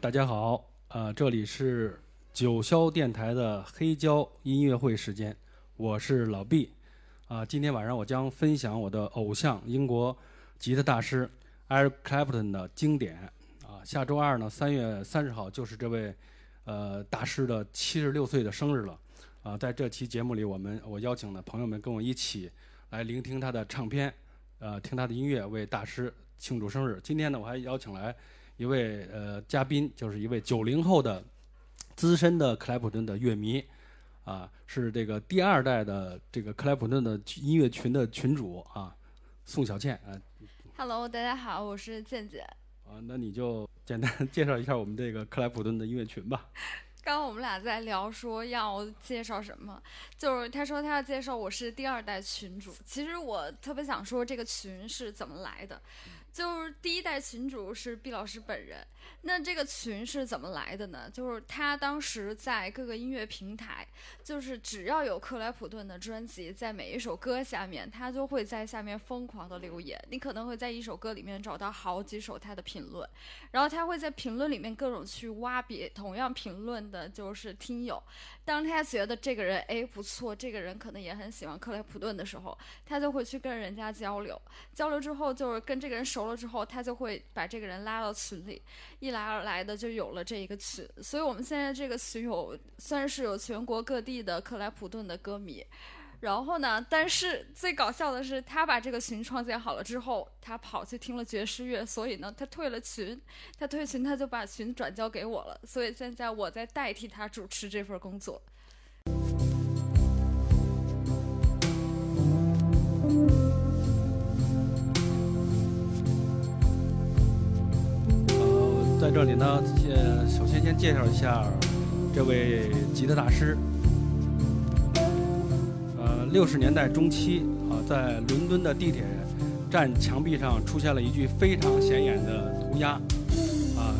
大家好，呃，这里是九霄电台的黑胶音乐会时间，我是老毕，啊、今天晚上我将分享我的偶像英国吉他大师 Eric Clapton 的经典，啊、下周二呢，三月三十号就是这位呃大师的七十六岁的生日了，啊、在这期节目里，我们我邀请了朋友们跟我一起来聆听他的唱片，呃，听他的音乐，为大师庆祝生日。今天呢，我还邀请来。一位呃嘉宾，就是一位九零后的资深的克莱普顿的乐迷，啊，是这个第二代的这个克莱普顿的音乐群的群主啊，宋小倩啊 Hello，大家好，我是健健。啊，那你就简单介绍一下我们这个克莱普顿的音乐群吧。刚刚我们俩在聊说要介绍什么，就是他说他要介绍我是第二代群主。其实我特别想说这个群是怎么来的，就是第一代群主是毕老师本人。那这个群是怎么来的呢？就是他当时在各个音乐平台，就是只要有克莱普顿的专辑，在每一首歌下面，他就会在下面疯狂的留言。你可能会在一首歌里面找到好几首他的评论，然后他会在评论里面各种去挖别同样评论的，就是听友。当他觉得这个人哎不错，这个人可能也很喜欢克莱普顿的时候，他就会去跟人家交流。交流之后，就是跟这个人熟了之后，他就会把这个人拉到群里。一来二来的就有了这一个群，所以我们现在这个群有算是有全国各地的克莱普顿的歌迷。然后呢，但是最搞笑的是，他把这个群创建好了之后，他跑去听了爵士乐，所以呢，他退了群。他退群，他就把群转交给我了，所以现在我在代替他主持这份工作。在这里呢，呃，首先先介绍一下这位吉他大师。呃，六十年代中期啊、在伦敦的地铁站墙壁上出现了一句非常显眼的涂鸦，啊、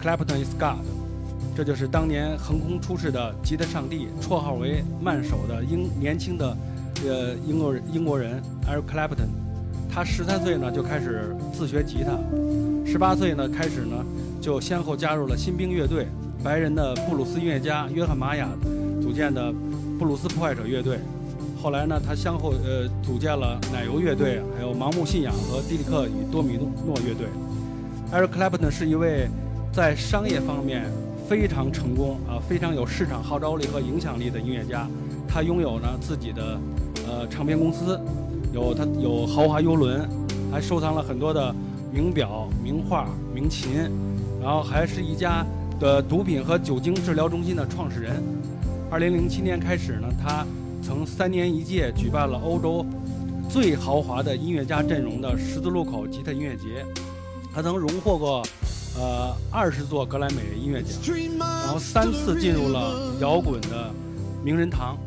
c l a p t o n is God，这就是当年横空出世的吉他上帝，绰号为慢手的英年轻的呃英国人英国人 Eric Clapton。他十三岁呢就开始自学吉他，十八岁呢开始呢就先后加入了新兵乐队，白人的布鲁斯音乐家约翰玛雅组建的布鲁斯破坏者乐队。后来呢，他先后呃组建了奶油乐队，还有盲目信仰和迪里克与多米诺乐队。Eric Clapton 是一位在商业方面非常成功啊、非常有市场号召力和影响力的音乐家。他拥有呢自己的呃唱片公司，有他有豪华游轮，还收藏了很多的名表、名画、名琴，然后还是一家的毒品和酒精治疗中心的创始人。二零零七年开始呢，他曾三年一届举办了欧洲最豪华的音乐家阵容的十字路口吉他音乐节，他曾荣获过呃二十座格莱美音乐奖，然后三次进入了摇滚的名人堂，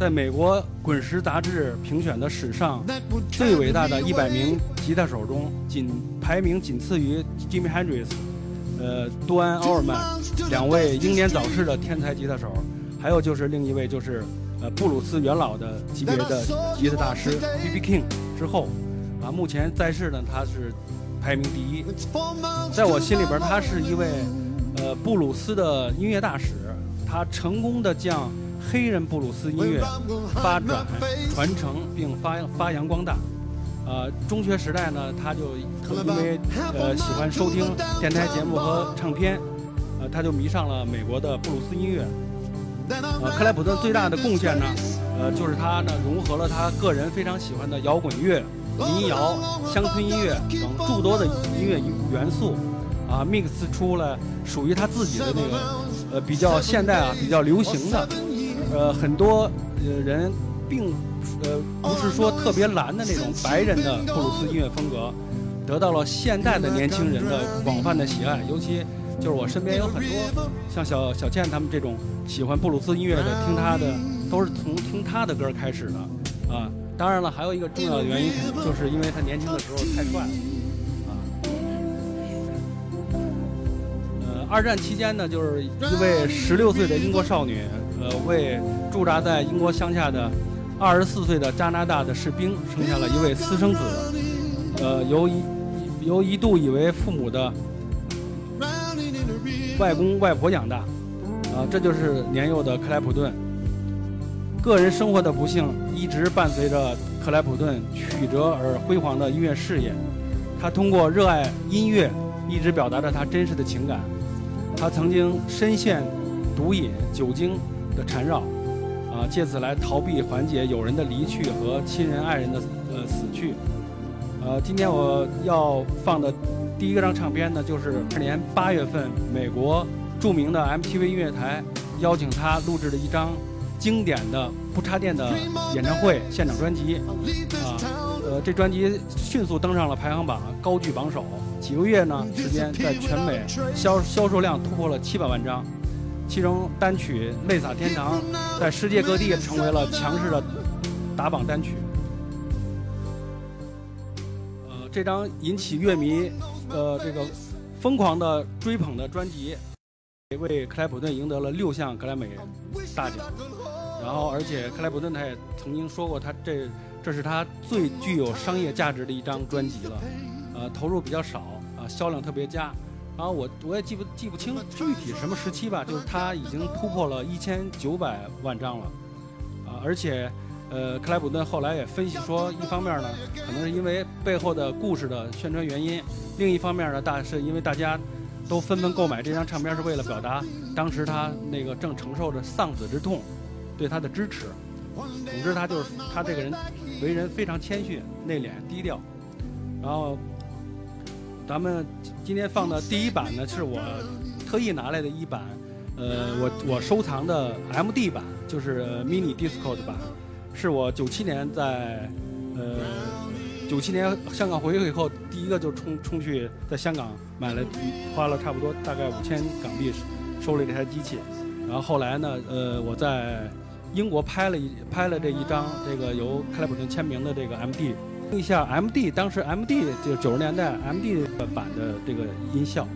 在美国《滚石》杂志评选的史上最伟大的一百名吉他手中，仅排名仅次于 Jimi Hendrix，呃，多安·奥尔曼两位英年早逝的天才吉他手，还有就是另一位就是呃布鲁斯元老的级别的吉他大师 B.B. King 之后，啊，目前在世呢他是排名第一，在我心里边他是一位呃布鲁斯的音乐大使，他成功的将黑人布鲁斯音乐发展、传承并发发扬光大。呃，中学时代呢，他就因为呃喜欢收听电台节目和唱片，呃，他就迷上了美国的布鲁斯音乐。呃，克莱普顿最大的贡献呢，呃，就是他呢融合了他个人非常喜欢的摇滚乐、民谣、乡村音乐等诸多的音乐元素，啊，mix 出了属于他自己的那个呃比较现代啊、比较流行的，呃，很多呃人并呃不是说特别蓝的那种白人的布鲁斯音乐风格，得到了现代的年轻人的广泛的喜爱，尤其就是我身边有很多像小小倩他们这种喜欢布鲁斯音乐的，听他的都是从听他的歌开始的，啊，当然了，还有一个重要的原因，就是因为他年轻的时候太帅了，啊，呃，二战期间呢，就是一位十六岁的英国少女，呃，为驻扎在英国乡下的二十四岁的加拿大的士兵生下了一位私生子，呃，由一由一度以为父母的外公外婆养大，啊，这就是年幼的克莱普顿。个人生活的不幸一直伴随着克莱普顿曲折而辉煌的音乐事业。他通过热爱音乐，一直表达着他真实的情感。他曾经深陷毒瘾、酒精缠绕，啊，借此来逃避、缓解友人的离去和亲人爱人的呃死去。呃，今天我要放的第一个张唱片呢，就是去年八月份美国著名的 MTV 音乐台邀请他录制的一张。经典的不插电的演唱会现场专辑，啊，呃，这专辑迅速登上了排行榜，高居榜首。几个月呢时间，在全美销销售量突破了七百万张，其中单曲《泪洒天堂》在世界各地成为了强势的打榜单曲。呃，这张引起乐迷呃这个疯狂的追捧的专辑。也为克莱普顿赢得了六项格莱美大奖，然后而且克莱普顿他也曾经说过，他这这是他最具有商业价值的一张专辑了，呃，投入比较少，啊，销量特别佳，然后我我也记不记不清具体什么时期吧，就是他已经突破了一千九百万张了，啊，而且呃，克莱普顿后来也分析说，一方面呢，可能是因为背后的故事的宣传原因，另一方面呢，大是因为大家。都纷纷购买这张唱片，是为了表达当时他那个正承受着丧子之痛，对他的支持。总之，他就是他这个人为人非常谦逊、内敛、低调。然后，咱们今天放的第一版呢，是我特意拿来的一版，呃，我我收藏的 MD 版，就是 Mini Disco 的版，是我九七年在呃。九七年香港回去以后，第一个就冲冲去在香港买了，花了差不多大概五千港币收了这台机器。然后后来呢，呃，我在英国拍了一拍了这一张这个由克莱普顿签名的这个 MD，一下 MD 当时 MD 就九十年代 MD 版的这个音效。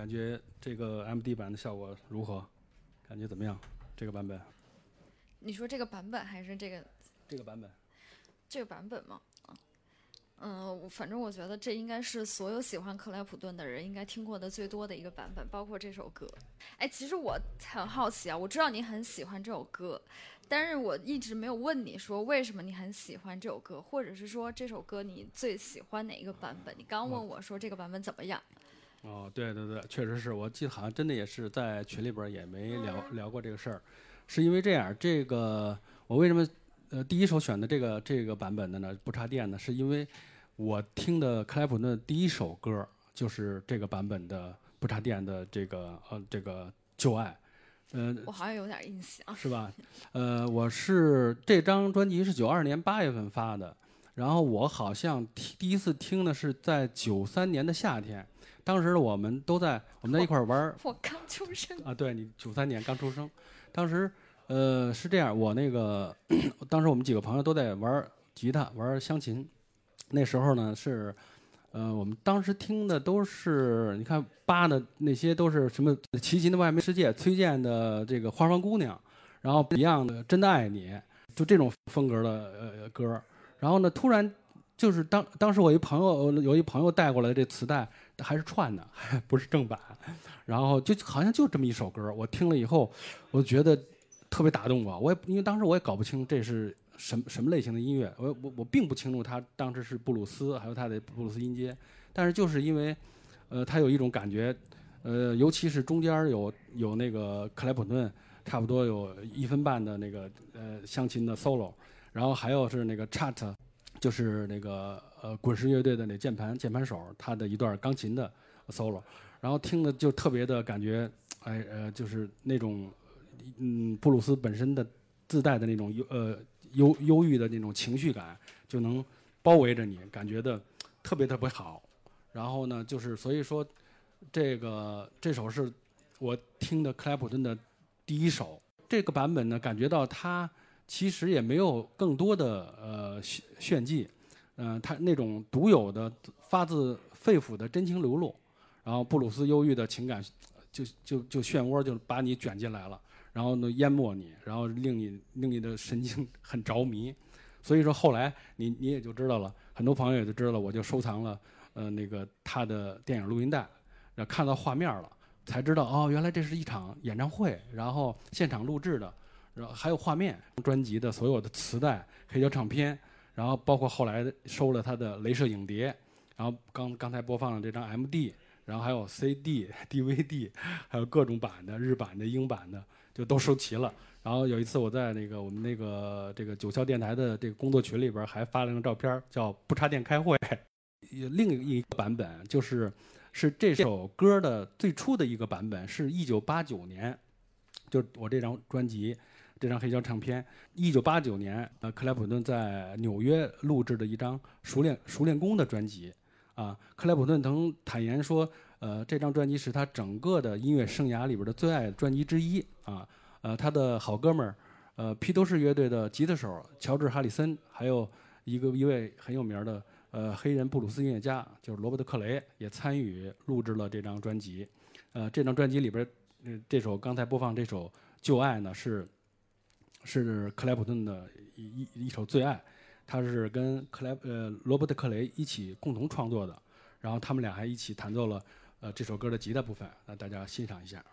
感觉这个 MD 版的效果如何？感觉怎么样？这个版本，你说这个版本还是这个这个版本，这个版本吗？啊嗯，我反正我觉得这应该是所有喜欢克莱普顿的人应该听过的最多的一个版本，包括这首歌。哎，其实我很好奇啊，我知道你很喜欢这首歌，但是我一直没有问你说为什么你很喜欢这首歌，或者是说这首歌你最喜欢哪一个版本？你刚问我说这个版本怎么样？哦，对对对，确实是我记得好像真的也是在群里边儿也没聊聊过这个事儿，是因为这样，这个我为什么呃第一首选的这个这个版本的呢，不插电呢，是因为我听的克莱普顿的第一首歌就是这个版本的不插电的这个呃这个旧爱，呃我好像有点印象。是吧？呃，我是这张专辑是九二年八月份发的，然后我好像听第一次听的是在九三年的夏天，当时我们都在我们在一块儿玩儿我刚出生，啊，对你九三年刚出生，当时呃是这样，我那个当时我们几个朋友都在玩吉他玩湘琴，那时候呢是呃我们当时听的都是你看扒的那些都是什么齐秦的外面世界，崔健的这个花房姑娘，然后 Beyond 的真的爱你，就这种风格的呃歌，然后呢突然。就是当当时我一朋友有一朋友带过来这磁带，还是串的，不是正版，然后就好像就这么一首歌，我听了以后，我觉得特别打动我。我也因为当时我也搞不清这是什么什么类型的音乐，我我我并不清楚它当时是布鲁斯，还有它的布鲁斯音阶。但是就是因为，呃，它有一种感觉，呃，尤其是中间有有那个克莱普顿，差不多有一分半的那个呃湘琴的 solo，然后还有是那个 Chat，就是那个呃滚石乐队的那键盘键盘手他的一段钢琴的 solo，然后听的就特别的感觉，哎呃就是那种嗯布鲁斯本身的自带的那种忧呃忧忧郁的那种情绪感，就能包围着你，感觉的特别特别好。然后呢，就是所以说这个这首是我听的克莱普顿的第一首，这个版本呢，感觉到他。其实也没有更多的呃炫炫技，嗯、他那种独有的发自肺腑的真情流露，然后布鲁斯忧郁的情感就就就漩涡就把你卷进来了，然后呢淹没你，然后令你令你的神经 很着迷，所以说后来你你也就知道了，很多朋友也就知道了，我就收藏了呃那个他的电影录音带，然后看到画面了，才知道哦原来这是一场演唱会，然后现场录制的。然后还有画面，专辑的所有的磁带、黑胶唱片，然后包括后来收了他的镭射影碟，然后刚刚才播放的这张 MD，然后还有 CD、DVD，还有各种版的、日版的、英版的，就都收齐了。然后有一次我在那个我们那个这个九霄电台的这个工作群里边还发了张照片，叫“不插电开会”。另一个版本就是是这首歌的最初的一个版本，是一九八九年，就我这张专辑。这张黑胶唱片，一九八九年，呃，克莱普顿在纽约录制的一张《熟练熟练工》的专辑，啊，克莱普顿曾坦言说，呃，这张专辑是他整个的音乐生涯里边的最爱专辑之一，啊，呃，他的好哥们儿，呃，披头士乐队的吉他手乔治哈里森，还有一个一位很有名的呃黑人布鲁斯音乐家，就是罗伯特克雷，也参与录制了这张专辑，呃，这张专辑里边，呃，这首刚才播放这首《旧爱》呢是。是克莱普顿的一一一首最爱，他是跟克莱呃罗伯特克雷一起共同创作的，然后他们俩还一起弹奏了呃这首歌的吉他部分，那大家欣赏一下。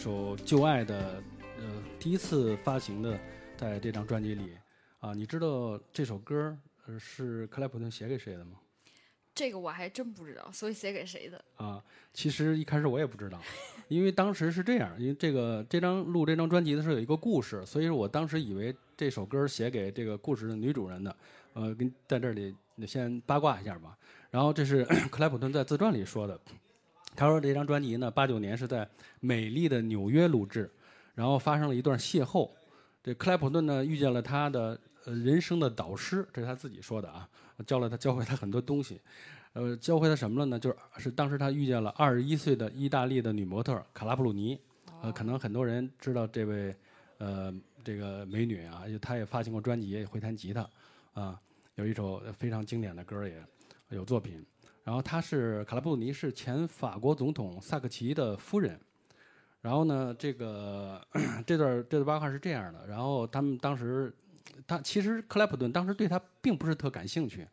首《旧爱》的呃第一次发行的，在这张专辑里啊，你知道这首歌呃是克莱普顿写给谁的吗？这个我还真不知道，所以写给谁的？啊，其实一开始我也不知道，因为当时是这样，因为这个这张录这张专辑的时候有一个故事，所以我当时以为这首歌写给这个故事的女主人的，呃，跟在这里先八卦一下吧。然后这是 克莱普顿在自传里说的，他说这张专辑呢，八九年是在美丽的纽约录制，然后发生了一段邂逅，这克莱普顿呢遇见了他的呃人生的导师，这是他自己说的啊，教了他教会他很多东西。呃，教会他什么了呢？就是是当时他遇见了二十一岁的意大利的女模特卡拉布鲁尼，呃，可能很多人知道这位呃这个美女啊，她也发行过专辑，也会弹吉他，啊，有一首非常经典的歌也有作品。然后她是卡拉布鲁尼是前法国总统萨克齐的夫人。然后呢，这个这段这段八卦是这样的。然后他们当时，他其实克莱普顿当时对他并不是特感兴趣。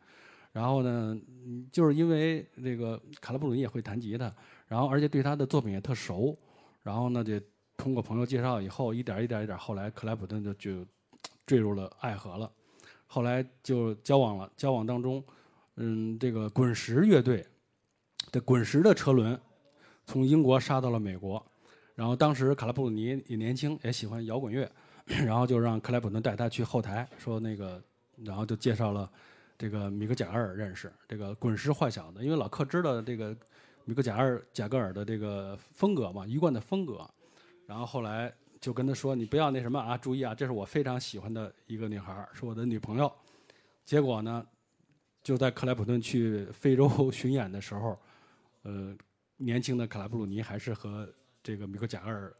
然后呢，就是因为这个卡拉布鲁尼也会弹吉他，然后而且对他的作品也特熟。然后呢，就通过朋友介绍以后，一点一点一点，后来克莱普顿就就坠入了爱河了。后来就交往了，交往当中，嗯，这个滚石乐队的滚石的车轮从英国杀到了美国。然后当时卡拉布鲁尼也年轻，也喜欢摇滚乐，然后就让克莱普顿带他去后台，说那个，然后就介绍了这个米克贾格尔认识这个滚石坏小子，因为老克知道这个米克贾尔贾格尔的这个风格嘛，一贯的风格，然后后来就跟他说，你不要那什么啊，注意啊，这是我非常喜欢的一个女孩，是我的女朋友。结果呢，就在克莱普顿去非洲 巡演的时候，呃，年轻的卡拉布鲁尼还是和这个米克贾格尔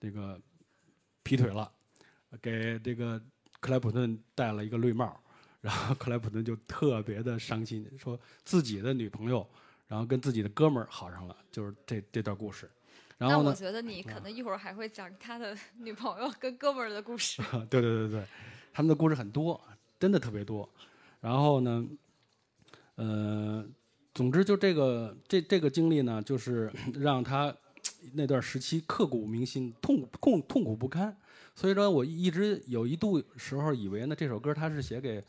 这个劈腿了，给这个克莱普顿戴了一个绿帽，然后克莱普顿就特别的伤心，说自己的女朋友，然后跟自己的哥们儿好上了，就是这这段故事。然那我后呢，觉得你可能一会儿还会讲他的 女朋友跟哥们儿的故事。对对对对，他们的故事很多，真的特别多。然后呢，呃，总之就这个这这个经历呢，就是 让他那段时期刻骨铭心，痛痛痛苦不堪。所以说我一直有一度时候以为呢，这首歌他是写给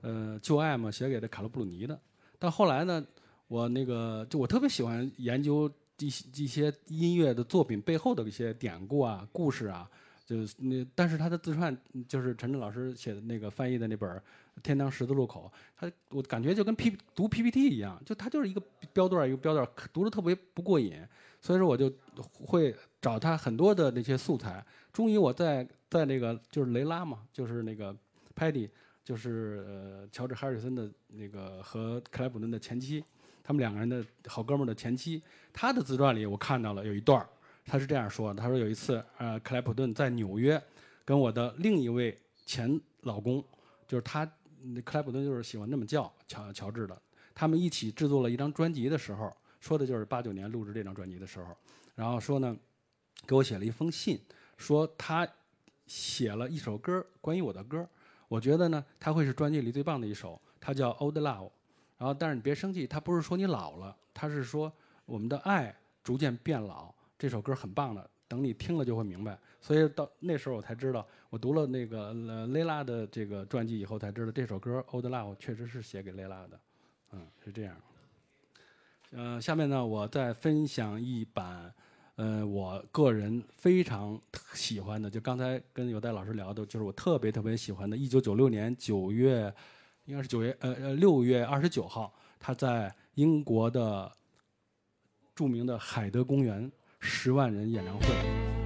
呃旧爱嘛，写给这卡罗布鲁尼的。但后来呢，我那个就我特别喜欢研究一些一些音乐的作品背后的一些典故啊、故事啊。就是那，但是他的自传就是陈震老师写的那个翻译的那本儿《天堂十字路口》，他我感觉就跟 P 读 PPT 一样，就他就是一个标段一个标段，读着特别不过瘾，所以说我就会找他很多的那些素材。终于我在在那个就是雷拉嘛，就是那个 Patty，就是呃乔治哈里森的那个和克莱普顿的前妻，他们两个人的好哥们儿的前妻，他的自传里我看到了有一段。他是这样说的：“他说有一次，呃，克莱普顿在纽约，跟我的另一位前老公，就是他，那克莱普顿就是喜欢那么叫乔乔治的，他们一起制作了一张专辑的时候，说的就是八九年录制这张专辑的时候，然后说呢，给我写了一封信，说他写了一首歌，关于我的歌，我觉得呢，他会是专辑里最棒的一首，它叫《Old Love》，然后但是你别生气，他不是说你老了，他是说我们的爱逐渐变老。”这首歌很棒的，等你听了就会明白。所以到那时候我才知道，我读了那个呃雷拉的这个传记以后才知道，这首歌《Old Love》确实是写给雷拉的，嗯，是这样。呃，下面呢，我再分享一版，呃，我个人非常喜欢的，就刚才跟有代老师聊的，就是我特别特别喜欢的，一九九六年九月，应该是九月呃呃六月二十九号，他在英国的著名的海德公园。十万人演唱会。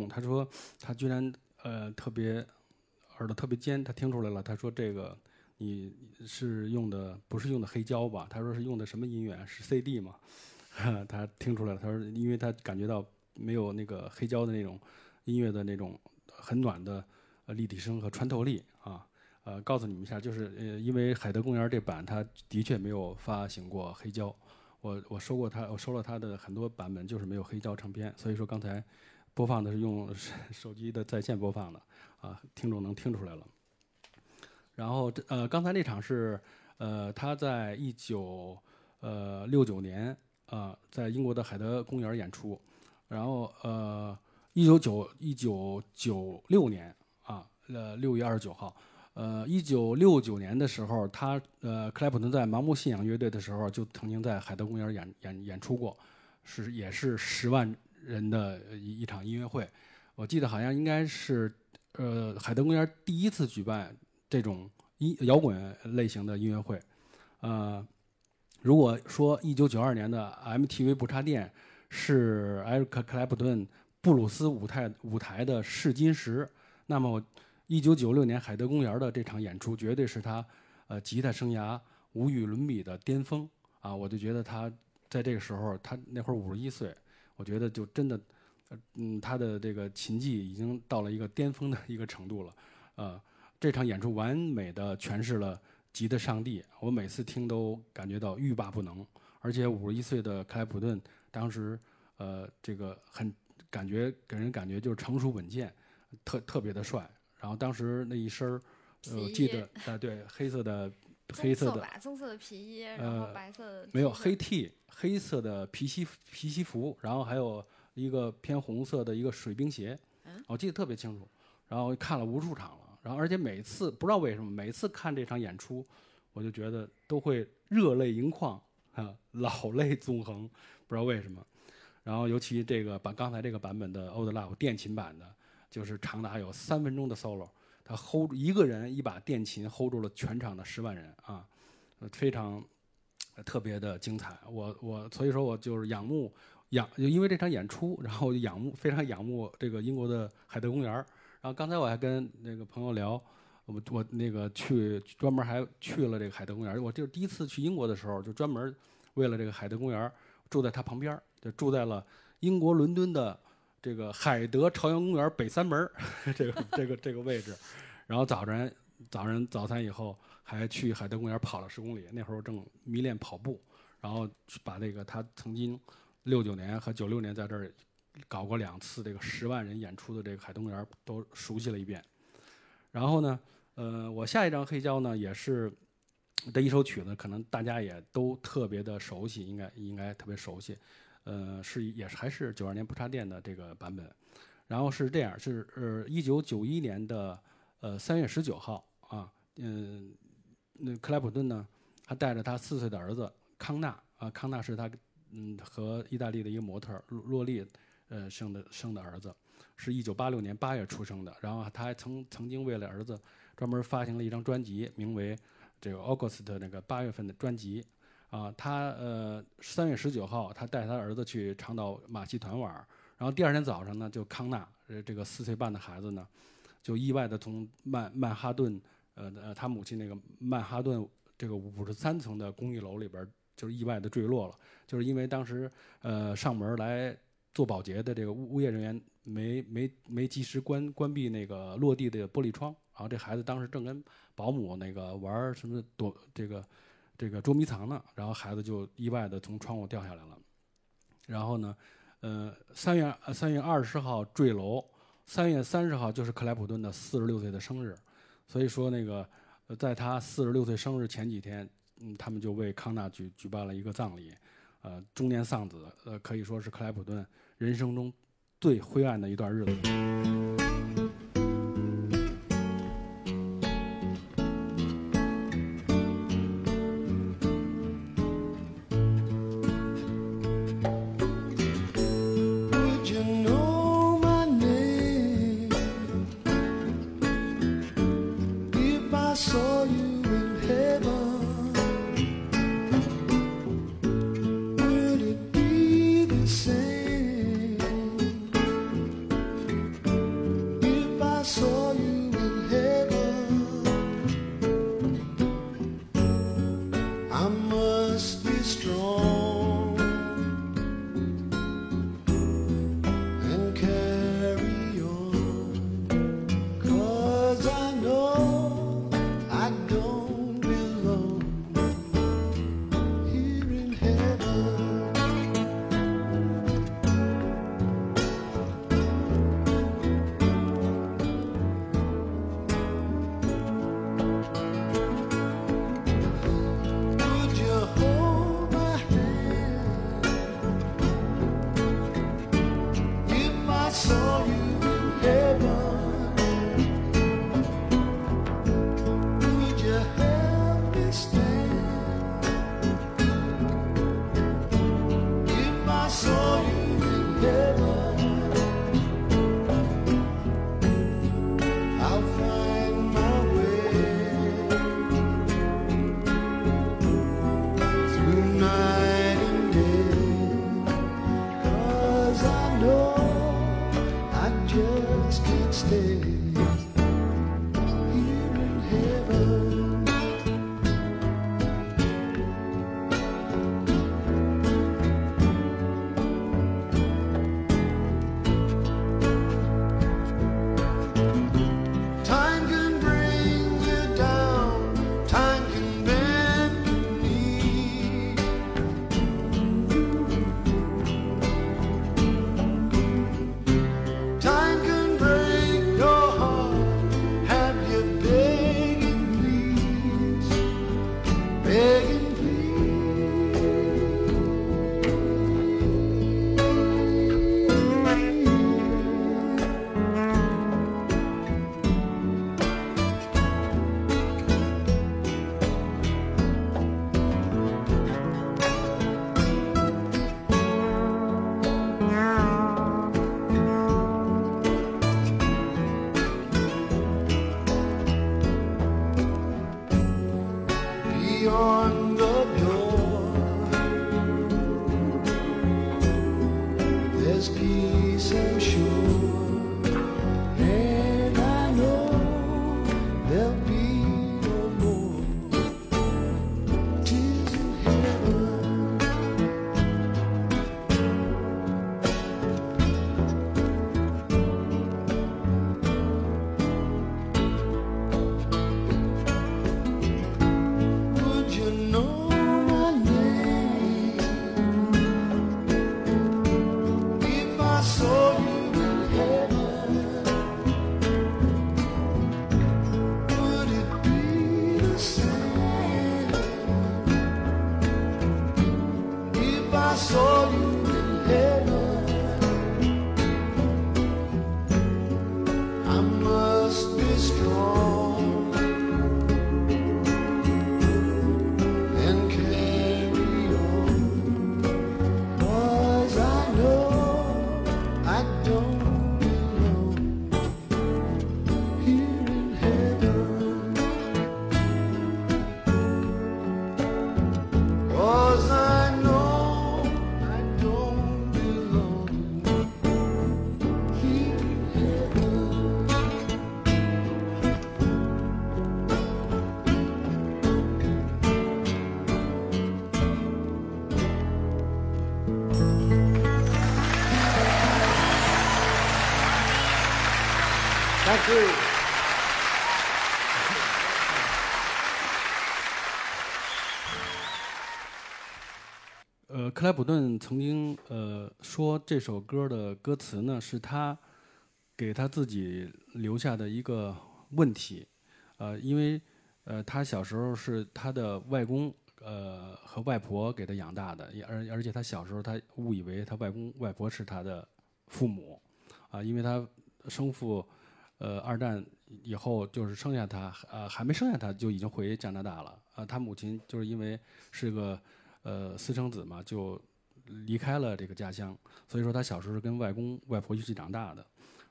动，他说他居然呃特别耳朵特别尖，他听出来了。他说这个你是用的不是用的黑胶吧？他说是用的什么音乐？是 CD 吗？他听出来了。他说因为他感觉到没有那个黑胶的那种音乐的那种很暖的呃立体声和穿透力啊。呃，告诉你们一下，就是呃，因为海德公园这版它的确没有发行过黑胶，我我收过它，我收了它的很多版本，就是没有黑胶唱片，所以说刚才播放的是用手机的在线播放的，啊，听众能听出来了。然后这呃，刚才那场是呃，他在一九呃六九年啊、在英国的海德公园演出，然后呃，一九九一九九六年啊，呃六月二十九号。呃，一九六九年的时候，他呃，克莱普顿在盲目信仰乐队的时候，就曾经在海德公园演演演出过，是也是十万人的一一场音乐会。我记得好像应该是呃海德公园第一次举办这种音摇滚类型的音乐会。呃，如果说一九九二年的 MTV 不插电是埃克克莱普顿布鲁斯舞台舞台的试金石，那么一九九六年海德公园的这场演出，绝对是他呃吉他生涯无与伦比的巅峰啊！我就觉得他在这个时候，他那会儿五十一岁，我觉得就真的，呃嗯，他的这个琴技已经到了一个巅峰的一个程度了。呃，这场演出完美的诠释了吉的上帝，我每次听都感觉到欲罢不能。而且五十一岁的克莱普顿当时呃这个很感觉给人感觉就是成熟稳健，特特别的帅。然后当时那一身儿，呃，我记得啊，对，黑色的黑色的棕色吧，棕色的皮衣，然后呃白色的没有黑 T，黑色的皮西皮西服，然后还有一个偏红色的一个水冰鞋，嗯我记得特别清楚。然后看了无数场了，然后而且每次不知道为什么，每次看这场演出，我就觉得都会热泪盈眶啊，老泪纵横，不知道为什么。然后尤其这个版刚才这个版本的《Old Love》电琴版的，就是长达有三分钟的 solo，他 hold 一个人一把电琴 hold 住了全场的十万人啊，非常特别的精彩。我我所以说我就是仰慕仰，就因为这场演出，然后就仰慕非常仰慕这个英国的海德公园儿。然后刚才我还跟那个朋友聊，我我那个去专门还去了这个海德公园儿。我就是第一次去英国的时候，就专门为了这个海德公园儿住在他旁边儿，就住在了英国伦敦的这个海德朝阳公园北三门 这个这个这个位置。然后早晨早晨早餐以后还去海德公园跑了十公里，那会儿我正迷恋跑步，然后把这个他曾经六九年和九六年在这儿搞过两次这个十万人演出的这个海德公园都熟悉了一遍。然后呢，呃，我下一张黑胶呢也是的一首曲子，可能大家也都特别的熟悉，应该应该特别熟悉。呃，是也是还是九二年不插电的这个版本。然后是这样，是呃一九九一年的呃三月十九号啊，嗯，那克莱普顿呢，他带着他四岁的儿子康纳啊，康纳是他嗯和意大利的一个模特洛洛丽呃生的生的儿子，是一九八六年八月出生的。然后他还曾曾经为了儿子专门发行了一张专辑，名为这个 August 那个八月份的专辑。啊，他呃三月十九号，他带他儿子去长岛马戏团玩儿，然后第二天早上呢，就康纳呃这个四岁半的孩子呢，就意外的从曼曼哈顿呃呃他母亲那个曼哈顿这个五十三层的公寓楼里边，就是意外的坠落了，就是因为当时呃上门来做保洁的这个物物业人员没没没及时关关闭那个落地的玻璃窗，然后这孩子当时正跟保姆那个玩什么躲这个。这个捉迷藏呢，然后孩子就意外的从窗户掉下来了。然后呢，呃，三月三月二十号坠楼，三月三十号就是克莱普顿的四十六岁的生日，所以说那个在他四十六岁生日前几天，嗯，他们就为康纳举举办了一个葬礼，呃，中年丧子，呃，可以说是克莱普顿人生中最灰暗的一段日子。克莱普顿曾经呃说这首歌的歌词呢是他给他自己留下的一个问题，呃，因为呃他小时候是他的外公呃和外婆给他养大的，而而且他小时候他误以为他外公外婆是他的父母，啊，因为他生父呃二战以后就是生下他，呃还没生下他就已经回加拿大了，啊，他母亲就是因为是个呃私生子嘛，就离开了这个家乡，所以说他小时候是跟外公外婆一起长大的。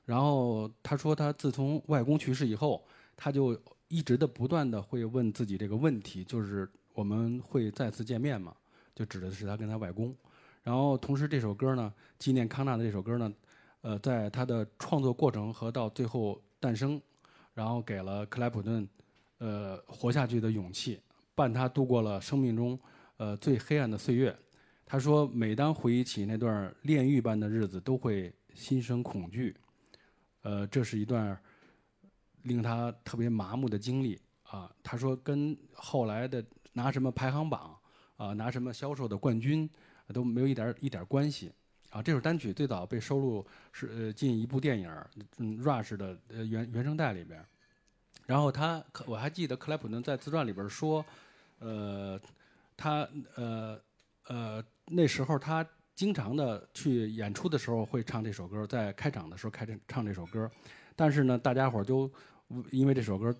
然后他说，他自从外公去世以后，他就一直的不断的会问自己这个问题，就是我们会再次见面吗？就指的是他跟他外公。然后同时这首歌呢，纪念康纳的这首歌呢，呃，在他的创作过程和到最后诞生，然后给了克莱普顿呃活下去的勇气，伴他度过了生命中呃最黑暗的岁月。他说，每当回忆起那段炼狱般的日子，都会心生恐惧。呃，这是一段令他特别麻木的经历啊。他说，跟后来的拿什么排行榜啊，拿什么销售的冠军都没有一点一点关系啊。这首单曲最早被收录是呃进一部电影嗯 Rush 的呃原原声带里边。然后他我还记得克莱普顿在自传里边说，呃，他呃呃那时候他。经常的去演出的时候会唱这首歌，在开场的时候开唱唱这首歌，但是呢，大家伙儿就因为这首歌，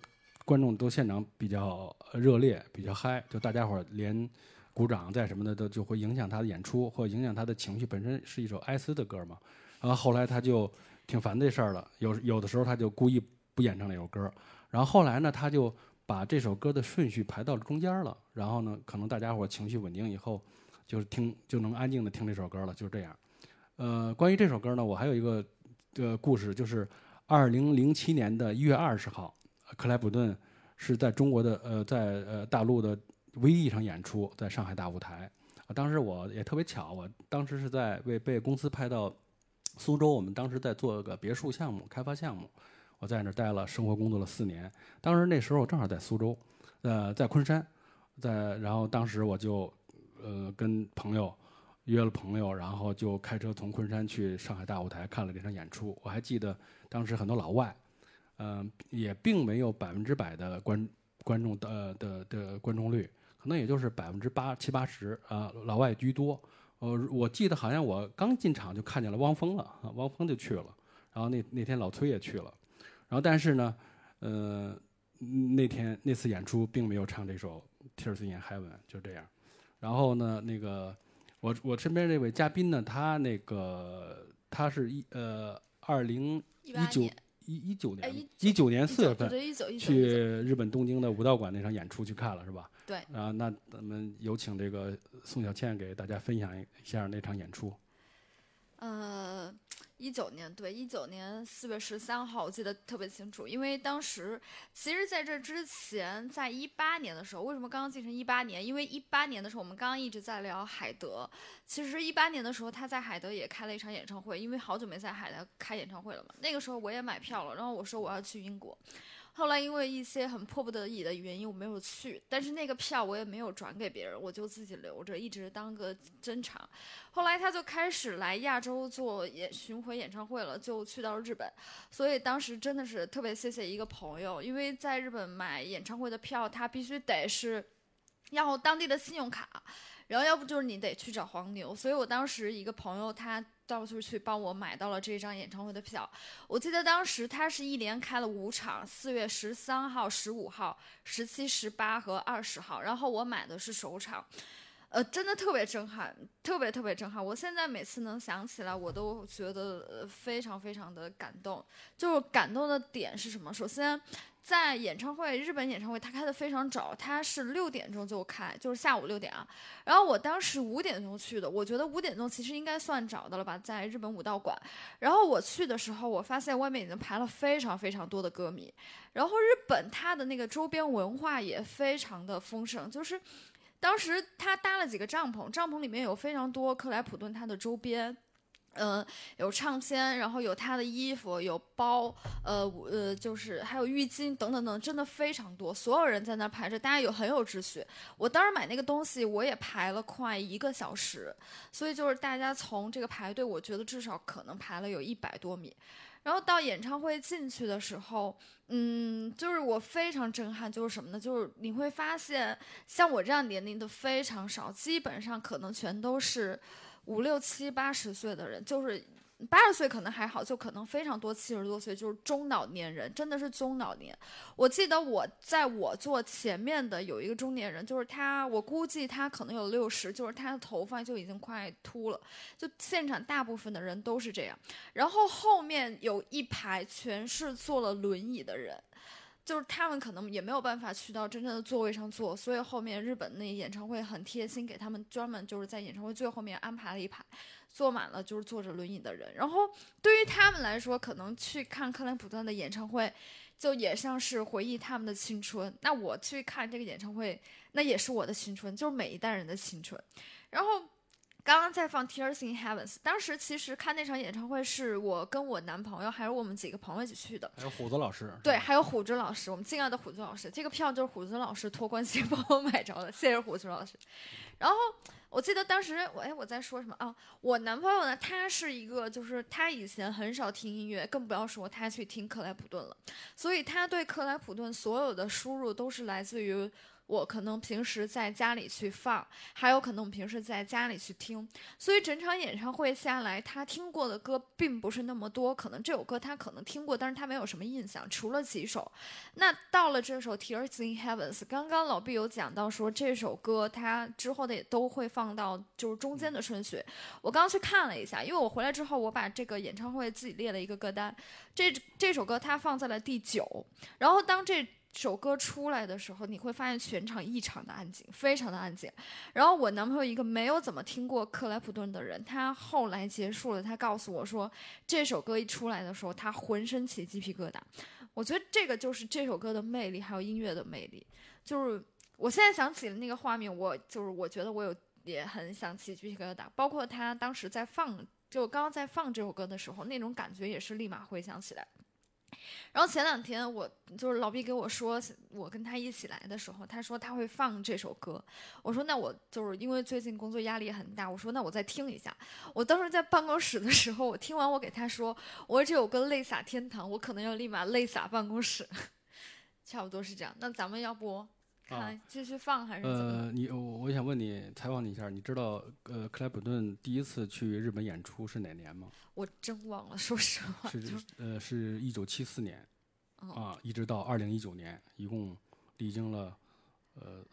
观众都现场比较热烈，比较嗨，就大家伙儿连鼓掌在什么的都就会影响他的演出，或影响他的情绪。本身是一首哀思的歌嘛，然后后来他就挺烦这事儿了，有有的时候他就故意不演唱那首歌，然后后来呢，他就把这首歌的顺序排到了中间了，然后呢，可能大家伙情绪稳定以后。就是听就能安静的听这首歌了，就是这样。呃，关于这首歌呢，我还有一个呃故事，就是二零零七年的一月二十号，克莱普顿是在中国的呃在呃大陆的唯一一场演出，在上海大舞台。当时我也特别巧，我当时是在为被公司派到苏州，我们当时在做个别墅项目开发项目，我在那儿待了生活工作了四年。当时那时候我正好在苏州，呃，在昆山，在然后当时我就。呃，跟朋友约了朋友，然后就开车从昆山去上海大舞台看了这场演出。我还记得当时很多老外，嗯，也并没有百分之百的观观众的的的观众率，可能也就是百分之八七八十啊，老外居多。呃，我记得好像我刚进场就看见了汪峰了，汪峰就去了，然后那那天老崔也去了，然后但是呢，呃，那天那次演出并没有唱这首《Tears in Heaven》，就这样。然后呢，那个我我身边这位嘉宾呢，他那个他是一呃二零一九一一九年一九年四月份去日本东京的武道馆那场演出去看了是吧？对。啊，那咱们有请这个宋小倩给大家分享一下那场演出。呃。一九年对，一九年四月十三号，我记得特别清楚，因为当时其实在这之前，在一八年的时候，为什么刚刚进成一八年？因为一八年的时候，我们刚刚一直在聊海德，其实一八年的时候他在海德也开了一场演唱会，因为好久没在海德开演唱会了嘛。那个时候我也买票了，然后我说我要去英国。后来因为一些很迫不得已的原因，我没有去，但是那个票我也没有转给别人，我就自己留着，一直当个珍藏。后来他就开始来亚洲做演巡回演唱会了，就去到日本，所以当时真的是特别谢谢一个朋友，因为在日本买演唱会的票，他必须得是要当地的信用卡，然后要不就是你得去找黄牛，所以我当时一个朋友他。到处去帮我买到了这张演唱会的票。我记得当时他是一连开了五场，四月十三号、十五号、十七、十八和二十号。然后我买的是首场，呃，真的特别震撼，特别特别震撼。我现在每次能想起来，我都觉得非常非常的感动。就是感动的点是什么？首先。在演唱会，日本演唱会他开的非常早，他是六点钟就开，就是下午六点啊。然后我当时五点钟去的，我觉得五点钟其实应该算早的了吧，在日本武道馆。然后我去的时候，我发现外面已经排了非常非常多的歌迷。然后日本它的那个周边文化也非常的丰盛，就是当时他搭了几个帐篷，帐篷里面有非常多克莱普顿他的周边。呃，有唱片，然后有他的衣服，有包，呃呃，就是还有浴巾等等等，真的非常多。所有人在那儿排着，大家有很有秩序。我当时买那个东西，我也排了快一个小时，所以就是大家从这个排队，我觉得至少可能排了有一百多米。然后到演唱会进去的时候，嗯，就是我非常震撼，就是什么呢？就是你会发现，像我这样年龄的非常少，基本上可能全都是。五六七八十岁的人，就是八十岁可能还好，就可能非常多七十多岁，就是中老年人，真的是中老年。我记得我在我坐前面的有一个中年人，就是他，我估计他可能有六十，就是他的头发就已经快秃了。就现场大部分的人都是这样，然后后面有一排全是坐了轮椅的人。就是他们可能也没有办法去到真正的座位上坐，所以后面日本那演唱会很贴心，给他们专门就是在演唱会最后面安排了一排，坐满了就是坐着轮椅的人。然后对于他们来说，可能去看克莱普顿的演唱会，就也像是回忆他们的青春。那我去看这个演唱会，那也是我的青春，就是每一代人的青春。然后。刚刚在放《Tears in Heavens》，当时其实看那场演唱会是我跟我男朋友还有我们几个朋友一起去的，还有虎子老师，对，还有虎子老师，我们敬爱的虎子老师，这个票就是虎子老师托关系帮我买着的，谢谢虎子老师。然后我记得当时我哎我在说什么啊？我男朋友呢，他是一个就是他以前很少听音乐，更不要说他去听克莱普顿了，所以他对克莱普顿所有的输入都是来自于。我可能平时在家里去放，还有可能我们平时在家里去听，所以整场演唱会下来，他听过的歌并不是那么多。可能这首歌他可能听过，但是他没有什么印象，除了几首。那到了这首《Tears in Heavens》，刚刚老毕有讲到说这首歌他之后的也都会放到就是中间的顺序。我刚刚去看了一下，因为我回来之后我把这个演唱会自己列了一个歌单，这这首歌它放在了第九，然后当这。首歌出来的时候，你会发现全场异常的安静，非常的安静。然后我男朋友一个没有怎么听过克莱普顿的人，他后来结束了，他告诉我说，这首歌一出来的时候，他浑身起鸡皮疙瘩。我觉得这个就是这首歌的魅力，还有音乐的魅力。就是我现在想起了那个画面，我就是我觉得我有也很想起鸡皮疙瘩。包括他当时在放，就刚刚在放这首歌的时候，那种感觉也是立马回想起来。然后前两天我就是老毕给我说，我跟他一起来的时候，他说他会放这首歌。我说那我就是因为最近工作压力很大，我说那我再听一下。我当时在办公室的时候，我听完我给他说，我说这首歌泪洒天堂，我可能要立马泪洒办公室，差不多是这样。那咱们要不？看，继续放还是？呃，你我我想问你，采访你一下，你知道呃克莱普顿第一次去日本演出是哪年吗？我真忘了，说实话。是呃，是一九七四年，啊，一直到二零一九年，一共历经了呃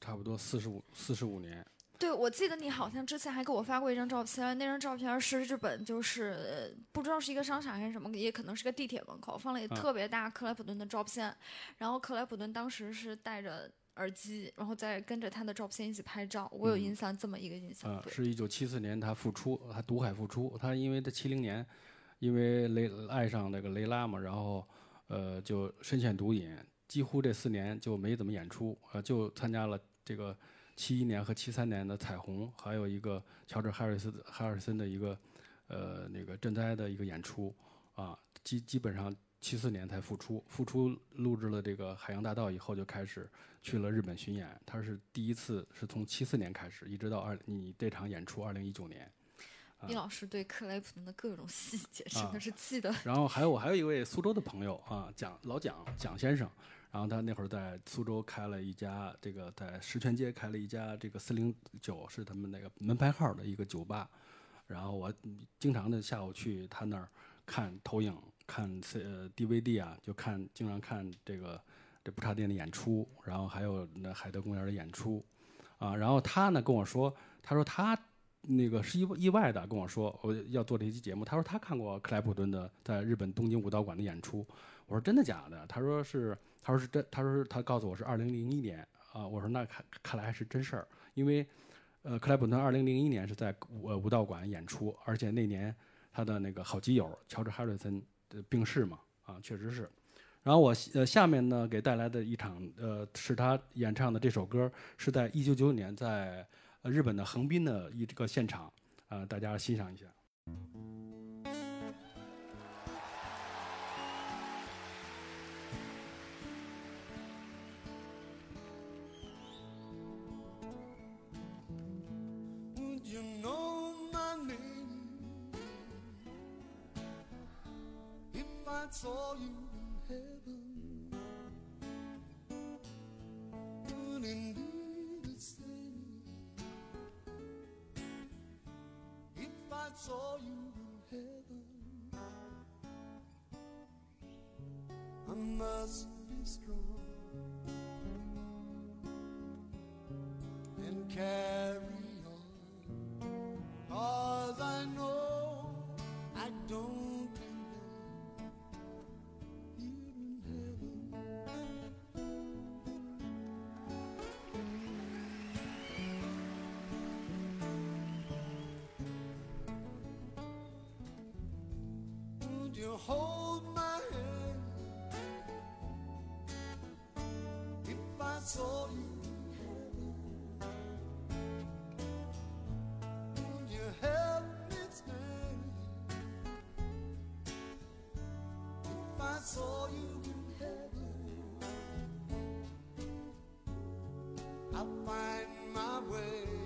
差不多四十五四十五年。对，我记得你好像之前还给我发过一张照片，那张照片是日本，就是不知道是一个商场还是什么，也可能是个地铁门口放了一个特别大克莱普顿的照片，然后克莱普顿当时是戴着耳机，然后再跟着他的照片一起拍照，我有印象这么一个印象。啊，是一九七四年他复出，他独海复出，他因为他七零年因为雷爱上那个雷拉嘛，然后呃就深陷毒瘾，几乎这四年就没怎么演出，呃就参加了这个。七一年和七三年的彩虹，还有一个乔治·哈里斯·哈尔森的一个，呃，那个赈灾的一个演出，啊，基基本上七四年才复出，复出录制了这个《海洋大道》以后，就开始去了日本巡演。他是第一次是从七四年开始，一直到二你这场演出二零一九年。李老师对克莱普顿的各种细节真的是记得。然后还有我还有一位苏州的朋友啊，蒋老蒋蒋先生。然后他那会儿在苏州开了一家，这个在石泉街开了一家，这个四零九是他们那个门牌号的一个酒吧。然后我经常的下午去他那儿看投影，看呃 DVD 啊，就看经常看这个这不插电的演出，然后还有那海德公园的演出，啊，然后他呢跟我说，他说他那个是意意外的跟我说我要做这期节目，他说他看过克莱普顿的在日本东京武道馆的演出，我说真的假的？他说是。他说是真，他说是他告诉我是二零零一年啊，我说那看看来还是真事儿，因为，呃，克莱普顿二零零一年是在武武道馆演出，而且那年他的那个好基友乔治·哈里森的病逝嘛，啊，确实是。然后我呃下面呢给带来的一场呃是他演唱的这首歌，是在一九九九年在日本的横滨的一个现场，啊，大家欣赏一下。Saw you in heaven? Would it be the if I saw you in heaven? I must be strong and carry find my way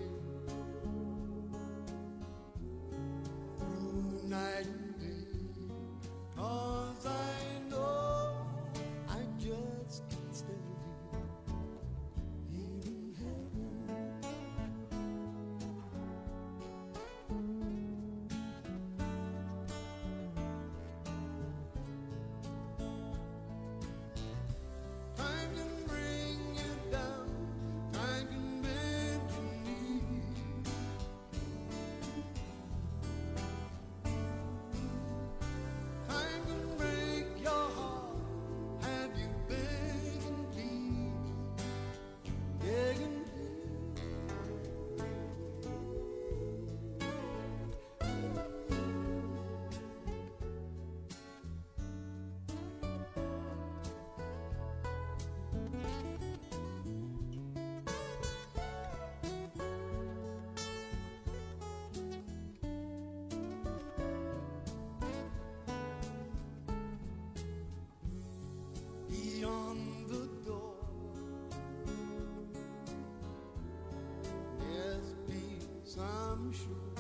crucial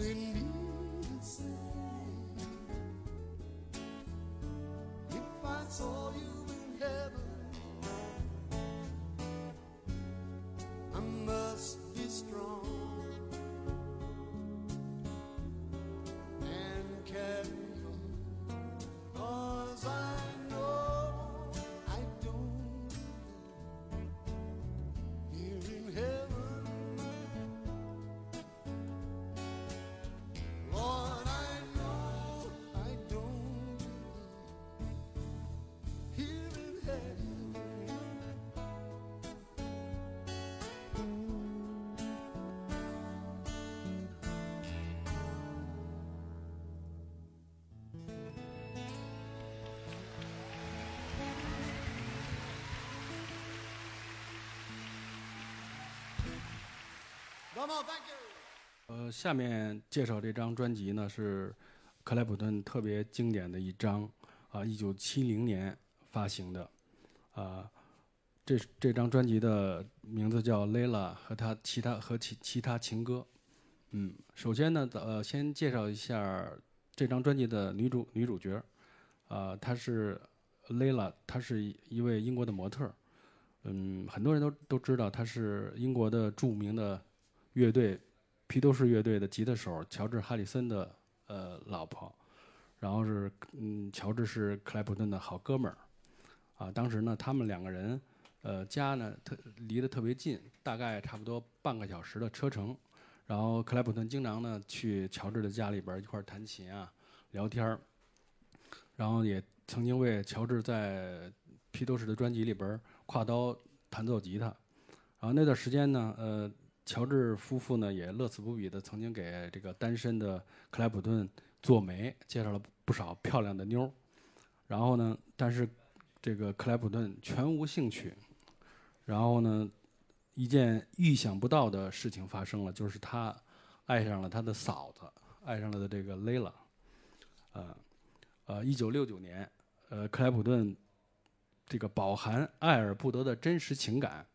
Would it be if I saw you in heaven? 呃，下面介绍这张专辑呢是克莱普顿特别经典的一张啊，一九七零年发行的啊。这这张专辑的名字叫《Layla》和他其他和其其他情歌。嗯，首先呢，呃，先介绍一下这张专辑的女主女主角，啊，她是 Layla，她是一位英国的模特。嗯，很多人都都知道她是英国的著名的乐队披头士乐队的吉他手乔治·哈里森的呃老婆，然后是嗯，乔治是克莱普顿的好哥们儿，啊，当时呢，他们两个人呃家呢特离得特别近，大概差不多半个小时的车程，然后克莱普顿经常呢去乔治的家里边一块弹琴啊、聊天儿，然后也曾经为乔治在披头士的专辑里边挎刀弹奏吉他。然后那段时间呢，呃，乔治夫妇呢也乐此不疲的曾经给这个单身的克莱普顿做媒，介绍了不少漂亮的妞儿。然后呢，但是这个克莱普顿全无兴趣。然后呢，一件意想不到的事情发生了，就是他爱上了他的嫂子，爱上了的这个 Layla。呃，呃，一九六九年，呃，克莱普顿这个饱含爱而不得的真实情感，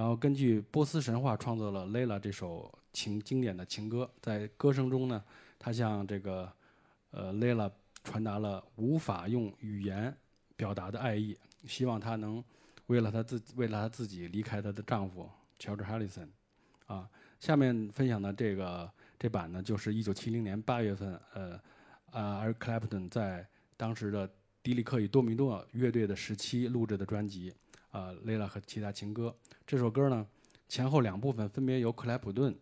然后根据波斯神话创作了《Layla》这首情经典的情歌。在歌声中呢，他向这个呃 Layla 传达了无法用语言表达的爱意，希望她能为了她自己为了她自己离开她的丈夫乔治·哈里森。啊，下面分享的这个这版呢，就是一九七零年八月份，呃，啊而 clapton 在当时的迪里克与多米诺乐队的时期录制的专辑啊，Layla 和其他情歌》这首歌呢，前后两部分分别由克莱普顿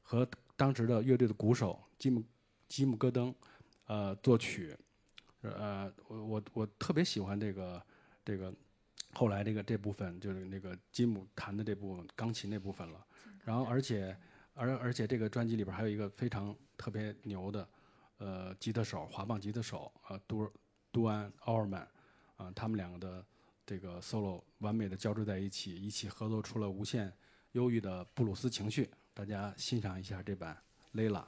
和当时的乐队的鼓手吉姆吉姆戈登呃作曲，呃，我我我特别喜欢这个这个后来这个这部分就是那个吉姆弹的这部分钢琴那部分了，然后而且而而且这个专辑里边还有一个非常特别牛的呃吉他手滑棒吉他手呃杜杜安奥尔曼啊、他们两个的这个 solo 完美的交织在一起，一起合作出了无限忧郁的布鲁斯情绪，大家欣赏一下这版《Layla》。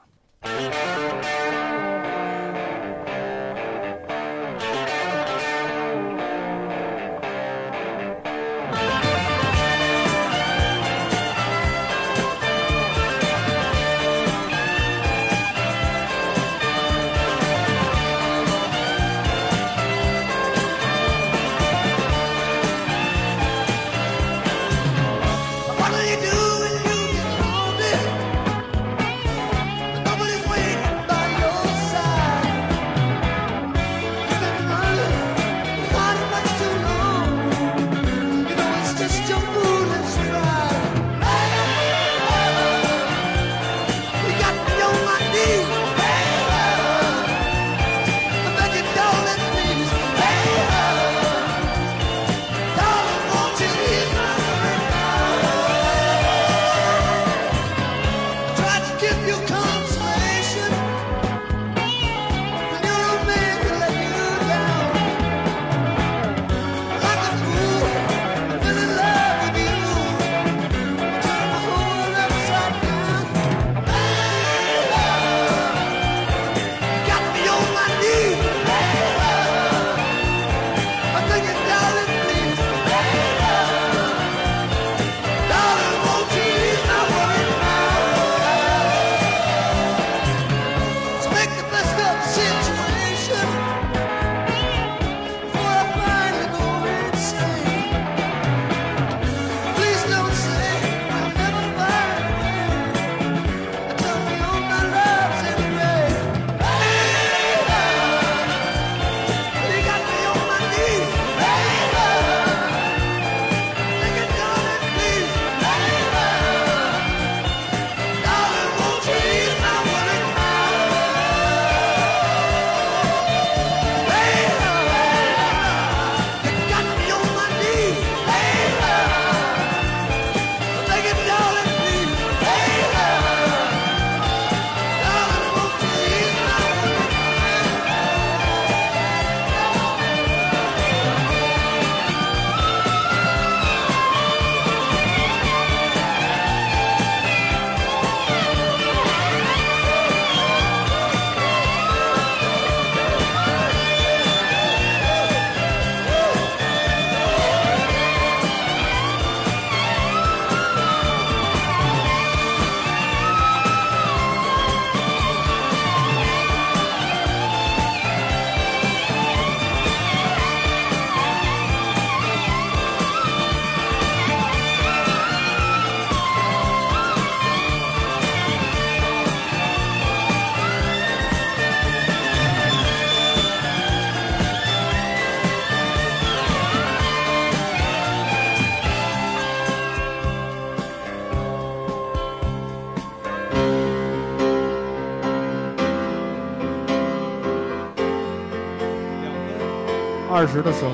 十的时候，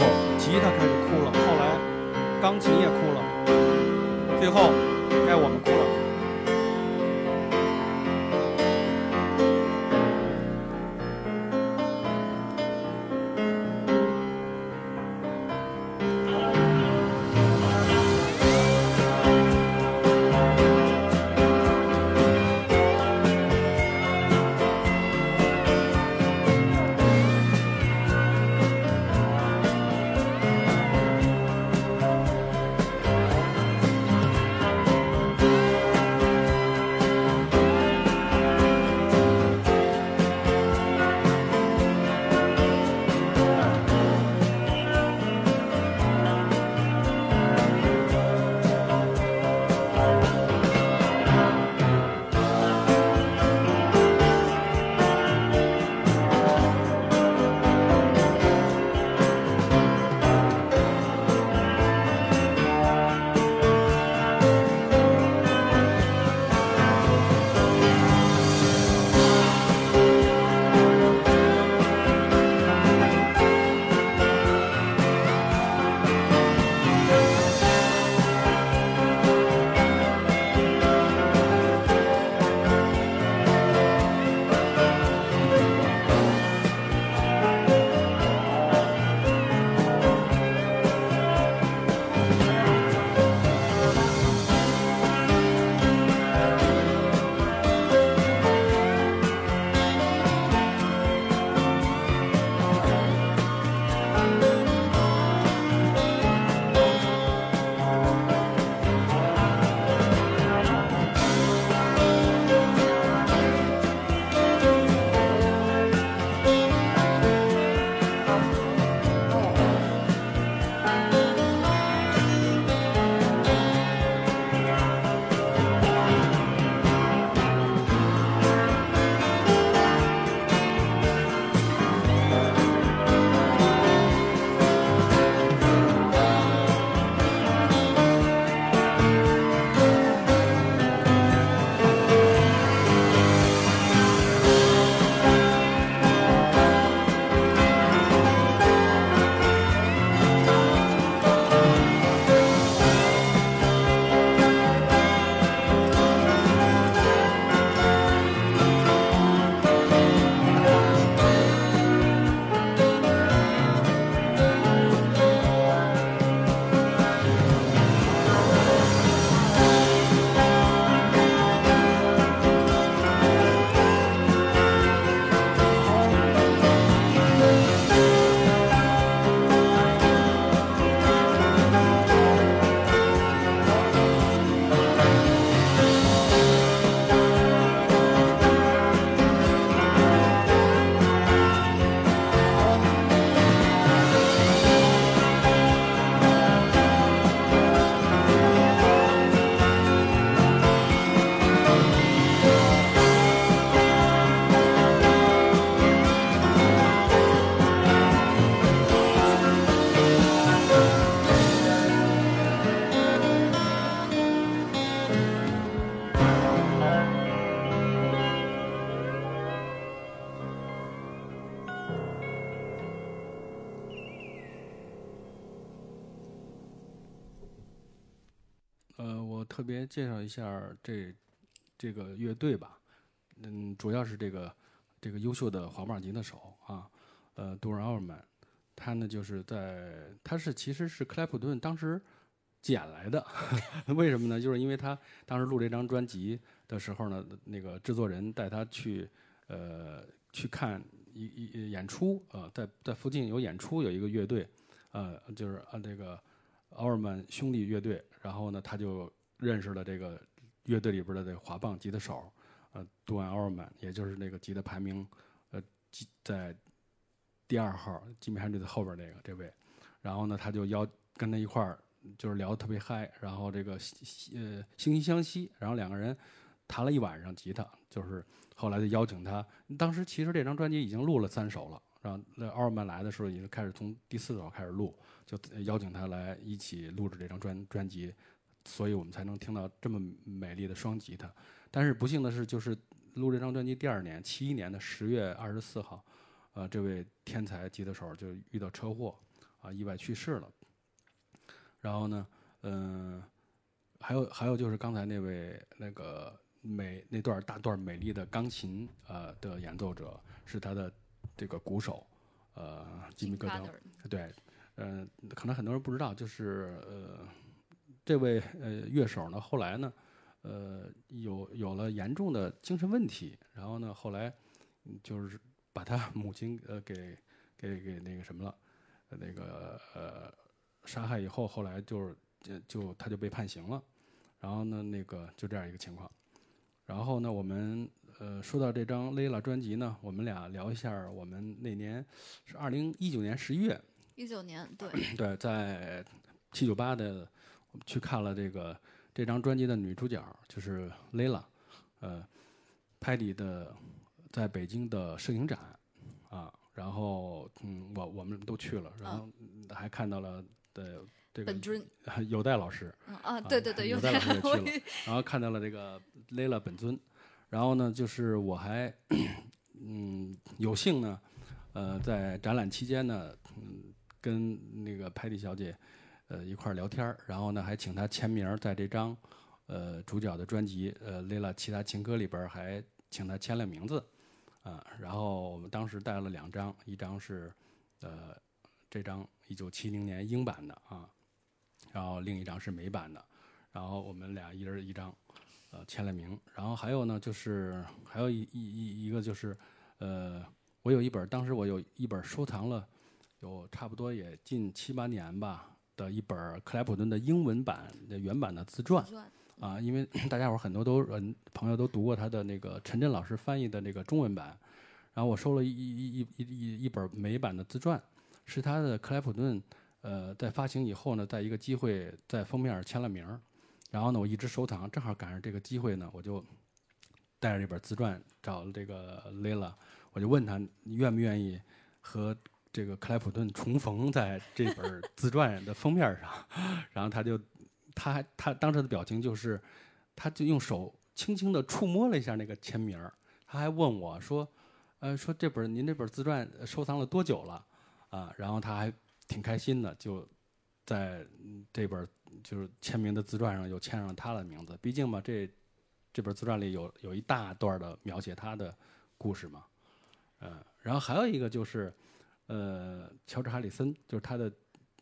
介绍一下这这个乐队吧，嗯，主要是这个这个优秀的滑棒吉他手啊，呃，杜尔奥尔曼，他呢就是在他是其实是克莱普顿当时捡来的，为什么呢？就是因为他当时录这张专辑的时候呢，那个制作人带他去呃去看一一演出啊、呃，在在附近有演出，有一个乐队，呃，就是啊这个奥尔曼兄弟乐队，然后呢他就认识了这个乐队里边的这滑棒吉他手，呃，杜安奥尔曼，也就是那个吉他排名呃在第二号吉米·汉队的后边那个这位，然后呢他就邀跟他一块儿就是聊得特别嗨，然后这个呃惺惺相惜，然后两个人弹了一晚上吉他，就是后来就邀请他。当时其实这张专辑已经录了三首了，然后那奥尔曼来的时候已经开始从第四首开始录，就邀请他来一起录制这张专专辑，所以我们才能听到这么美丽的双吉他。但是不幸的是，就是录这张专辑第二年，七一年的十月二十四号，呃，这位天才吉他手就遇到车祸，啊意外去世了。然后呢，嗯、还有还有就是刚才那位那个美那段大段美丽的钢琴呃的演奏者是他的这个鼓手，呃吉米戈登。对，呃，可能很多人不知道，就是呃，这位呃乐手呢，后来呢，呃，有有了严重的精神问题，然后呢，后来嗯就是把他 母亲呃给给给那个什么了，呃那个呃杀害以后，后来就是就就他就被判刑了，然后呢，那个就这样一个情况。然后呢，我们呃说到这张 Layla 专辑呢，我们俩聊一下我们那年是二零一九年十一月，一九年，对，对，在七九八的，我们去看了这个这张专辑的女主角，就是 Layla，呃，Patty 的在北京的摄影展啊，然后嗯，我我们都去了，然后嗯还看到了的这个本尊，有代老师，嗯啊，对对对，有有代老师也去了然后看到了这个 Layla 本尊，然后呢，就是我还嗯有幸呢，呃，在展览期间呢，嗯，跟那个 Patty 小姐呃一块儿聊天儿，然后呢还请他签名，在这张呃主角的专辑呃蕾拉其他情歌里边儿还请他签了名字啊，然后我们当时带了两张，一张是呃这张一九七零年英版的啊，然后另一张是美版的。然后我们俩一人一张，呃，签了名。然后还有呢，就是还有一一一一个就是，呃，我有一本，当时我有一本收藏了，有差不多也近七八年吧的一本克莱普顿的英文版的原版的自传啊，因为大家伙儿很多都嗯朋友都读过他的那个陈震老师翻译的那个中文版，然后我收了一一一一一一本美版的自传，是他的克莱普顿。呃，在发行以后呢，在一个机会在封面儿签了名儿，然后呢，我一直收藏，正好赶上这个机会呢，我就带着这本自传找了这个 Layla，我就问他你愿不愿意和这个克莱普顿重逢在这本自传的封面上，然后他就他还他当时的表情就是，他就用手轻轻地触摸了一下那个签名，他还问我说，呃，说这本您这本自传收藏了多久了啊？然后他还挺开心的，就在这本就是签名的自传上又签上他的名字。毕竟嘛，这这本自传里有有一大段的描写他的故事嘛，呃，然后还有一个就是，呃，乔治哈里森，就是他的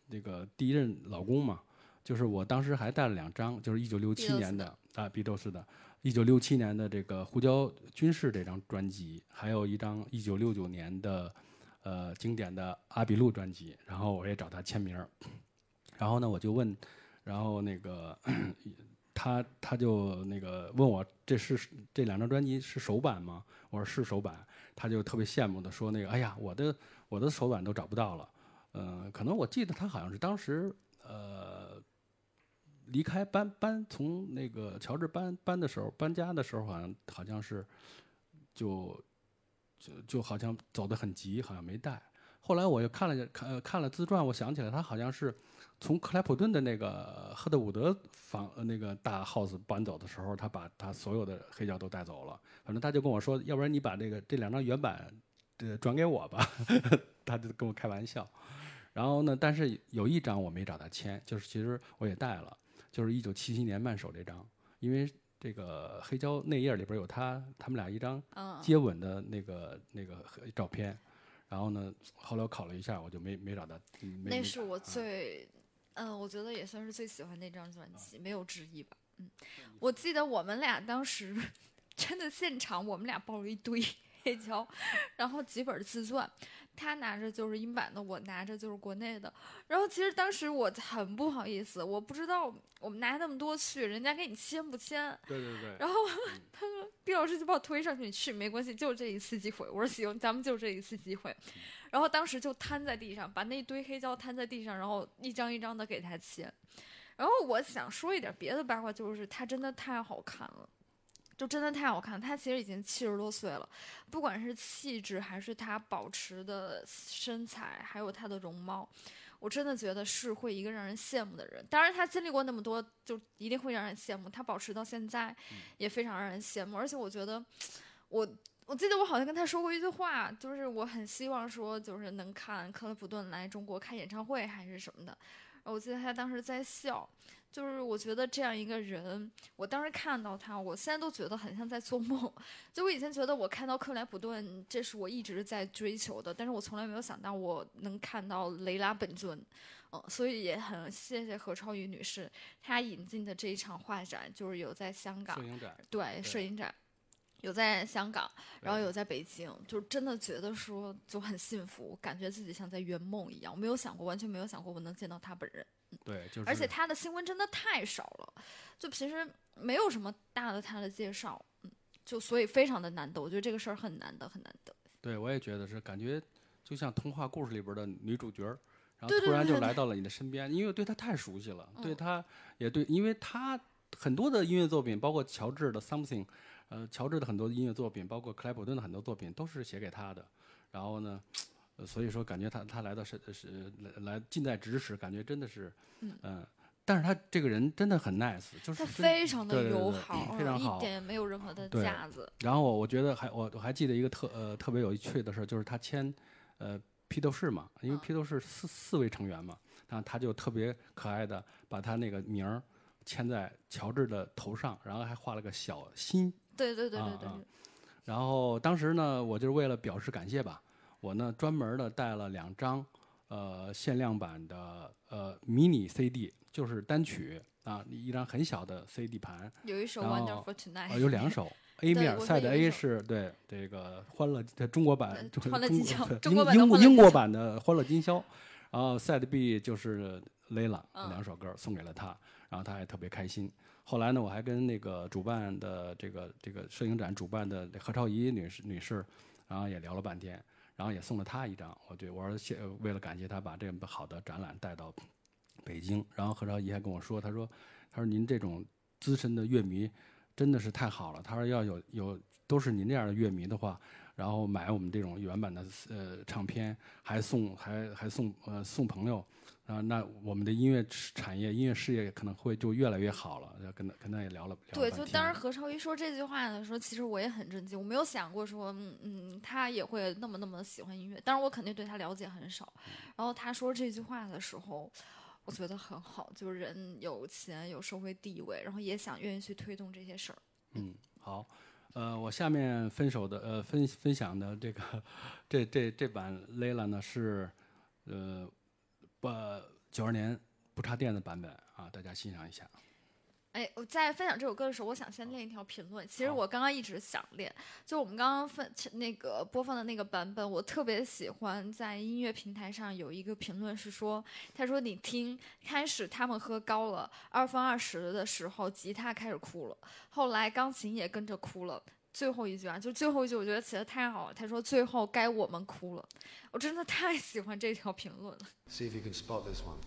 那个第一任老公嘛，就是我当时还带了两张，就是一九六七年的啊，比斗士的，一九六七年的这个胡椒军事这张专辑，还有一张一九六九年的呃经典的阿比路专辑，然后我也找他签名儿，然后呢我就问，然后那个他他就那个问我这是这两张专辑是首版吗？我说是首版，他就特别羡慕的说那个哎呀我的我的首版都找不到了，呃可能我记得他好像是当时呃离开搬搬从那个乔治搬搬的时候搬家的时候好像好像是就就就好像走得很急，好像没带。后来我又看了看呃看了自传，我想起来他好像是从克莱普顿的那个赫德伍德房那个大 house 搬走的时候，他把他所有的黑胶都带走了。反正他就跟我说，要不然你把这个这两张原版呃转给我吧，他就跟我开玩笑。然后呢，但是有一张我没找他签，就是其实我也带了，就是一九七七年慢手这张，因为这个黑胶内页里边有他他们俩一张嗯，接吻的那个那个照片，然后呢，后来我考了一下，我就没没找到。嗯没没那是我啊最，嗯、我觉得也算是最喜欢那张专辑，没有之一吧。嗯，我记得我们俩当时 真的现场，我们俩抱了一堆 黑胶，然后几本自传，他拿着就是英版的，我拿着就是国内的。然后其实当时我很不好意思，我不知道我们拿那么多去，人家给你签不签？对对对，然后他说毕老师就把我推上去，你去没关系，就这一次机会。我说行，咱们就这一次机会。然后当时就瘫在地上，把那堆黑胶摊在地上，然后一张一张的给他签。然后我想说一点别的八卦，就是他真的太好看了。就真的太好看，她其实已经七十多岁了，不管是气质还是她保持的身材，还有她的容貌，我真的觉得是会一个让人羡慕的人。当然，她经历过那么多，就一定会让人羡慕。她保持到现在，也非常让人羡慕。而且我觉得，我我记得我好像跟他说过一句话，就是我很希望说，就是能看克雷普顿来中国开演唱会还是什么的。我记得他当时在笑，就是我觉得这样一个人，我当时看到他，我现在都觉得很像在做梦。就我以前觉得我看到克莱普顿，这是我一直在追求的，但是我从来没有想到我能看到雷拉本尊。嗯，所以也很谢谢何超宇女士，她引进的这一场画展，就是有在香港摄影展，对摄影展。有在香港，然后有在北京，就真的觉得说就很幸福，感觉自己像在圆梦一样。我没有想过，完全没有想过我能见到他本人。对，就是。而且他的新闻真的太少了，就其实没有什么大的他的介绍，嗯，就所以非常的难得。我觉得这个事儿很难得，很难得。对，我也觉得是，感觉就像童话故事里边的女主角，然后突然就来到了你的身边，因为对他太熟悉了，对他也对，因为他很多的音乐作品，包括乔治的《Something》。呃，乔治的很多音乐作品，包括克莱普顿的很多作品，都是写给他的。然后呢，所以说感觉他他来到是是来近在咫尺，感觉真的是，嗯，但是他这个人真的很 nice，就是他非常的友好，非常好，一点没有任何的架子。然后我我觉得还我我还记得一个特呃特别有趣的事，就是他签呃披头士嘛，因为披头士四四位成员嘛，然后他就特别可爱的把他那个名儿签在乔治的头上，然后还画了个小心。对对对对对。然后当时呢，我就是为了表示感谢吧，我呢专门的带了两张，呃，限量版的呃迷你 CD，就是单曲啊，一张很小的 CD 盘。有一首 Wonderful Tonight。有两首，A 面赛的 A 是对这个欢乐的中国版，欢乐今宵，中国英英国版的欢乐今宵，然后 Side B 就是 Layla 两首歌送给了他，然后他还特别开心。后来呢，我还跟那个主办的这个这个摄影展主办的何超仪女士女士，然后也聊了半天，然后也送了他一张。我对我说谢，为了感谢他把这么好的展览带到北京。然后何超仪还跟我说，他说他说您这种资深的乐迷真的是太好了。他说要有有都是您这样的乐迷的话，然后买我们这种原版的呃唱片，还送还还送呃送朋友。啊，那我们的音乐产业、音乐事业可能会就越来越好了。要跟他跟他也聊了。对，就当时何超一说这句话的时候，其实我也很震惊。我没有想过说，嗯嗯，他也会那么那么喜欢音乐。当然，我肯定对他了解很少。然后他说这句话的时候，我觉得很好，就是人有钱有社会地位，然后也想愿意去推动这些事儿。嗯，好，呃，我下面分手的呃分分享的这个这这这版 Layla 呢是呃。不，九二年不插电的版本啊，大家欣赏一下。哎，我在分享这首歌的时候，我想先练一条评论。其实我刚刚一直想练，就我们刚刚分那个播放的那个版本，我特别喜欢在音乐平台上有一个评论是说，他说你听，开始他们喝高了，二分二十的时候，吉他开始哭了，后来钢琴也跟着哭了。最后一句啊，就最后一句，我觉得写的太好了。他说：“最后该我们哭了。”我真的太喜欢这条评论了。See if you can spot this one.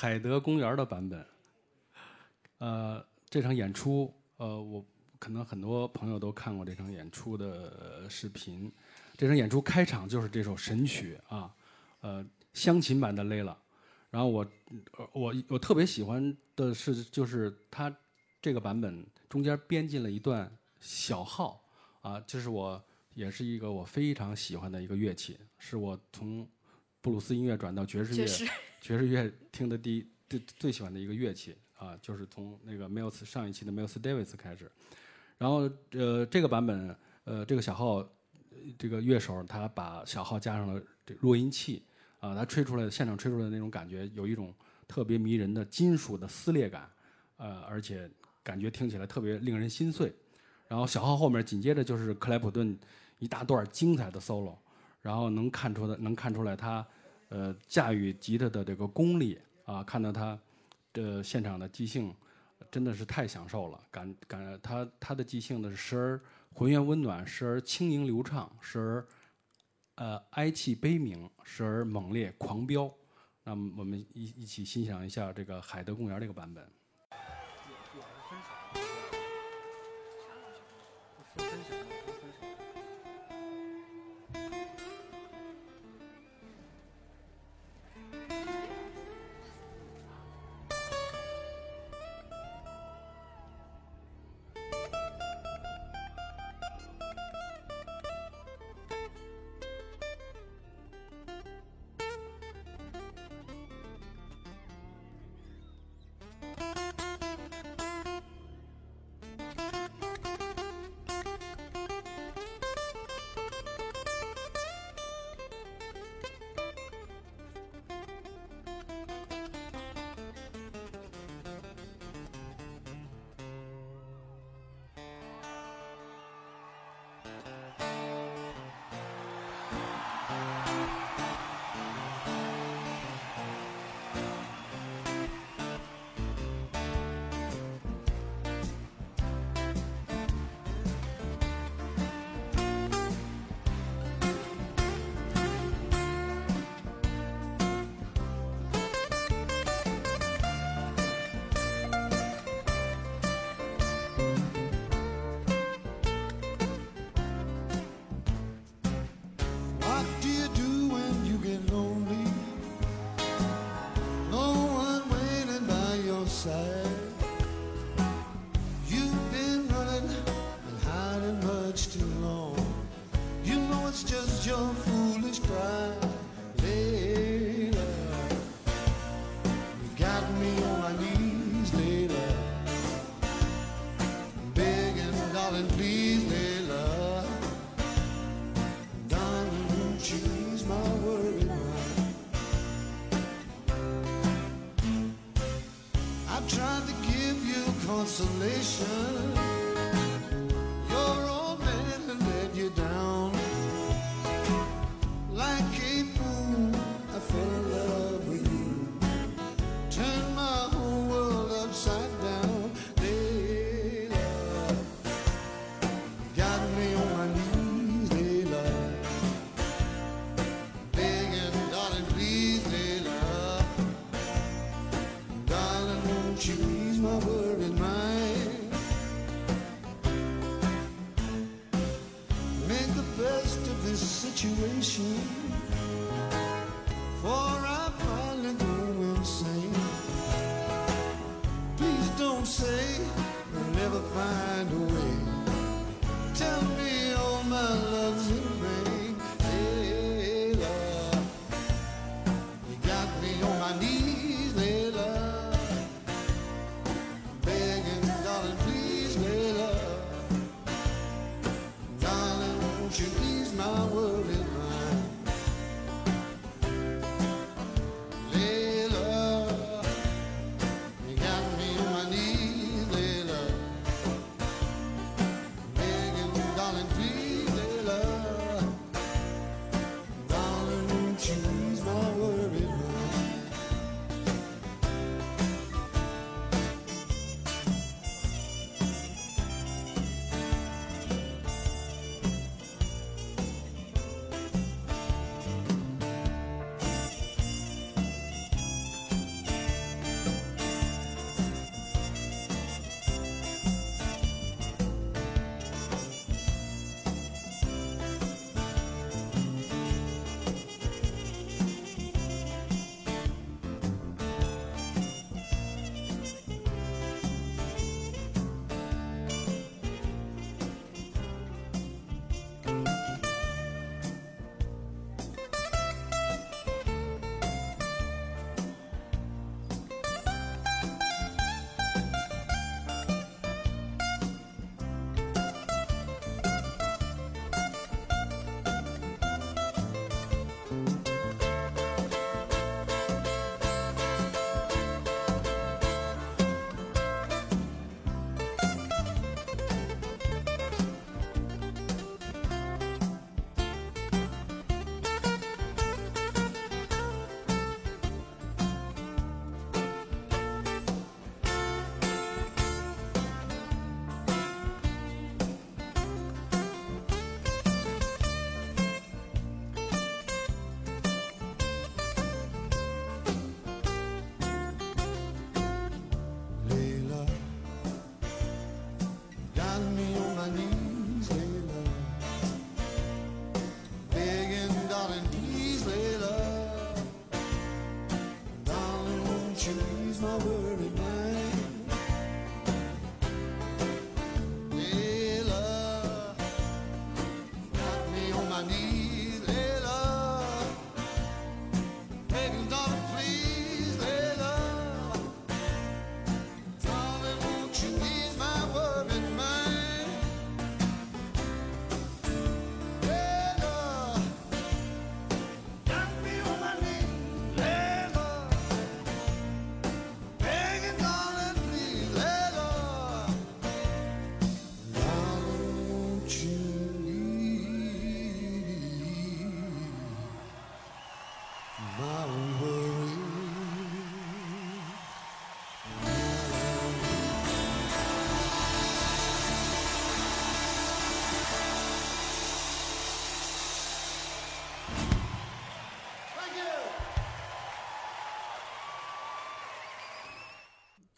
海德公园的版本。呃，这场演出，呃，我可能很多朋友都看过这场演出的视频。这场演出开场就是这首神曲啊，呃，湘琴版的《累了》。然后我，我我特别喜欢的是，就是它这个版本中间编进了一段小号啊，这是我也是一个我非常喜欢的一个乐器，是我从布鲁斯音乐转到爵士乐爵士乐听的第一最最喜欢的一个乐器啊，就是从那个 Miles 上一期的 Miles Davis 开始，然后呃这个版本呃这个小号这个乐手他把小号加上了这弱音器啊，他吹出来现场吹出来的那种感觉有一种特别迷人的金属的撕裂感，呃而且感觉听起来特别令人心碎。然后小号后面紧接着就是克莱普顿一大段精彩的 solo，然后能看出的能看出来他呃驾驭吉他的这个功力啊，看到他的现场的即兴真的是太享受了，感感他他的即兴呢时而浑圆温暖，时而轻盈流畅，时而呃哀戚悲鸣，时而猛烈狂飙。那么我们一一起欣赏一下这个海德公园这个版本。Side.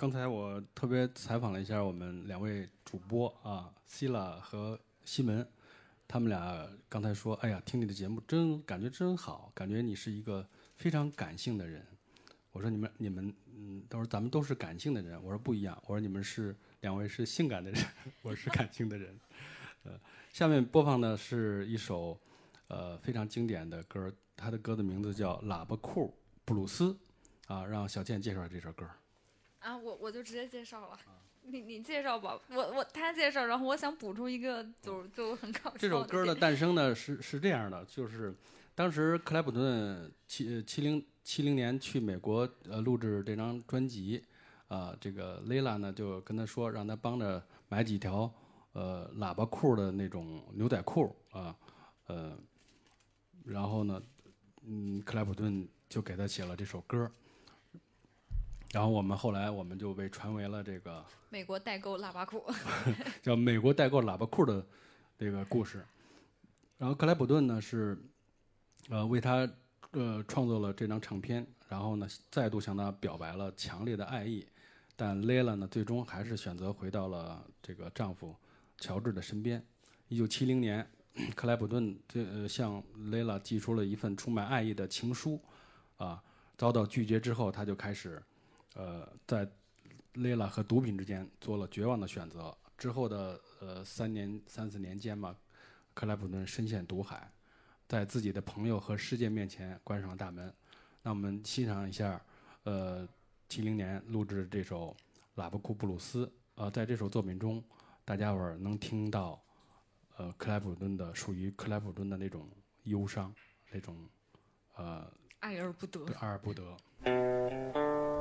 刚才我特别采访了一下我们两位主播啊，希拉和西门，他们俩刚才说，哎呀，听你的节目真感觉真好，感觉你是一个非常感性的人。我说你们你们嗯，他说咱们都是感性的人。我说不一样，我说你们是两位是性感的人，我是感性的人。呃，下面播放的是一首呃非常经典的歌，它的歌的名字叫《喇叭裤布鲁斯》啊，让小健介绍这首歌。啊，我我就直接介绍了。你你介绍吧，我我他介绍，然后我想补充一个，就就很搞笑。这首歌的诞生呢是是这样的，就是当时克莱普顿七七零七零年去美国呃录制这张专辑，啊，这个 Layla 呢就跟他说，让他帮着买几条呃喇叭裤的那种牛仔裤啊，呃，然后呢，嗯，克莱普顿就给他写了这首歌。然后我们后来我们就被传为了这个美国代购喇叭裤，叫美国代购喇叭裤的这个故事。然后克莱普顿呢是呃为他呃创作了这张唱片，然后呢再度向他表白了强烈的爱意，但 Layla 呢最终还是选择回到了这个丈夫乔治的身边。一九七零年，克莱普顿这呃向 Layla 寄出了一份充满爱意的情书，啊，遭到拒绝之后，他就开始呃在 Layla 和毒品之间做了绝望的选择。之后的呃三年三四年间吧，克莱普顿深陷毒海，在自己的朋友和世界面前关上了大门。那我们欣赏一下，呃，七零年录制这首《喇叭裤布鲁斯》。呃，在这首作品中，大家伙儿能听到，呃，克莱普顿的属于克莱普顿的那种忧伤，那种呃爱而不得。爱而不得。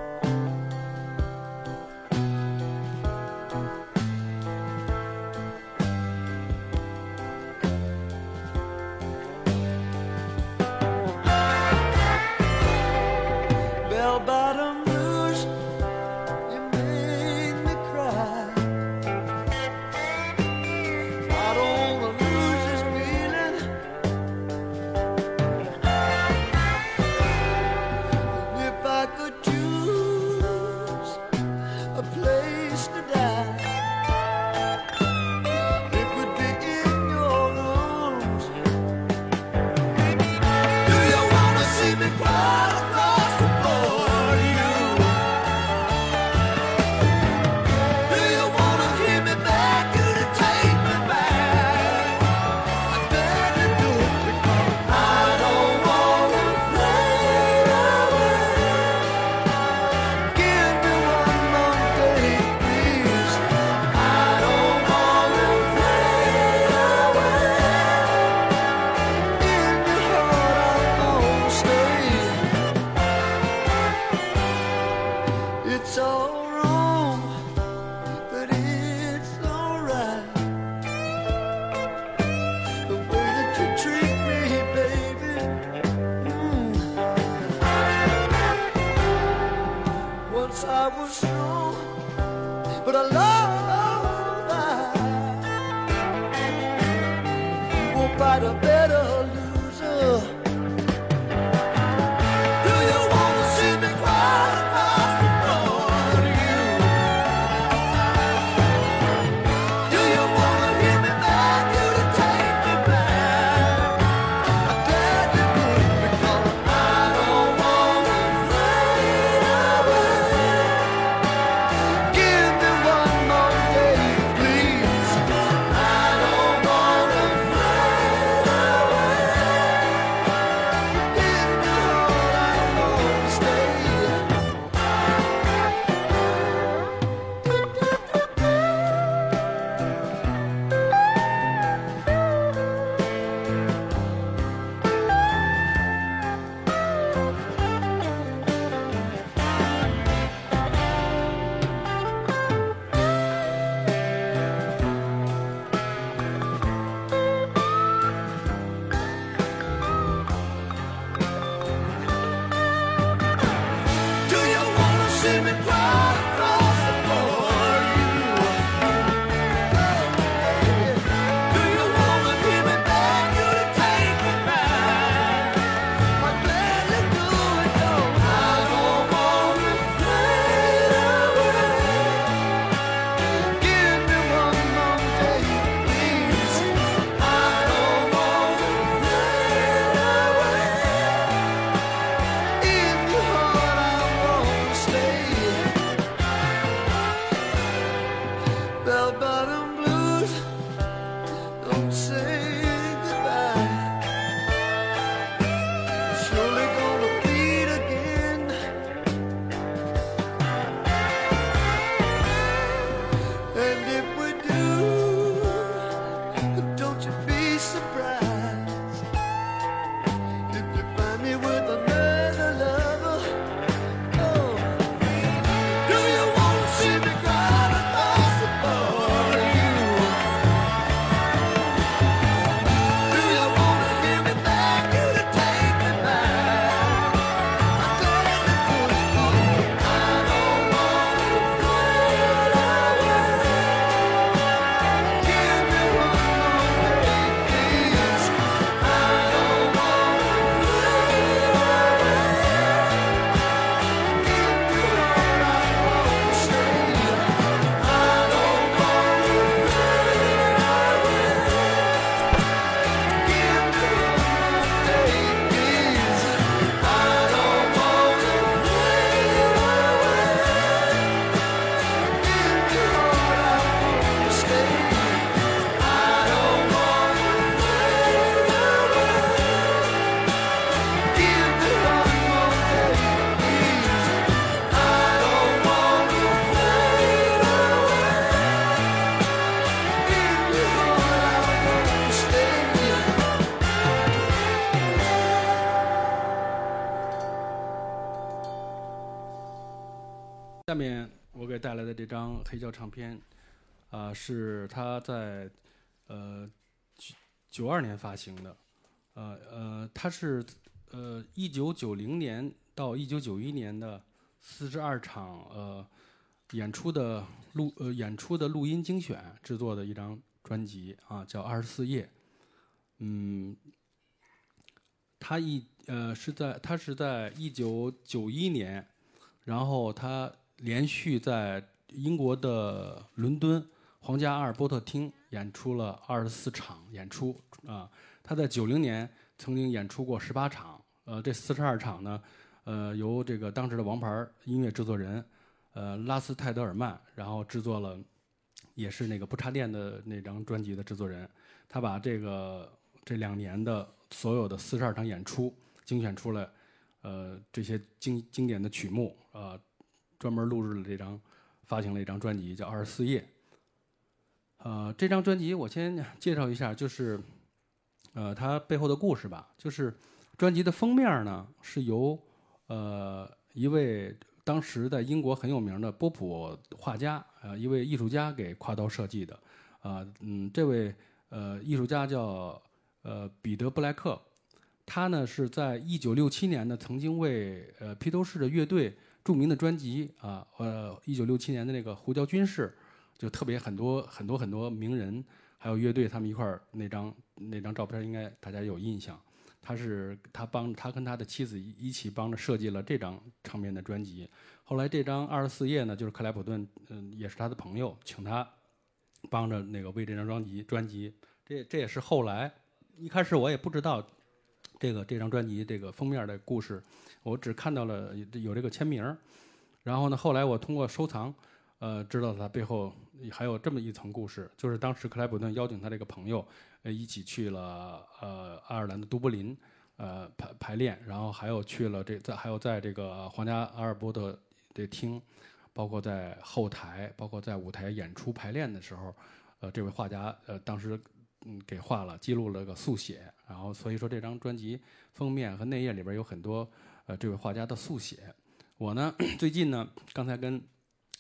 下面我给带来的这张黑胶唱片，啊、是他在呃九九二年发行的，呃呃，它是呃一九九零年到一九九一年的四十二场呃演出的录呃演出的录音精选制作的一张专辑啊，叫《二十四夜》。嗯，他一呃是在他是在一九九一年，然后他连续在英国的伦敦皇家阿尔伯特厅演出了二十四场演出啊。他在九零年曾经演出过十八场，呃，这四十二场呢，呃，由这个当时的王牌音乐制作人，呃，拉斯泰德尔曼，然后制作了，也是那个不插电的那张专辑的制作人，他把这个这两年的所有的四十二场演出精选出来，呃，这些经经典的曲目，呃，专门录制了这张，发行了一张专辑叫《二十四页》。呃，这张专辑我先介绍一下，就是，呃，它背后的故事吧。就是专辑的封面呢，是由呃一位当时在英国很有名的波普画家，呃，一位艺术家给挎刀设计的。啊、嗯，这位呃艺术家叫呃彼得布莱克，他呢是在一九六七年呢曾经为呃披头士的乐队著名的专辑啊呃一九六七年的那个胡椒军事，就特别很多很多很多名人还有乐队他们一块儿那张那张照片应该大家有印象。他是他帮他跟他的妻子一起帮着设计了这张唱片的专辑。后来这张二十四页呢，就是克莱普顿，嗯，也是他的朋友，请他帮着那个为这张专辑专辑。这这也是后来一开始我也不知道这个这张专辑这个封面的故事，我只看到了有这个签名。然后呢，后来我通过收藏，呃，知道他背后还有这么一层故事，就是当时克莱普顿邀请他这个朋友，呃，一起去了呃爱尔兰的都柏林，呃排排练，然后还有去了这在还有在这个皇家阿尔伯特的厅，包括在后台，包括在舞台演出排练的时候，呃，这位画家呃当时嗯给画了记录了个速写，然后所以说这张专辑封面和内页里边有很多呃这位画家的速写。我呢 最近呢刚才跟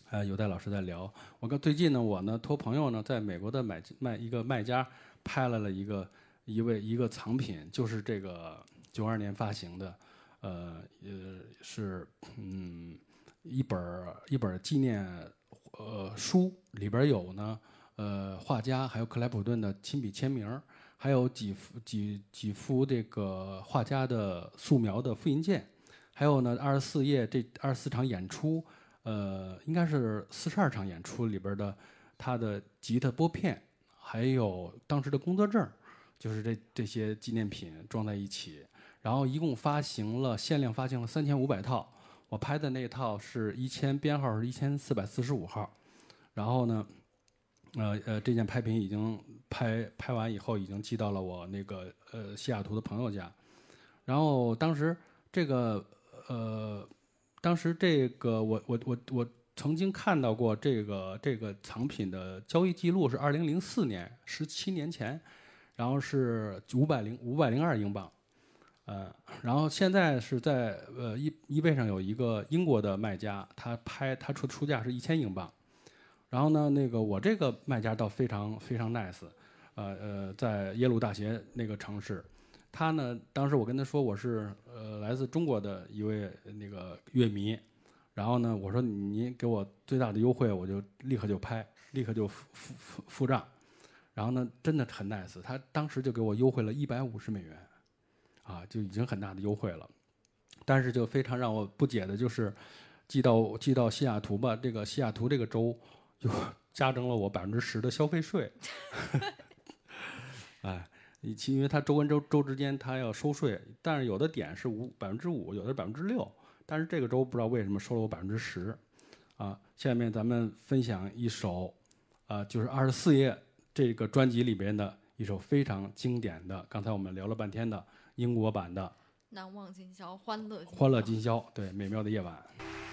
呃有代老师在聊，我跟最近呢我呢托朋友呢在美国的买卖一个卖家拍来了一个一位一个藏品，就是这个九二年发行的，呃呃是嗯一本儿一本纪念呃书，里边有呢呃画家还有克莱普顿的亲笔签名，还有几幅几几幅这个画家的素描的复印件，还有呢二十四页这二十四场演出，呃应该是四十二场演出里边的他的吉他拨片，还有当时的工作证，就是这这些纪念品装在一起，然后一共发行了限量发行了三千五百套，我拍的那套是一千编号是一千四百四十五号，然后呢，呃呃这件拍品已经拍拍完以后已经寄到了我那个呃西雅图的朋友家，然后当时这个呃当时这个我我我我曾经看到过这个这个藏品的交易记录是二零零四年，十七年前，然后是五百零五百零二英镑，呃，然后现在是在呃易易贝上有一个英国的卖家，他拍他出出价是一千英镑，然后呢，那个我这个卖家倒非常非常 nice，呃呃，在耶鲁大学那个城市，他呢，当时我跟他说我是呃来自中国的一位那个乐迷，然后呢，我说你给我最大的优惠，我就立刻就拍，立刻就付付付账，然后呢，真的很 nice，他当时就给我优惠了一百五十美元，啊，就已经很大的优惠了，但是就非常让我不解的就是，寄到寄到西雅图吧，这个西雅图这个州就 加征了我百分之十的消费税，哎。以其因为它州跟州州之间它要收税，但是有的点是五百分之五，有的百分之六，但是这个州不知道为什么收了我百分之十，啊，下面咱们分享一首，啊，就是二十四页这个专辑里边的一首非常经典的，刚才我们聊了半天的英国版的难忘今宵，欢乐《欢乐今今宵》，对，美妙的夜晚。「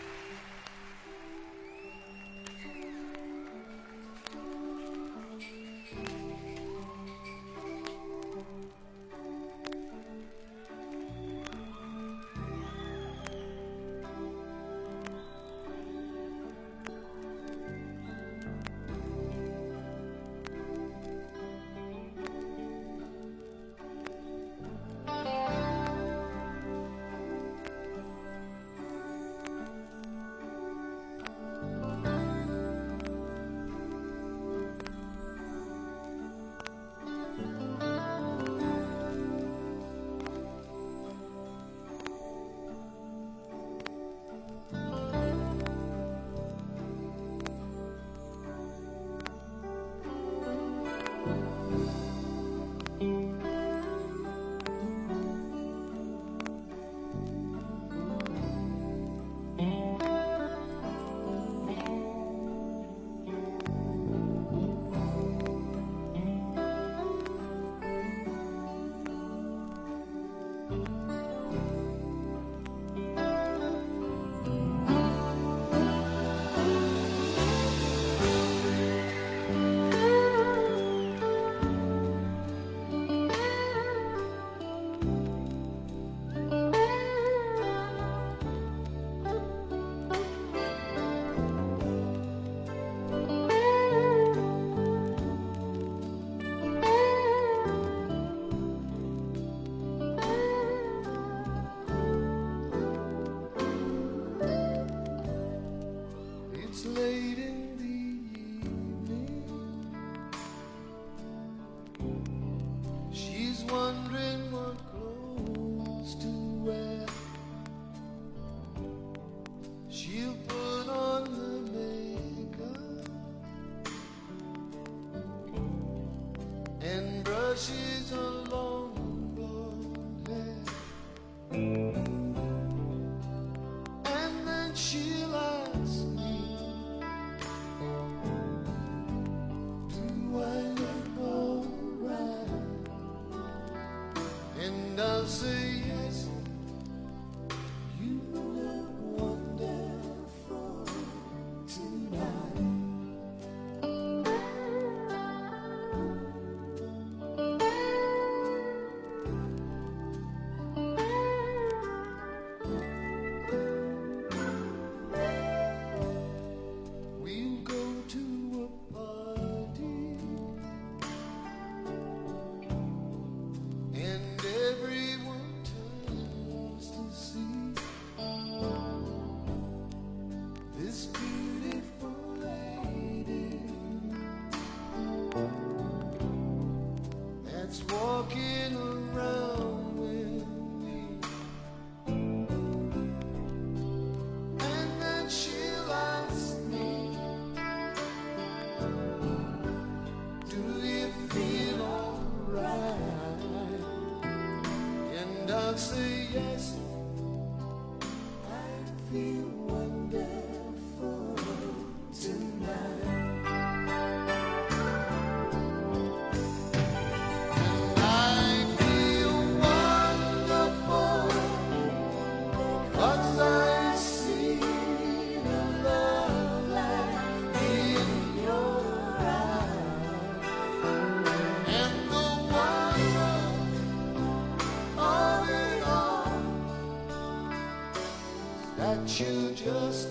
just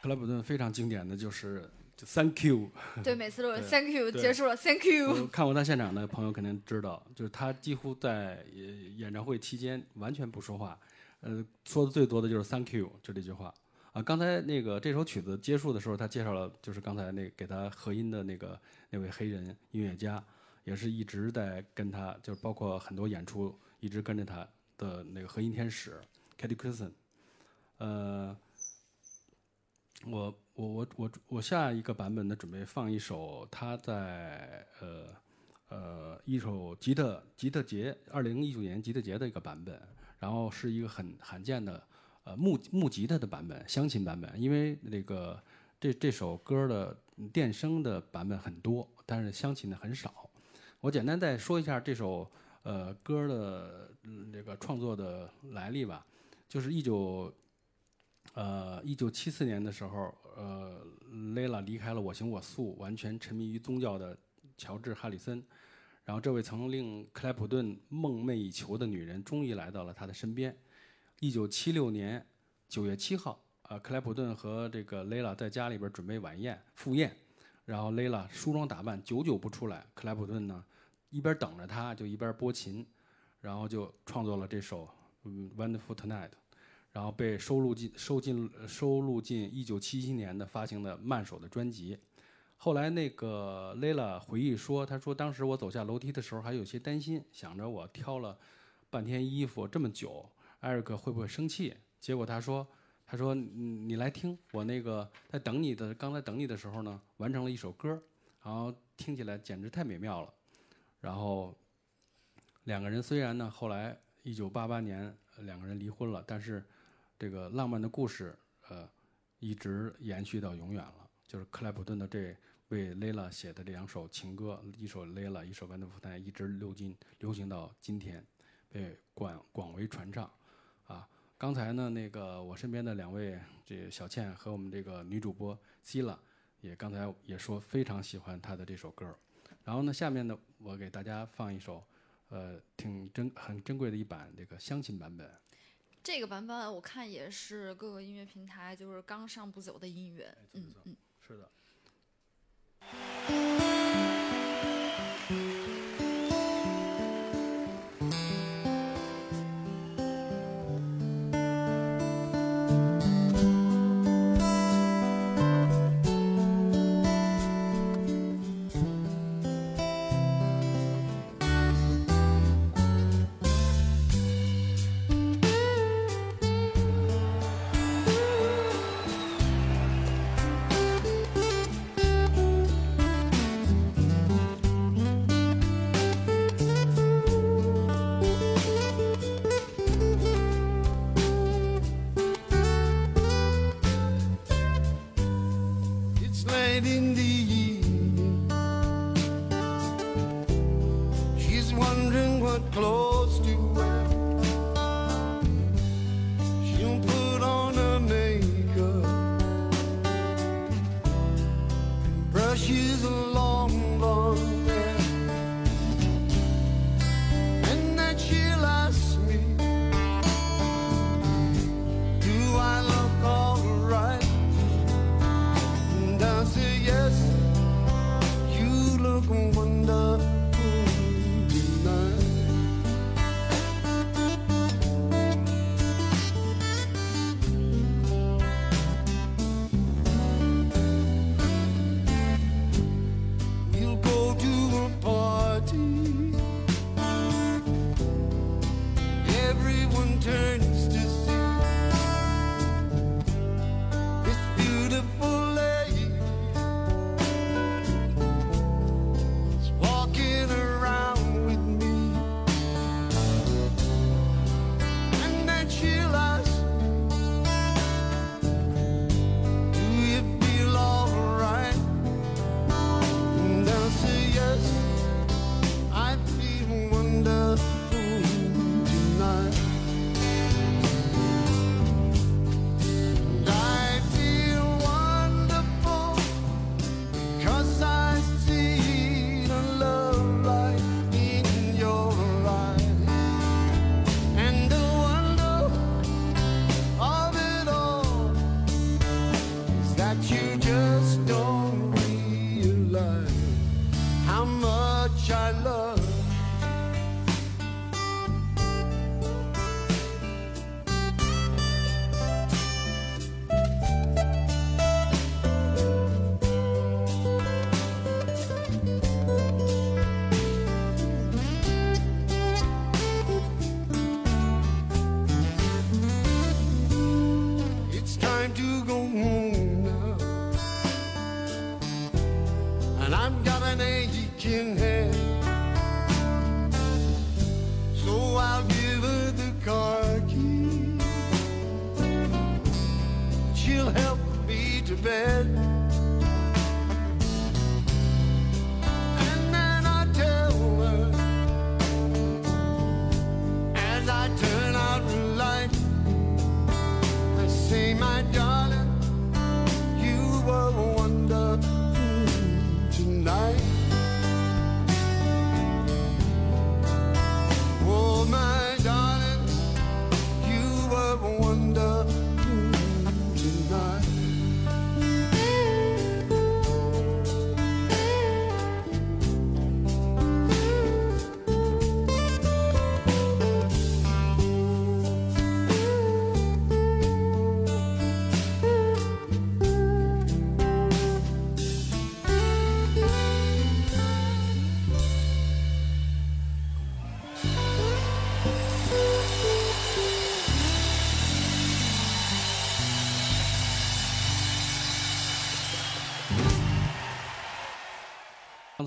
克莱普顿非常经典的就是就 Thank you。对，每次都是 Thank you，结束了 Thank you。看过他现场的朋友肯定知道，就是他几乎在呃演唱会期间完全不说话，呃，说的最多的就是 “Thank you” 就这句话。啊，刚才那个这首曲子结束的时候，他介绍了就是刚才那给他合音的那个那位黑人音乐家，也是一直在跟他，就是包括很多演出一直跟着他的那个合音天使 Katy Kristen。呃，我我我我我下一个版本呢，准备放一首他在呃呃一首吉他吉他节二零一九年吉他节的一个版本，然后是一个很罕见的呃木木吉他的版本，乡琴版本，因为那个这这首歌的电声的版本很多，但是乡琴的很少。我简单再说一下这首呃歌的嗯这个创作的来历吧，就是一九呃，一九七四年的时候，呃莱拉离开了我行我素，完全沉迷于宗教的乔治·哈里森。然后，这位曾令克莱普顿梦寐以求的女人，终于来到了他的身边。一九七六年九月七号，呃，克莱普顿和这个莱拉在家里边准备晚宴赴宴，然后莱拉梳妆打扮，久久不出来。克莱普顿呢，一边等着他，就一边拨琴，然后就创作了这首嗯《Wonderful Tonight》。然后被收录进收进收录进一九七七年的发行的慢手的专辑。后来那个 Layla 回忆说，她说当时我走下楼梯的时候还有些担心，想着我挑了半天衣服这么久，艾瑞克会不会生气？结果他说，他说你来听，我那个在等你的刚才等你的时候呢，完成了一首歌，然后听起来简直太美妙了。然后两个人虽然呢后来一九八八年两个人离婚了，但是这个浪漫的故事，呃，一直延续到永远了。就是克莱普顿的这为 Layla 写的这两首情歌，一首 Layla，一首 Wonderful Time，一直流进流行到今天，被广广为传唱。啊，刚才呢，那个我身边的两位这小倩和我们这个女主播 Sila 也刚才也说非常喜欢她的这首歌。然后呢，下面呢，我给大家放一首，呃，挺珍很珍贵的一版这个乡亲版本。这个版本我看也是各个音乐平台就是刚上不久的音乐，嗯嗯。是的。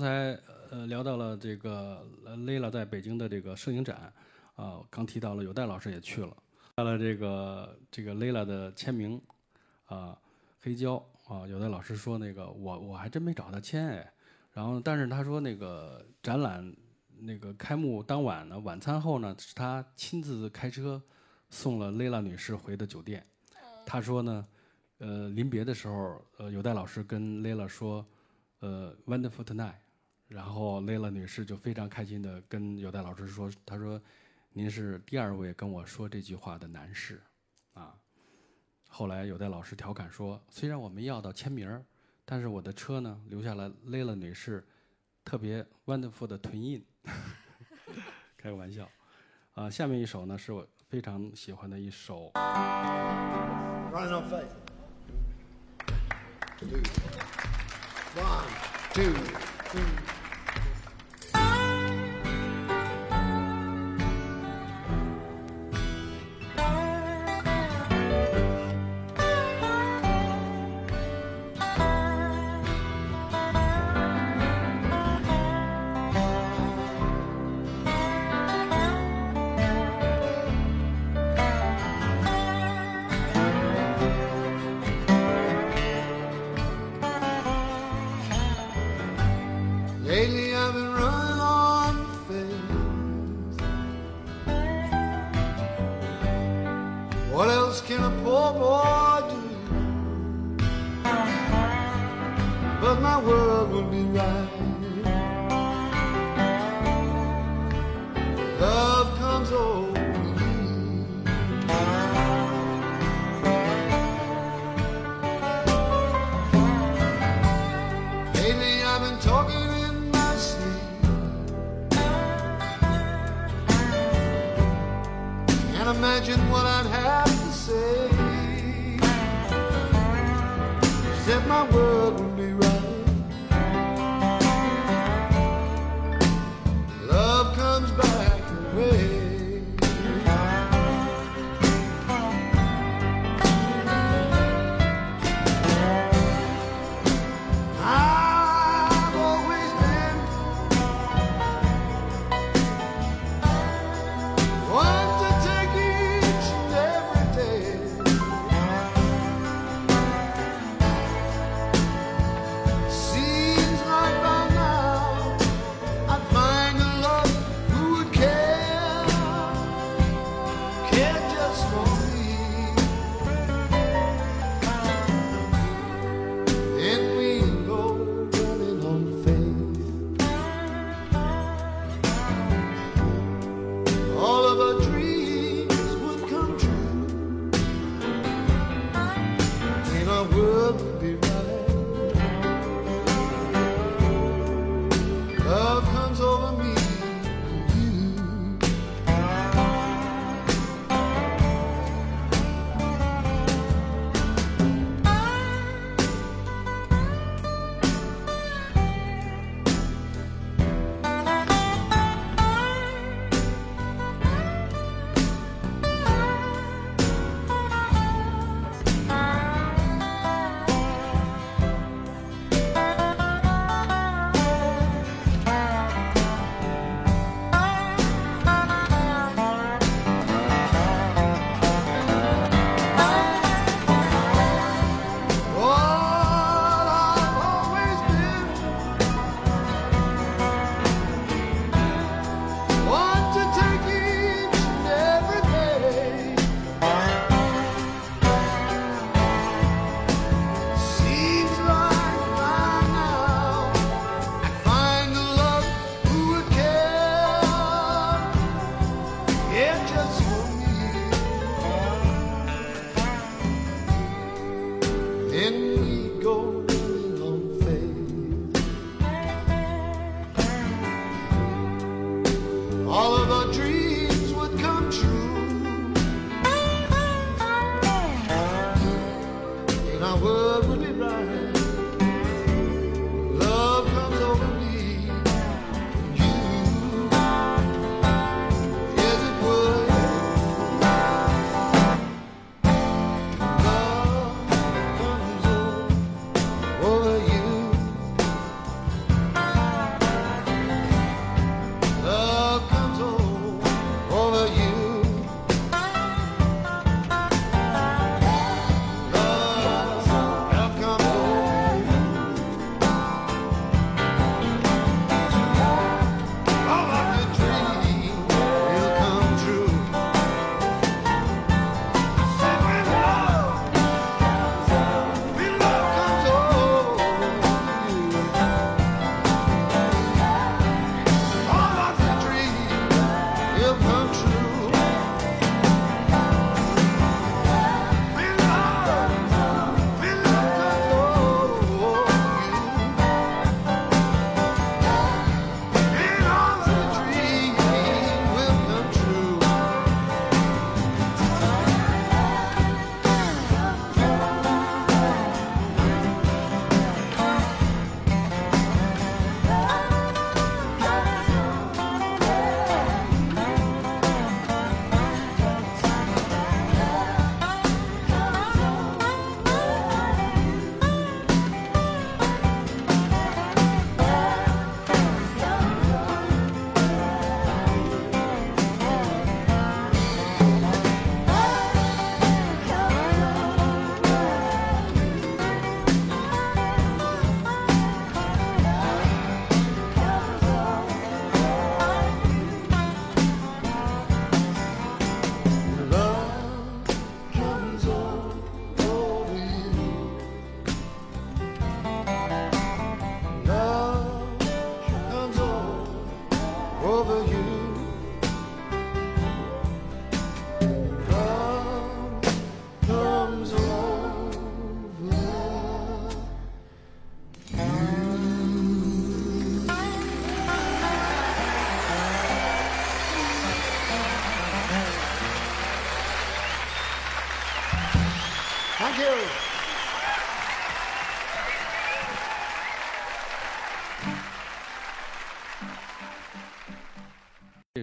才呃聊到了这个呃 Layla 在北京的这个摄影展，啊、刚提到了有戴老师也去了，带了这个这个 Layla 的签名，啊、黑胶啊、有戴老师说那个我我还真没找他签哎，然后但是他说那个展览那个开幕当晚呢，晚餐后呢是他亲自开车送了 Layla 女士回的酒店，他说呢，呃临别的时候，呃有戴老师跟 Layla 说。呃，Wonderful Tonight，然后 Layla 女士就非常开心的跟有戴老师说，她说您是第二位跟我说这句话的男士，啊。后来有戴老师调侃说，虽然我没要到签名，但是我的车呢留下了 Layla 女士特别 wonderful 的臀印，开个玩笑。啊，下面一首呢是我非常喜欢的一首 Run on faith. One, two, three.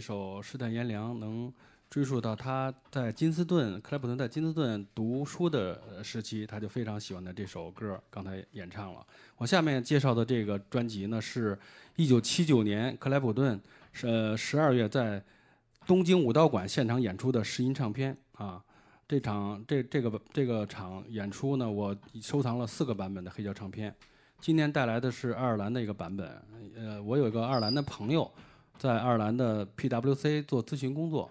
首《世态炎凉》能追溯到他在金斯顿，克莱普顿在金斯顿读书的时期，他就非常喜欢的这首歌，刚才演唱了。我下面介绍的这个专辑呢，是1979年克莱普顿呃12月在东京武道馆现场演出的试音唱片啊。这场这这个这个场演出呢，我收藏了四个版本的黑胶唱片。今天带来的是爱尔兰的一个版本。呃，我有一个爱尔兰的朋友，在爱尔兰的 PWC 做咨询工作，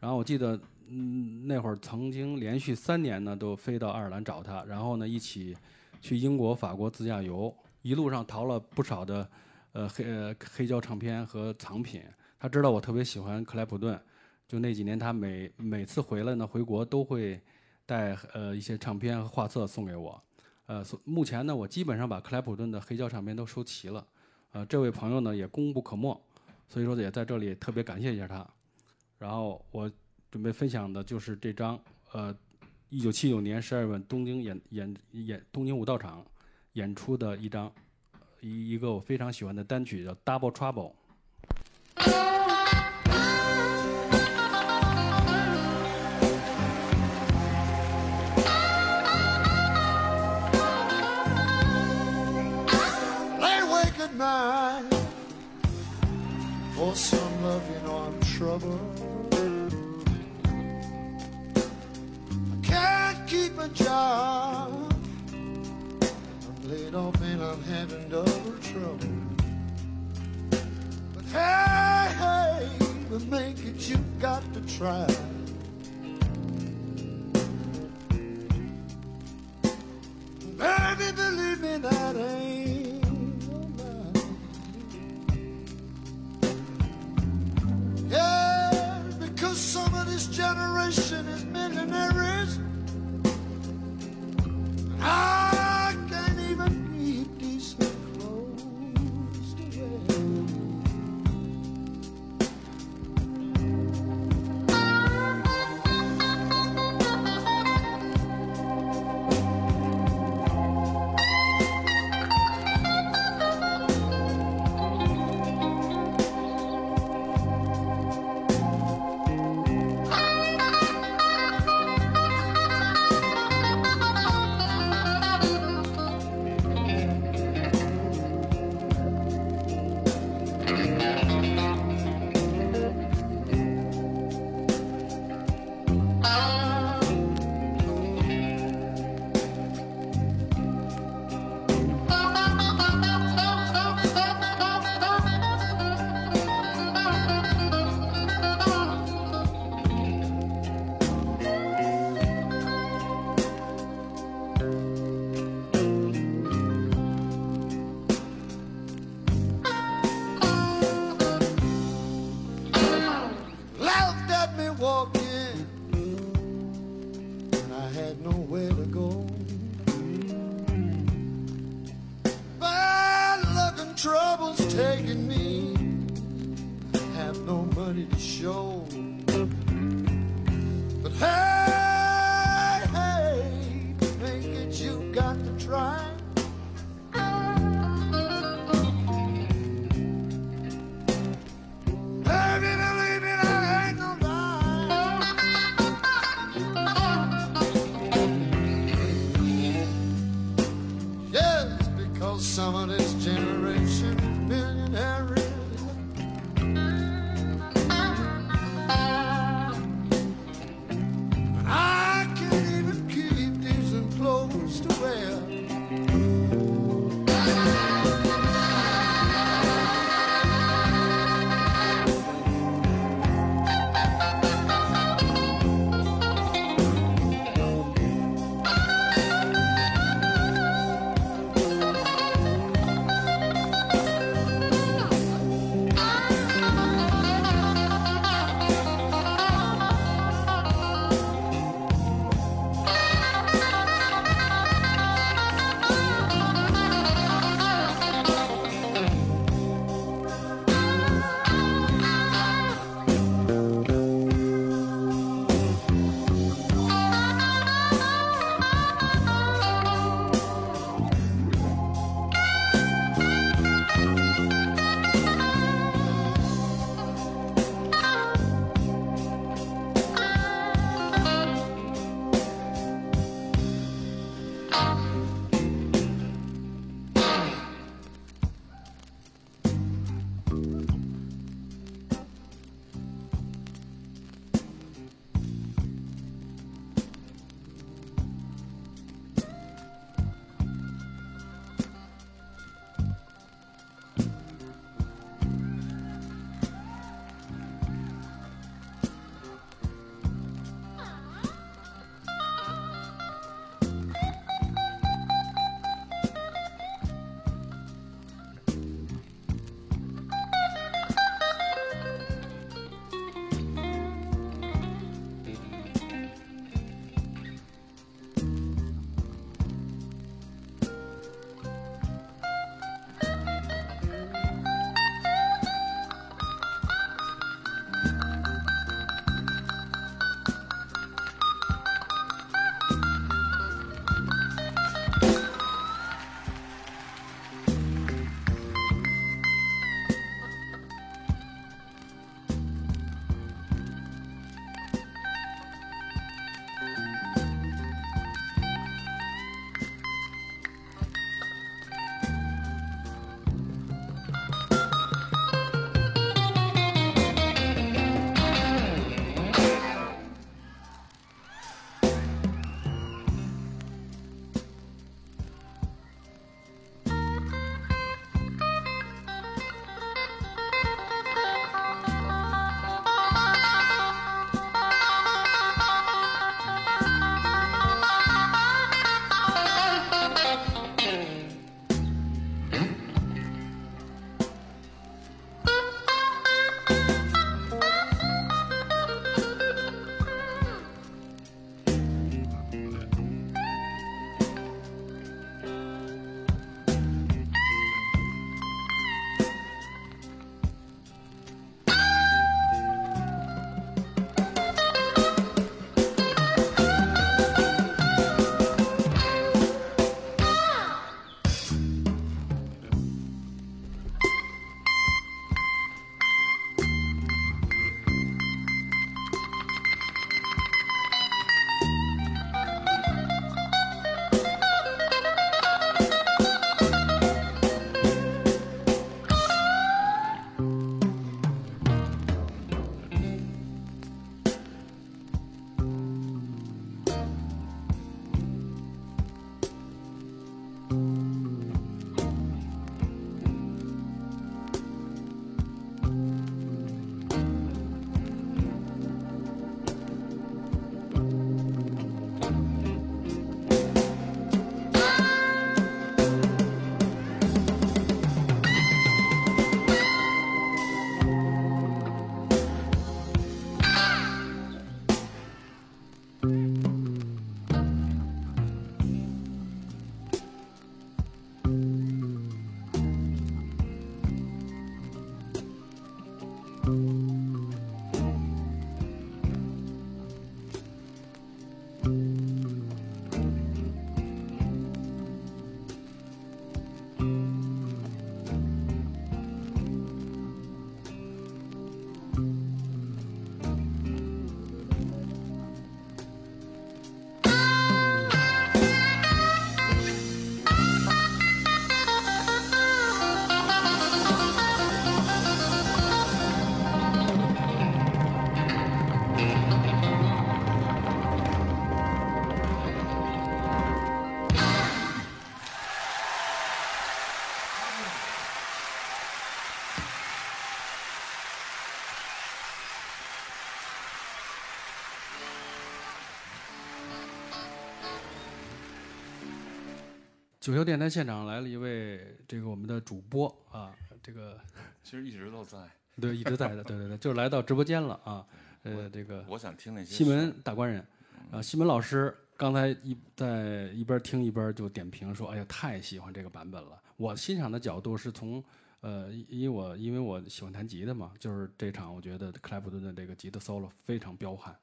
然后我记得，嗯，那会儿曾经连续三年呢都飞到爱尔兰找他，然后呢一起去英国、法国自驾游，一路上淘了不少的呃黑呃黑胶唱片和藏品。他知道我特别喜欢克莱普顿，就那几年他每每次回来呢回国都会带呃一些唱片和画册送给我。呃，目前呢我基本上把克莱普顿的黑胶唱片都收齐了。呃，这位朋友呢也功不可没，所以说也在这里特别感谢一下他。然后我准备分享的就是这张呃，一九七九年十二月份东京演演演东京武道场演出的一张一一个我非常喜欢的单曲叫《Double Trouble》。For some love, you know I'm troubled. I can't keep a job. I'm laid off and I'm having double trouble. But hey, hey, to make it, you've got to try. Baby, believe me, that ain't question is 九霄电台现场来了一位这个我们的主播啊，这个 其实一直都在。对一直在的，对对对，就来到直播间了啊。呃，这个我想听那些西门大官人啊，西门老师刚才一在一边听一边就点评说：“哎呀，太喜欢这个版本了。”我欣赏的角度是从呃，因为我因为我喜欢弹吉他嘛，就是这场我觉得克莱普顿的这个吉他 solo 非常彪悍。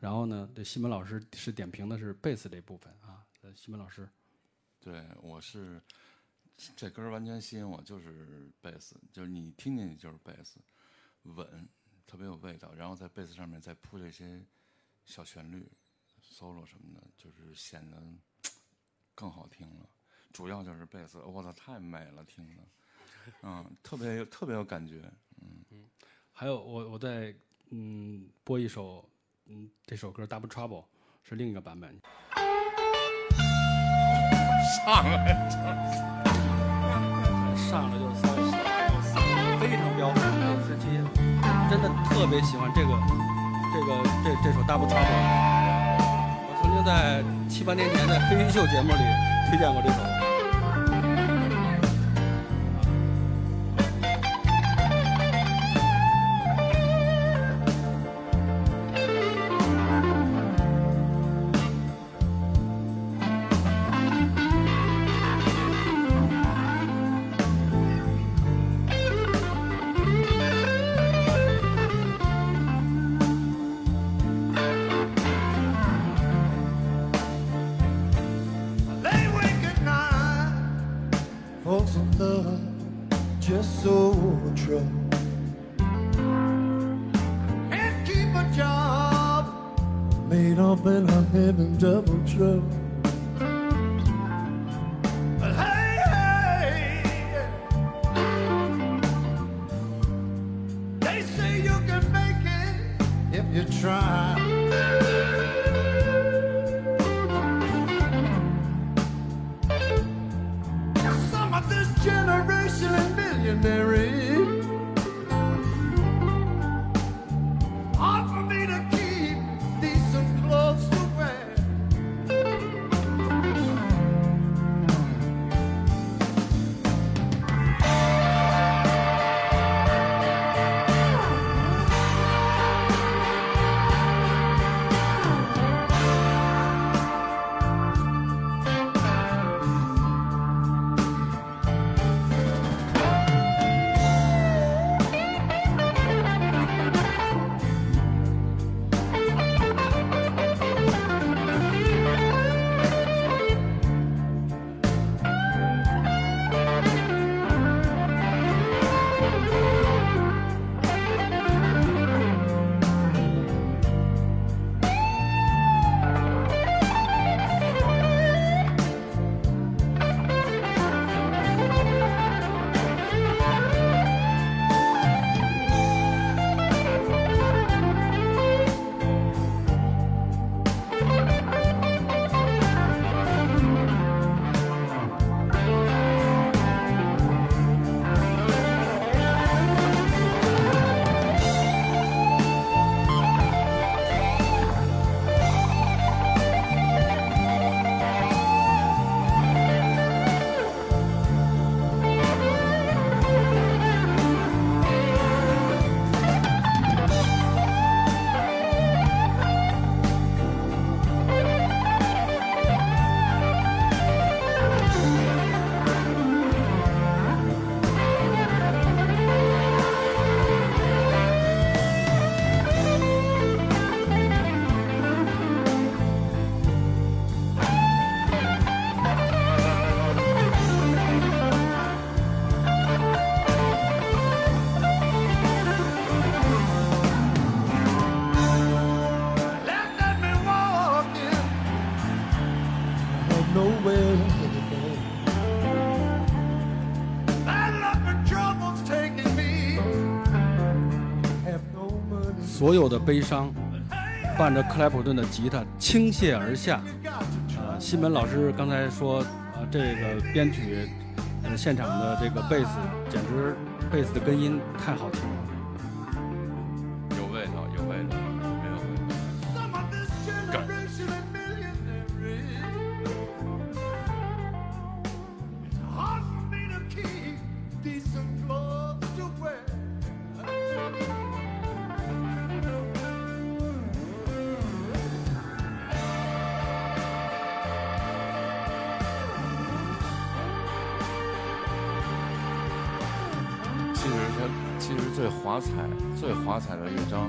然后呢，这西门老师是点评的是贝斯这部分啊。呃，西门老师，对，我是这歌完全吸引我，就是贝斯，就是你听进去就是贝斯，稳，特别有味道。然后在贝斯上面再铺这些小旋律、solo 什么的，就是显得更好听了。主要就是贝斯，我操，太美了，听的，嗯，特别有特别有感觉。嗯 还有我我再嗯播一首嗯这首歌《Double Trouble》是另一个版本。上来上来就是三十，非常标准的时期，真的特别喜欢这个这个这这首《大步走》。我曾经在七八年前在飞行秀节目里推荐过这首。所有的悲伤伴着克莱普顿的吉他倾泻而下。You got to try. 呃，西门老师刚才说，呃，这个编曲，呃，现场的这个贝斯，简直贝斯的根音太好听的乐章，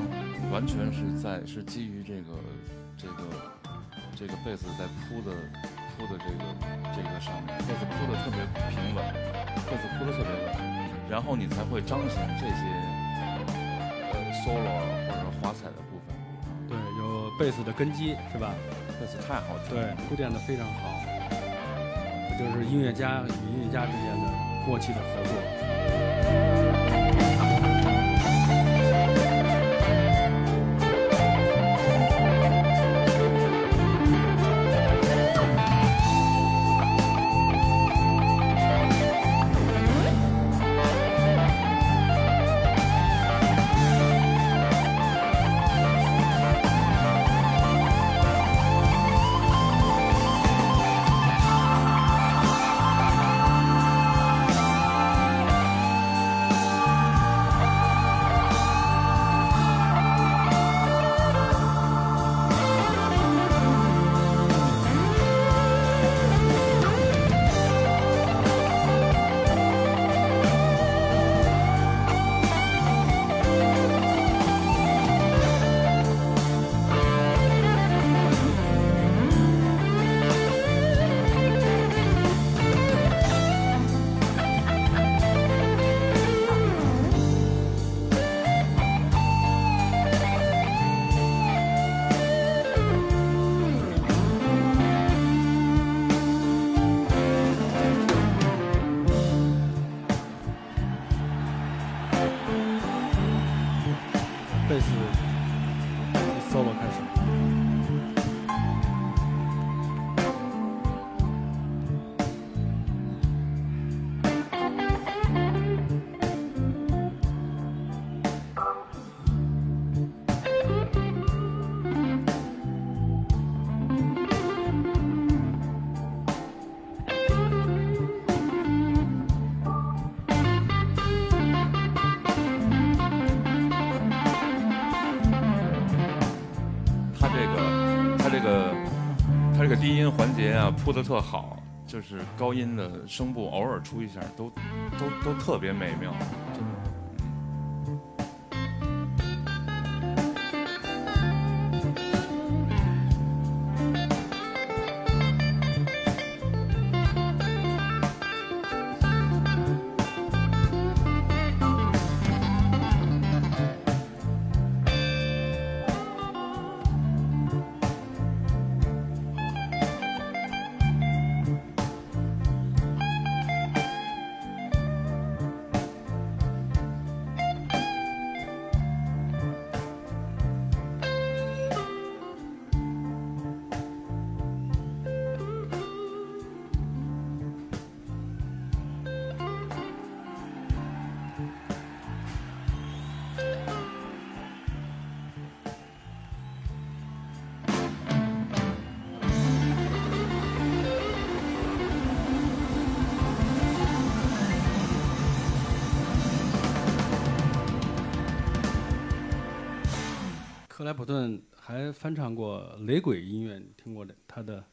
完全是在是基于这个这个这个贝斯在铺的铺的这个这个上面，贝斯铺的特别平稳，贝斯铺的特别稳，然后你才会彰显这些呃 solo 或者华彩的部分。对，有贝斯的根基是吧？贝斯太好听了，对，铺垫的非常好，这就是音乐家与音乐家之间的默契的合作。节啊铺的特好，就是高音的声部偶尔出一下，都都都特别美妙。莱普顿还翻唱过雷鬼音乐，你听过的他的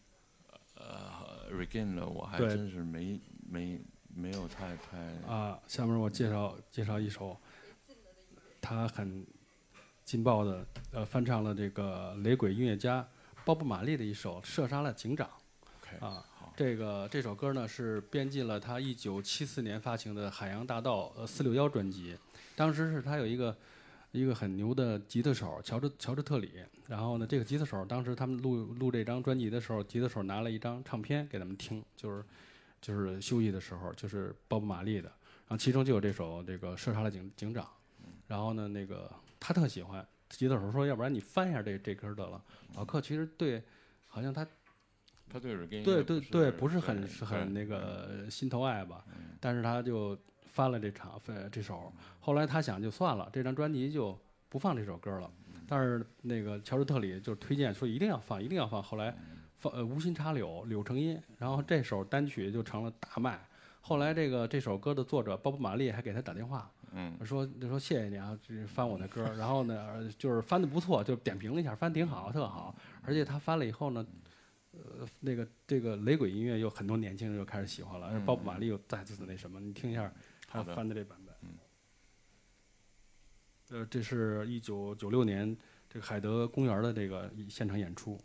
呃 Regain 的我还真是没没没有太太啊，下面我介绍介绍一首，他很劲爆的呃翻唱了这个雷鬼音乐家鲍勃马利的一首《射杀了警长》OK 啊好。这个这首歌呢是编进了他一九七四年发行的《海洋大道》呃四六幺专辑，当时是他有一个一个很牛的吉他手乔治乔治特里，然后呢这个吉他手当时他们录录这张专辑的时候，吉他手拿了一张唱片给他们听，就是就是休息的时候，就是鲍勃马利的，然后其中就有这首这个射杀了警警长，然后呢那个他特喜欢，吉他手说要不然你翻一下这这歌得了，老克其实对好像他他对 Regain 对对对，不不是很是很那个心头爱吧，嗯。但是他就翻了这场呃这首，后来他想就算了，这张专辑就不放这首歌了。但是那个乔治特里就推荐说一定要放，一定要放。后来放呃无心插柳柳成荫，然后这首单曲就成了大卖。后来这个这首歌的作者鲍勃马利还给他打电话，嗯说就说谢谢你啊，这翻我的歌，然后呢呃就是翻的不错，就点评了一下，翻挺好，特好。而且他翻了以后呢，呃那个这个雷鬼音乐有很多年轻人又开始喜欢了，鲍勃马利又再次的那什么，你听一下他翻的这版本。呃这是一九九六年这个海德公园的这个现场演出。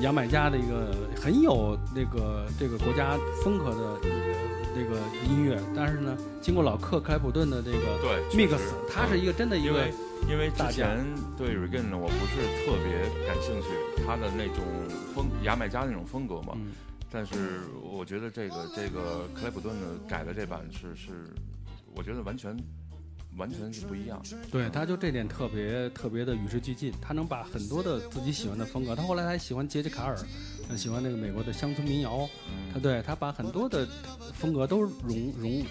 牙买加的一个很有那个这个国家风格的呃这个音乐，但是呢，经过老克克莱普顿的这个对 mix，实它是一个真的一个因为因为之前对 Regan 呢，我不是特别感兴趣，他的那种风牙买加那种风格嘛。嗯但是我觉得这个这个克莱普顿的改的这版是是，我觉得完全完全是不一样。对，他就这点特别特别的与时俱进，他能把很多的自己喜欢的风格，他后来还喜欢杰吉卡尔，呃喜欢那个美国的乡村民谣，他对他把很多的风格都融融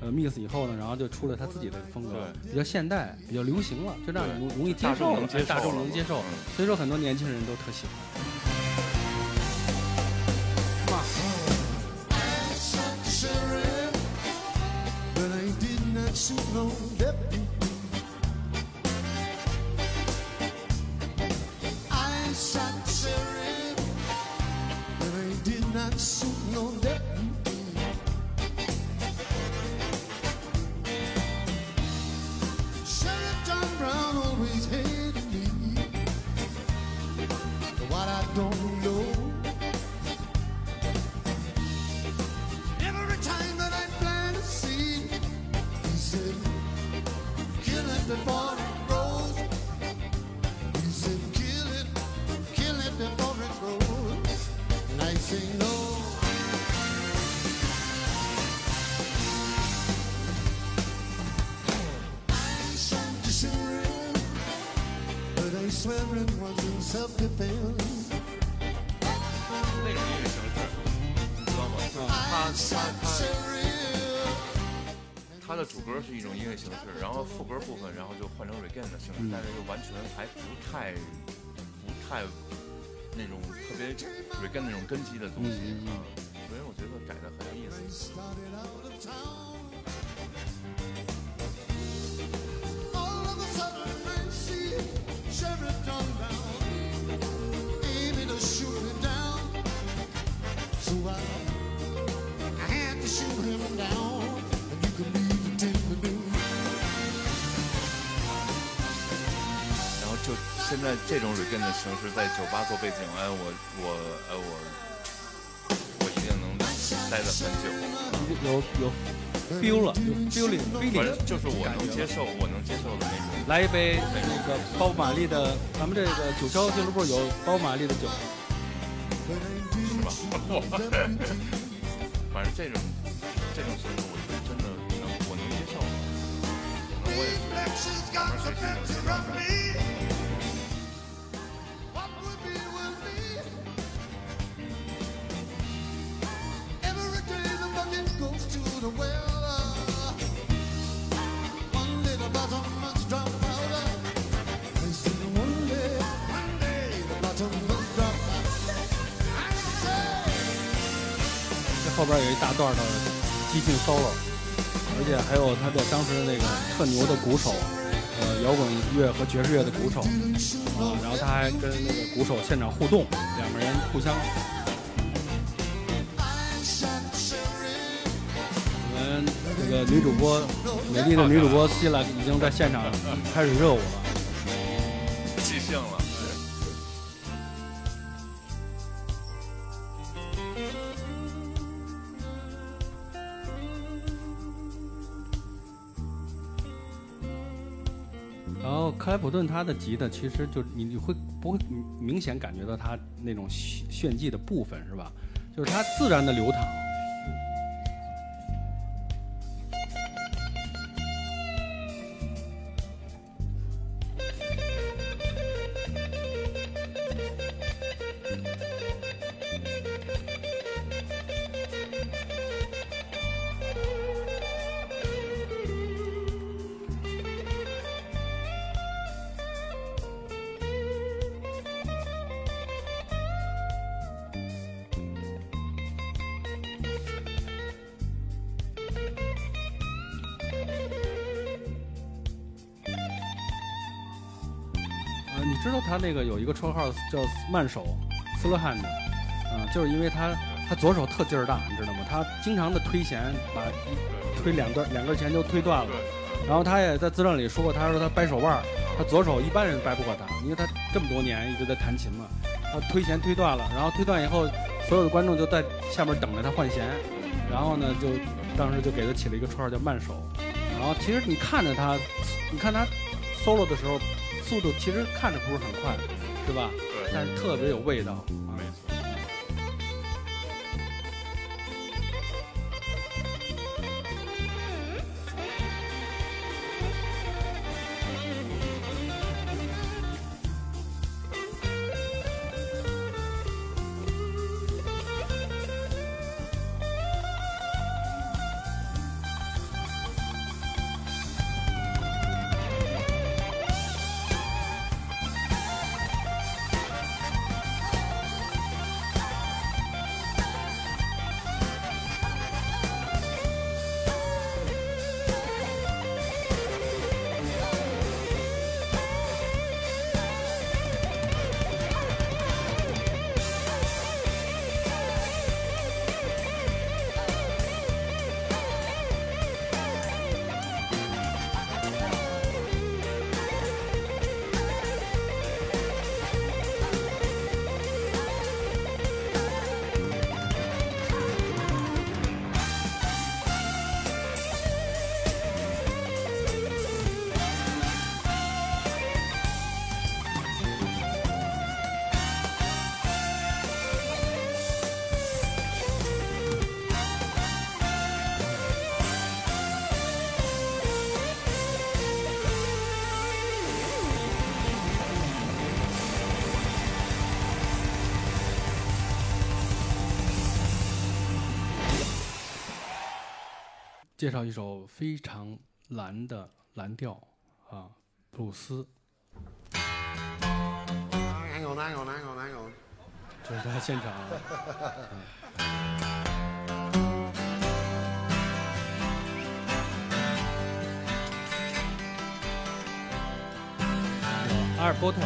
呃 mix 以后呢，然后就出了他自己的风格，比较现代，比较流行了，就让你容容易接受大众能接受，嗯所以说很多年轻人都特喜欢。根基的东西啊，所以我觉得改的很有意思。然后就现在这种 Regan 的形式，在酒吧做背景，哎，我我呃我待了很久。有有 feel 了，有 feeling 反 feeling，正就是我能接受，我能接受的那种。来一杯那个包玛丽的，咱们这个九霄俱乐部有包玛丽的酒。是吧？我 反正这种这种形式，我是真的能我能接受。可能我也 She's got the fancy rough me. What 段的激进 solo，而且还有他的当时的那个特牛的鼓手，呃，摇滚乐和爵士乐的鼓手，啊，然后他还跟那个鼓手现场互动，两个人互相，我们这个女主播，美丽的女主播希拉已经在现场开始热舞了。即兴了。然后克莱普顿他的吉他其实就你你会不会明显感觉到他那种炫炫技的部分是吧？就是他自然的流淌。绰号叫慢手 slow hand，啊、就是因为他他左手特劲儿大，你知道吗？他经常的推弦，把一推两段两根弦就推断了。然后他也在自传里说过，他说他掰手腕，他左手一般人掰不过他，因为他这么多年一直在弹琴嘛，他推弦推断了，然后推断以后，所有的观众就在下面等着他换弦，然后呢就当时就给他起了一个绰号叫慢手。然后其实你看着他，你看他 solo 的时候，速度其实看着不是很快，是吧？对，但是特别有味道。介绍一首非常蓝的蓝调啊，布鲁斯.这是他现场。嗯阿尔波特，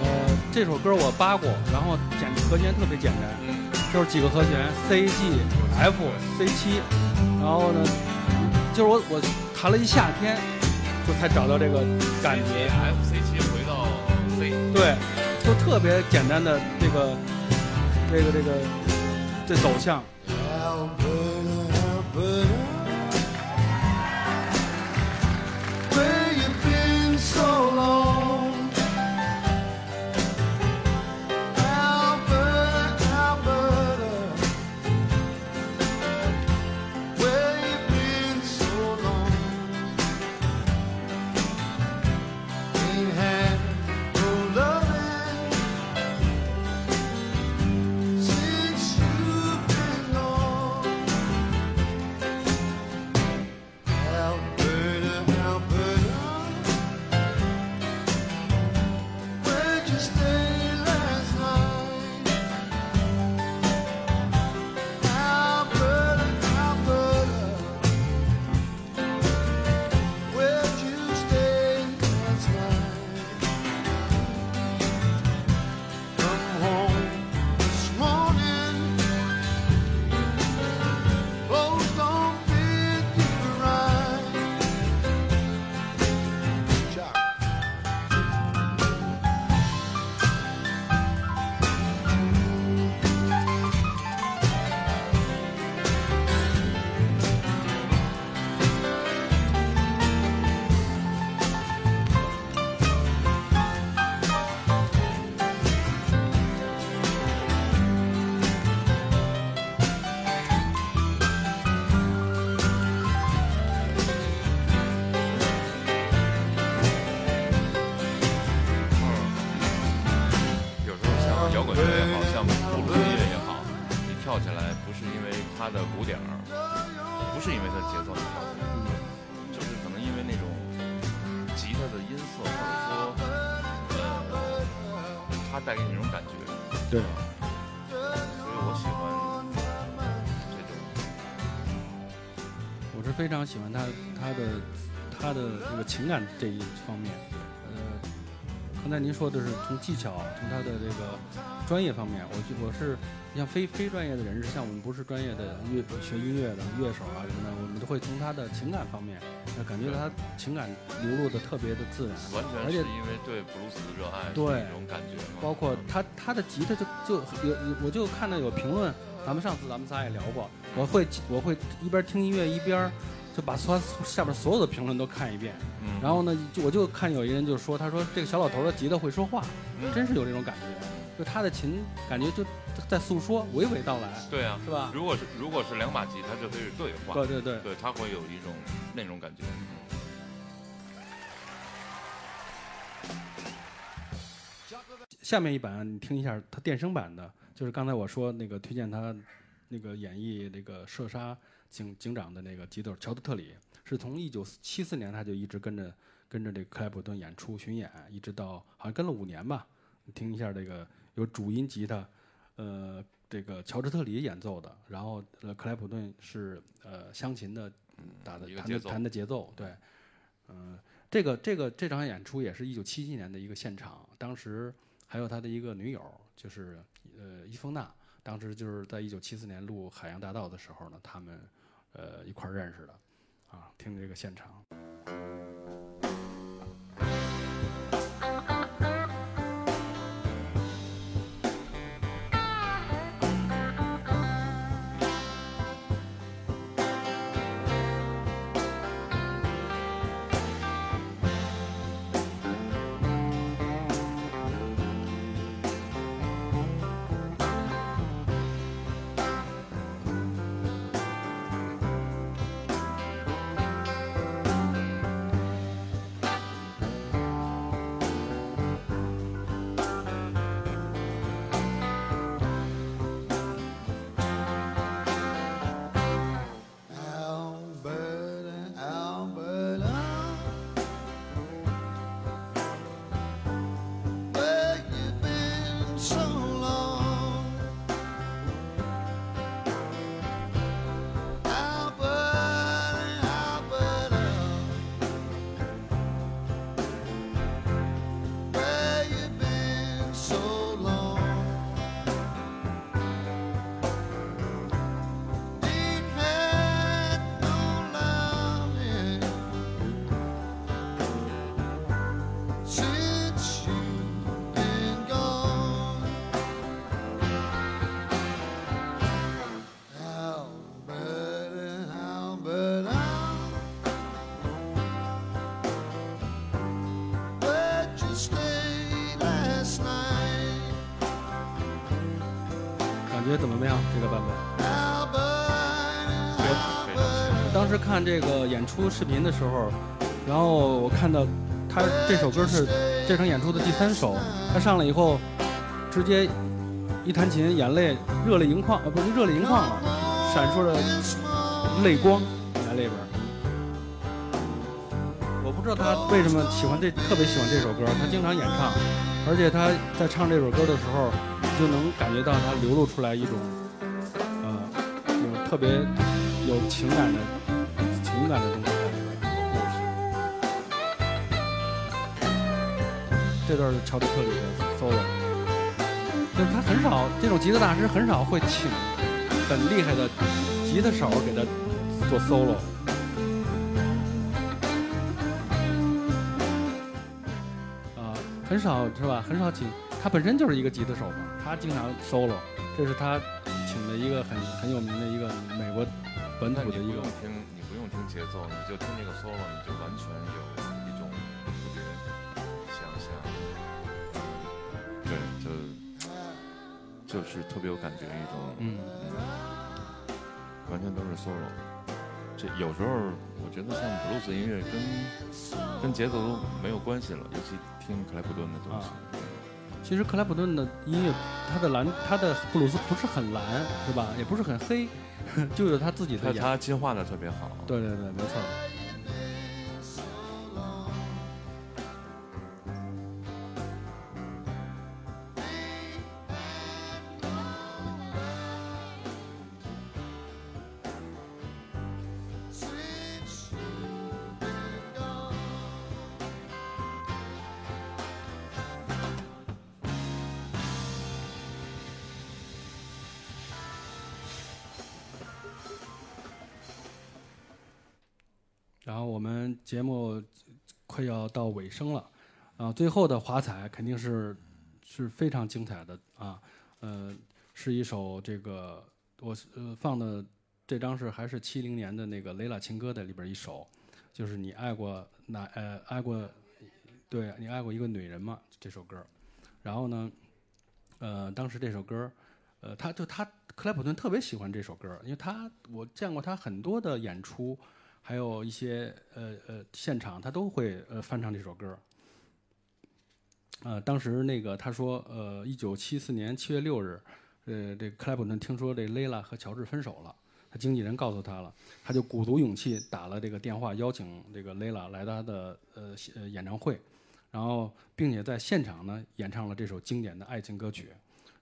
呃，这首歌我扒过，然后简和弦特别简单，嗯，就是几个和弦 C G F C 七，然后呢，就是我我弹了一夏天，就才找到这个感觉。F C 七回到 C，对，就特别简单的这个这个这个这走向，是非常喜欢他他的他的这个情感这一方面。呃，刚才您说的是从技巧，从他的这个专业方面，我就我是像非非专业的人士，像我们不是专业的乐学音乐的乐手啊什么的，我们都会从他的情感方面，那感觉到他情感流露的特别的自然，完全而且是因为对布鲁斯的热爱，对这种感觉嘛。包括他他的吉他就就有有我就看到有评论，咱们上次咱们仨也聊过，我会我会一边听音乐一边就把所下边所有的评论都看一遍，嗯，然后呢就我就看有一个人就说，他说这个小老头儿的吉他会说话，嗯。真是有这种感觉，就他的琴感觉就在诉说，娓娓道来，对啊，是吧？如果是如果是两把吉他，就可以对话，对对对，对，他会有一种那种感觉。下面一版你听一下他电声版的，就是刚才我说那个推荐他那个演绎那个射杀警警长的那个吉他手乔德特里，是从一九七四年他就一直跟着跟着这个克莱普顿演出巡演，一直到好像跟了五年吧。你听一下这个有主音吉他，呃，这个乔治特里演奏的，然后呃克莱普顿是呃湘琴的打的弹的弹的节奏，对，嗯、这个这个这场演出也是一九七七年的一个现场，当时还有他的一个女友，就是呃伊丰娜，当时就是在一九七四年录《海洋大道》的时候呢，他们呃一块认识的，啊，听这个现场。看这个演出视频的时候，然后我看到他这首歌是这场演出的第三首，他上来以后，直接一弹琴，眼泪热泪盈眶，呃，不是热泪盈眶了，闪烁着泪光眼泪边。我不知道他为什么喜欢这，特别喜欢这首歌，他经常演唱，而且他在唱这首歌的时候，就能感觉到他流露出来一种，呃，这种特别有情感的这段是乔治特里的 solo，就是他很少这种吉他大师很少会请很厉害的吉他手给他做 solo。啊，很少是吧？很少请他本身就是一个吉他手嘛，他经常 solo，这是他请的一个很很有名的一个美国本土的一个不用听，你不用听节奏，你就听这个 solo，你就完全有就就是特别有感觉一种，嗯完全都是 solo。这有时候我觉得像布鲁斯音乐跟跟节奏都没有关系了，尤其听克莱普顿的东西。啊其实克莱普顿的音乐，他的蓝，他的布鲁斯不是很蓝，是吧？也不是很黑，就有他自己的他。他进化的特别好。对对对，没错。节目快要到尾声了，啊，最后的华彩肯定是是非常精彩的啊，呃，是一首这个我呃放的这张是还是七零年的那个雷拉情歌的里边一首，就是你爱过哪呃爱过，对你爱过一个女人吗？这首歌，然后呢，呃，当时这首歌，呃，他就他克莱普顿特别喜欢这首歌，因为他我见过他很多的演出。还有一些呃呃现场，他都会呃翻唱这首歌。呃，当时那个他说，呃，一九七四年七月六日，呃，这克莱普顿听说这蕾拉和乔治分手了，他经纪人告诉他了，他就鼓足勇气打了这个电话，邀请这个蕾拉来他的呃呃演唱会，然后并且在现场呢演唱了这首经典的爱情歌曲。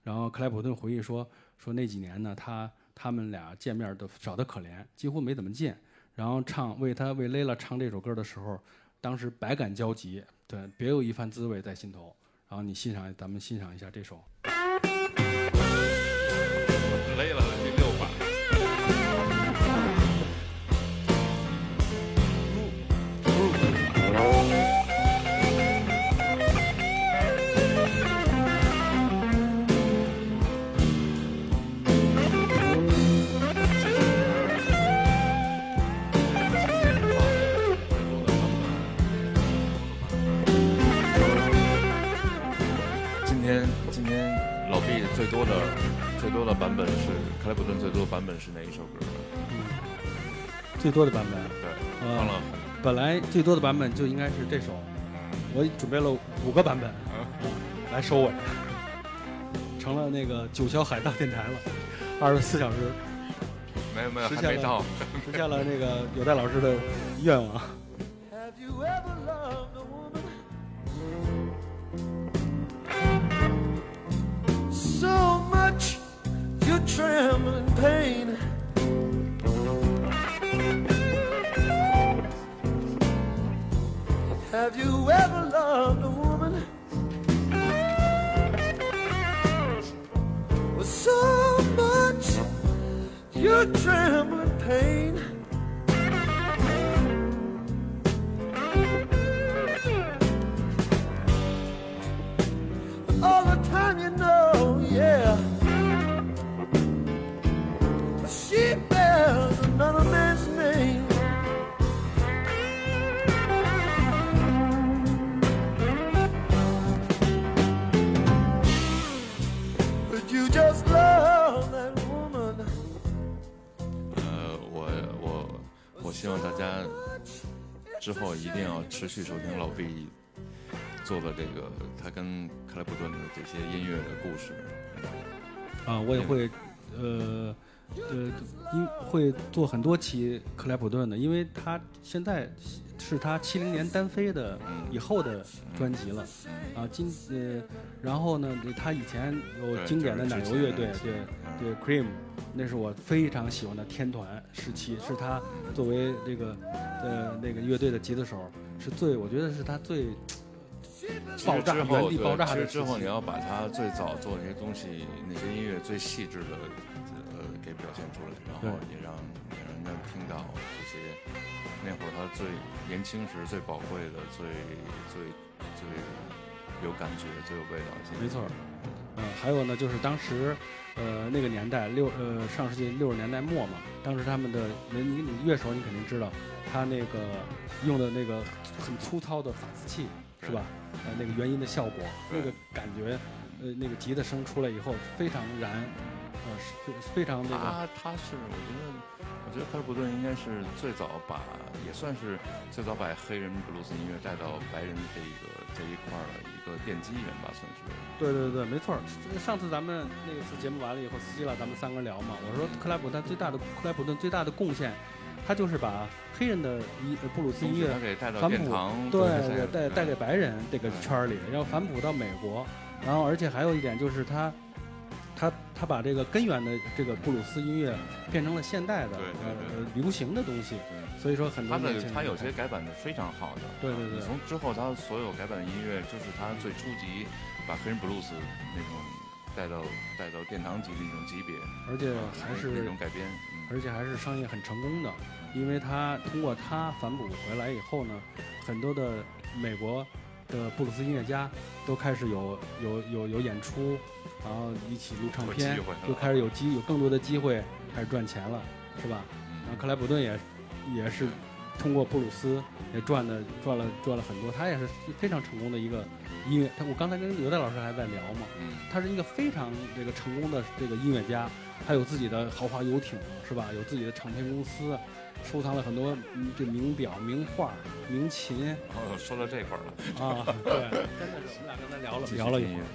然后克莱普顿回忆说，说那几年呢，他他们俩见面都少得可怜，几乎没怎么见。然后唱为他为 Layla 唱这首歌的时候，当时百感交集，对，别有一番滋味在心头。然后你欣赏，咱们欣赏一下这首。最多的最多的版本是克莱普顿最多的版本是哪一首歌？最多的版本，对，呃放了本来最多的版本就应该是这首，我准备了五个版本，嗯来收尾，成了那个九霄海盗电台了，二十四小时没有没有实现了还没到。实现了那个有代老师的愿望。In pain? Have you ever loved a woman with so much you tremble in pain? 呃，我我我希望大家之后一定要持续收听老毕做的这个他跟克莱普顿的这些音乐的故事。啊，我也会，呃，呃，因会做很多期克莱普顿的，因为他现在是他七零年单飞的以后的专辑了，啊，今呃，然后呢，他以前有经典的奶油乐队，对嗯。对，Cream，那是我非常喜欢的天团时期，是他作为这个呃那个乐队的吉他手，是最我觉得是他最爆炸原地爆炸的对之之后你要把他最早做的那些东西，那些音乐最细致的呃给表现出来，然后也让也让人家听到那会儿他最年轻时最宝贵的、最最最有感觉、最有味道的。没错还有呢，就是当时，呃，那个年代六呃上世纪六十年代末嘛，当时他们的你你你乐手你肯定知道，他那个用的那个很粗糙的法丝器是吧？呃，那个原音的效果，那个感觉，呃，那个吉他声出来以后非常燃，呃，是非非常那个他他是我觉得，我觉得克莱普顿应该是最早把，也算是最早把黑人布鲁斯音乐带到白人这一个这一块儿的一个奠基人吧，算是。对对对，没错。上次咱们那次节目完了以后，司机了，咱们三个人聊嘛。我说克莱普顿最大的克莱普顿最大的贡献，他就是把黑人的音呃布鲁斯音乐他给带到反哺殿堂，对对对，带带给白人这个圈里，然后反哺到美国，然后而且还有一点就是他。他他把这个根源的这个布鲁斯音乐变成了现代的对对对。呃流行的东西，对。所以说很多他的他有些改版的非常好的，对对对。从之后他所有改版的音乐，就是他最初级把黑人布鲁斯那种带到带到殿堂级的一种级别，而且还那是种改编，嗯。而且还是商业很成功的，因为他通过他反哺回来以后呢，很多的美国的布鲁斯音乐家都开始有有有有演出，然后一起录唱片就开始有机有更多的机会开始赚钱了，是吧？然后嗯克莱普顿也也是通过布鲁斯也赚的赚了赚了很多，他也是非常成功的一个音乐。他我刚才跟刘代老师还在聊嘛，嗯他是一个非常这个成功的这个音乐家，他有自己的豪华游艇，是吧？有自己的唱片公司，收藏了很多嗯这名表、名画、名琴。哦说到这块儿了，啊。对，真的是我们俩刚才聊了聊了一会儿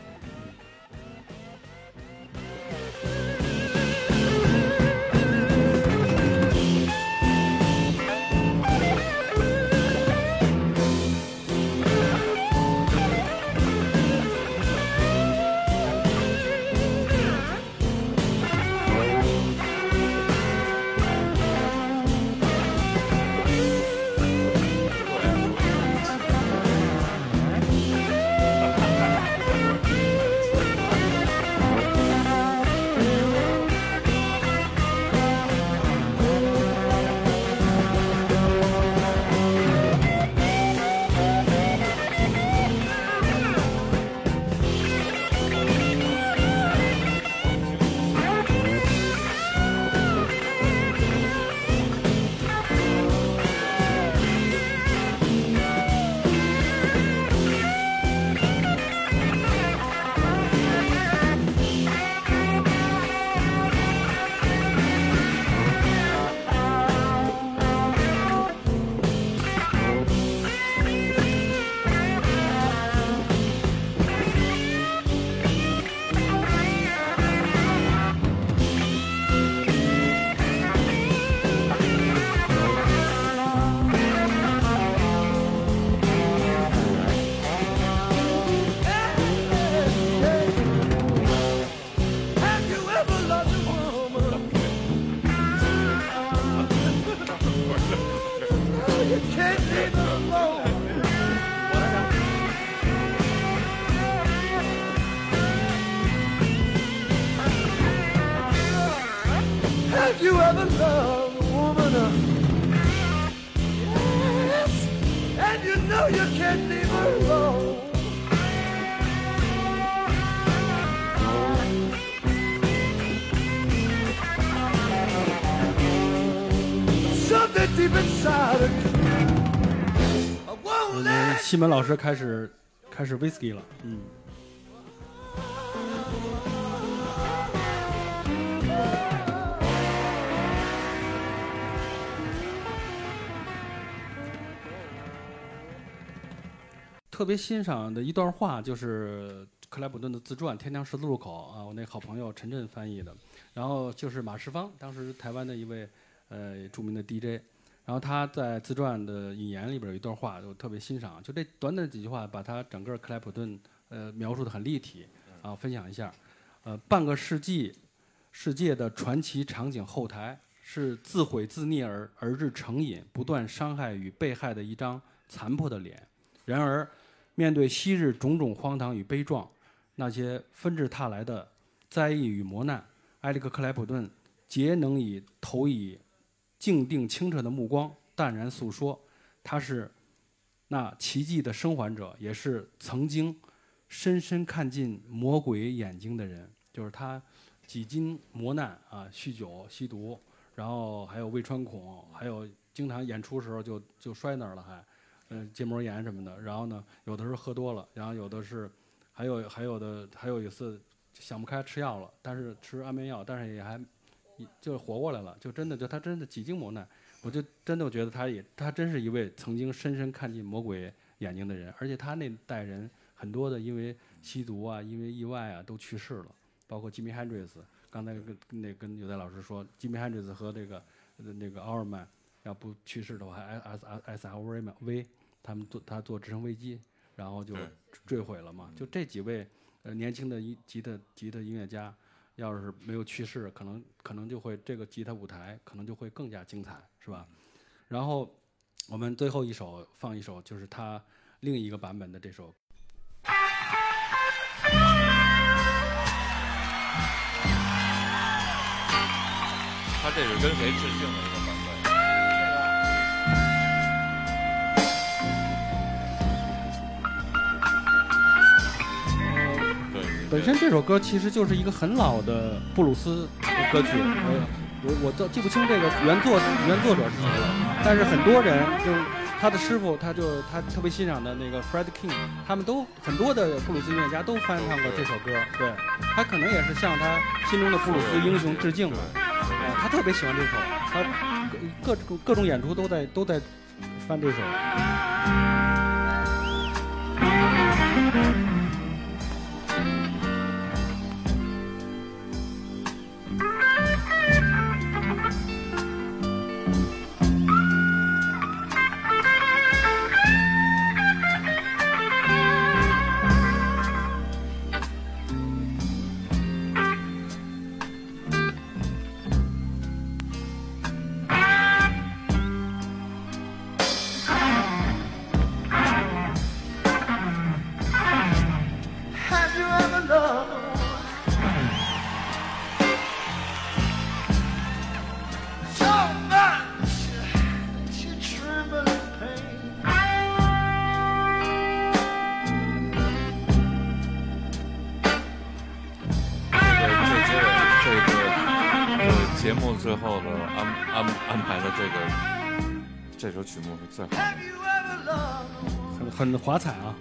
西门老师开始开始 whisky 了，嗯。特别欣赏的一段话就是克莱普顿的自传《天堂十字路口》啊，我那好朋友陈震翻译的。然后就是马世芳，当时台湾的一位呃著名的 DJ，然后他在自传的引言里边有一段话，我特别欣赏，就这短短几句话，把他整个克莱普顿呃描述的很立体啊，分享一下。呃，半个世纪世界的传奇场景后台是自毁自溺而而至成瘾，不断伤害与被害的一张残破的脸。然而，面对昔日种种荒唐与悲壮，那些纷至沓来的灾异与磨难，埃里克·克莱普顿皆能以投以静定清澈的目光，淡然诉说。他是那奇迹的生还者，也是曾经深深看尽魔鬼眼睛的人。就是他几经磨难啊，酗酒、吸毒，然后还有胃穿孔，还有经常演出时候就就摔那儿了还，嗯、结膜炎什么的。然后呢，有的时候喝多了，然后有的是，还有还有的还有一次想不开吃药了，但是吃安眠药，但是也还就活过来了，就真的就他真的几经磨难，我就真的觉得他也他真是一位曾经深深看进魔鬼眼睛的人，而且他那代人很多的因为吸毒啊，因为意外啊都去世了，包括吉米·汉 n 斯。刚才跟那跟有代老师说，吉米·汉 n 斯和这个那个奥尔曼要不去世的话，S S S L V 嘛 V，他们坐他坐直升飞机，然后就坠毁了嘛。就这几位呃年轻的一吉他吉他音乐家，要是没有去世，可能可能就会这个吉他舞台可能就会更加精彩，是吧？然后我们最后一首放一首，就是他另一个版本的这首。他这是跟谁致敬的本？身这首歌其实就是一个很老的布鲁斯歌曲，我我我都记不清这个原作原作者是谁了，但是很多人就是他的师傅，他就他特别欣赏的那个 Fred King，他们都很多的布鲁斯音乐家都翻唱过这首歌，对他可能也是向他心中的布鲁斯英雄致敬吧。他特别喜欢这首，他各各各种演出都在都在翻这首。很华彩啊。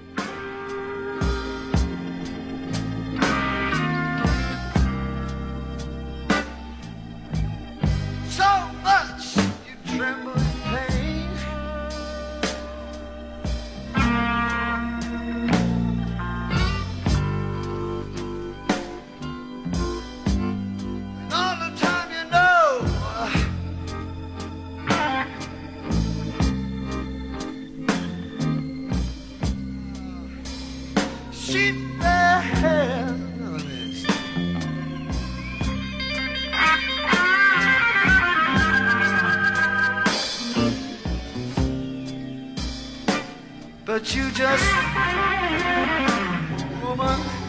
But you just woman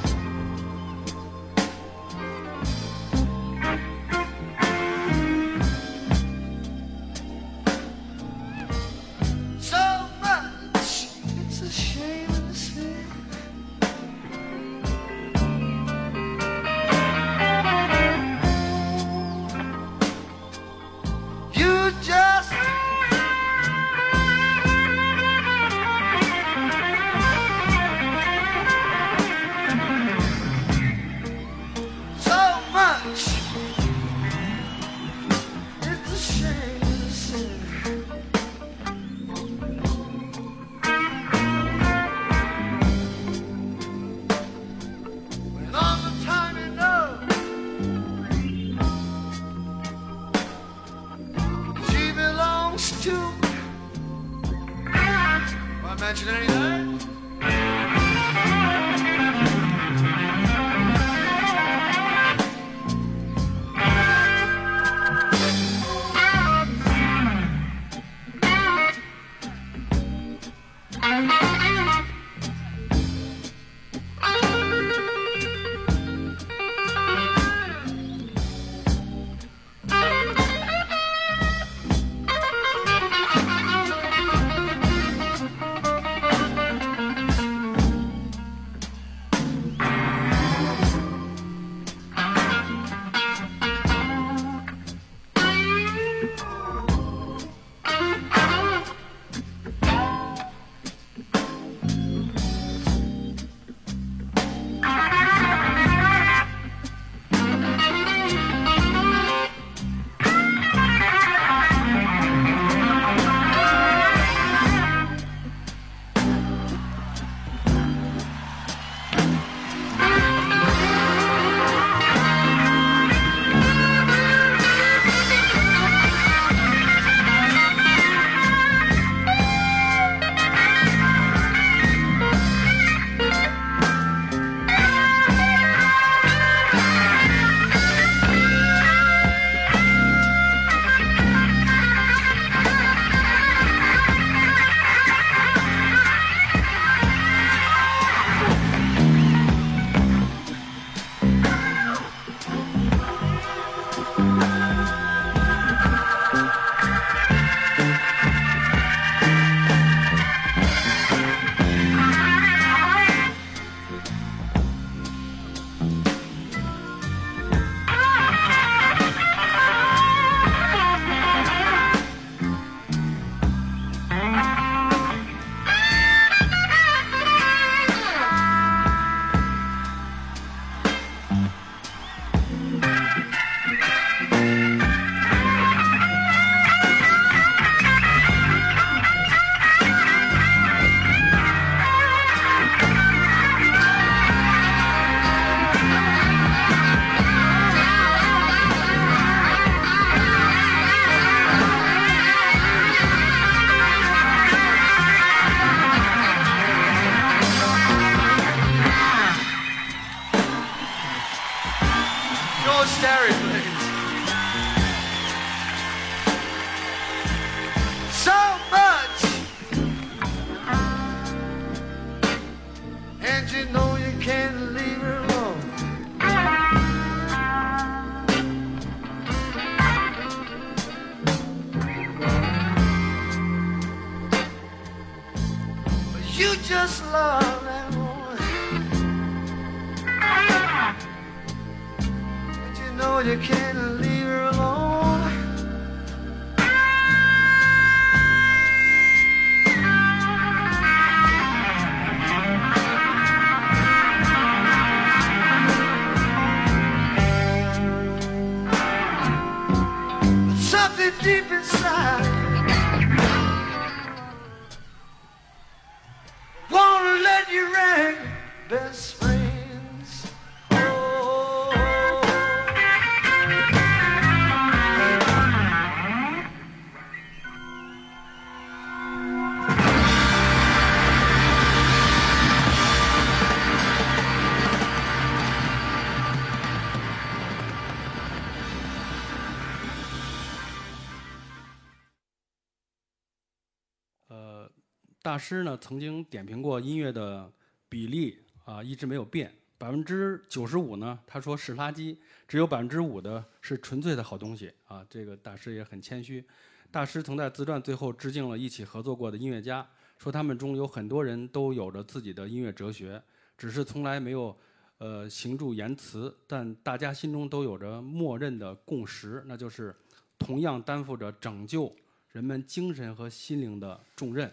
大师呢曾经点评过音乐的比例啊，一直没有变，百分之九十五呢，他说是垃圾，只有百分之五的是纯粹的好东西啊。这个大师也很谦虚。大师曾在自传最后致敬了一起合作过的音乐家，说他们中有很多人都有着自己的音乐哲学，只是从来没有呃行著言辞，但大家心中都有着默认的共识，那就是同样担负着拯救人们精神和心灵的重任。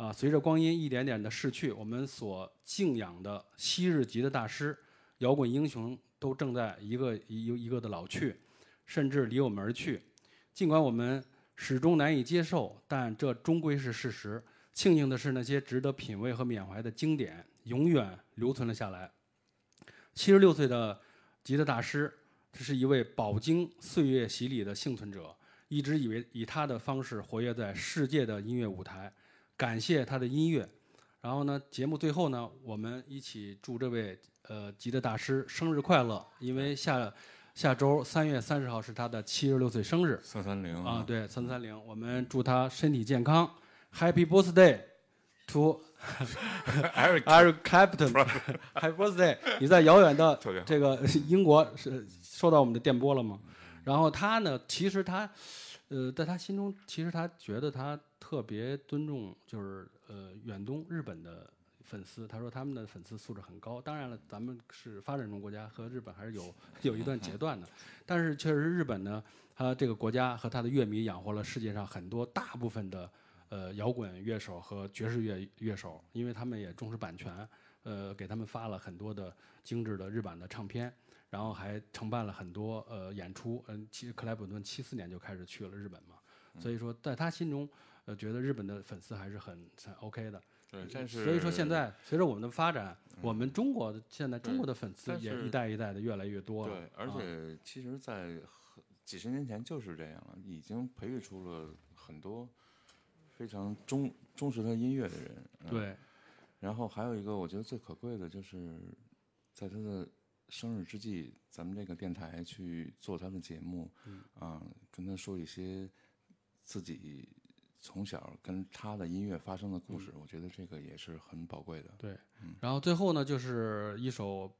啊，随着光阴一点点的逝去，我们所敬仰的昔日级的大师、摇滚英雄都正在一个一一个的老去，甚至离我们而去。尽管我们始终难以接受，但这终归是事实。庆幸的是，那些值得品味和缅怀的经典永远留存了下来。七十六岁的吉他大师，这是一位饱经岁月洗礼的幸存者，一直以为以他的方式活跃在世界的音乐舞台。感谢他的音乐。然后呢，节目最后呢，我们一起祝这位呃吉他大师生日快乐，因为下下周三月三十号是他的七十六岁生日。三三零。啊，对，三三零，我们祝他身体健康，Happy Birthday to Eric Eric Clapton，Happy Birthday！你在遥远的这个英国是收到我们的电波了吗？然后他呢，其实他，呃，在他心中，其实他觉得他特别尊重，就是呃远东日本的粉丝。他说他们的粉丝素质很高。当然了，咱们是发展中国家，和日本还是有有一段截断的。但是确实，日本呢，他这个国家和他的乐迷养活了世界上很多大部分的呃摇滚乐手和爵士乐乐手，因为他们也重视版权，呃，给他们发了很多的精致的日版的唱片，然后还承办了很多呃演出。嗯，其实克莱普顿七四年就开始去了日本嘛，所以说在他心中，呃，觉得日本的粉丝还是很很 OK 的。对，但是所以说现在随着我们的发展，我们中国的现在中国的粉丝也一代一代的越来越多了。对，而啊且其实，在很几十年前就是这样了，已经培育出了很多非常忠忠实的音乐的人。嗯、。对，然后还有一个我觉得最可贵的就是，在他的生日之际，咱们这个电台去做他的节目，嗯啊、跟他说一些自己从小跟他的音乐发生的故事，我觉得这个也是很宝贵的。对，然后最后呢，就是一首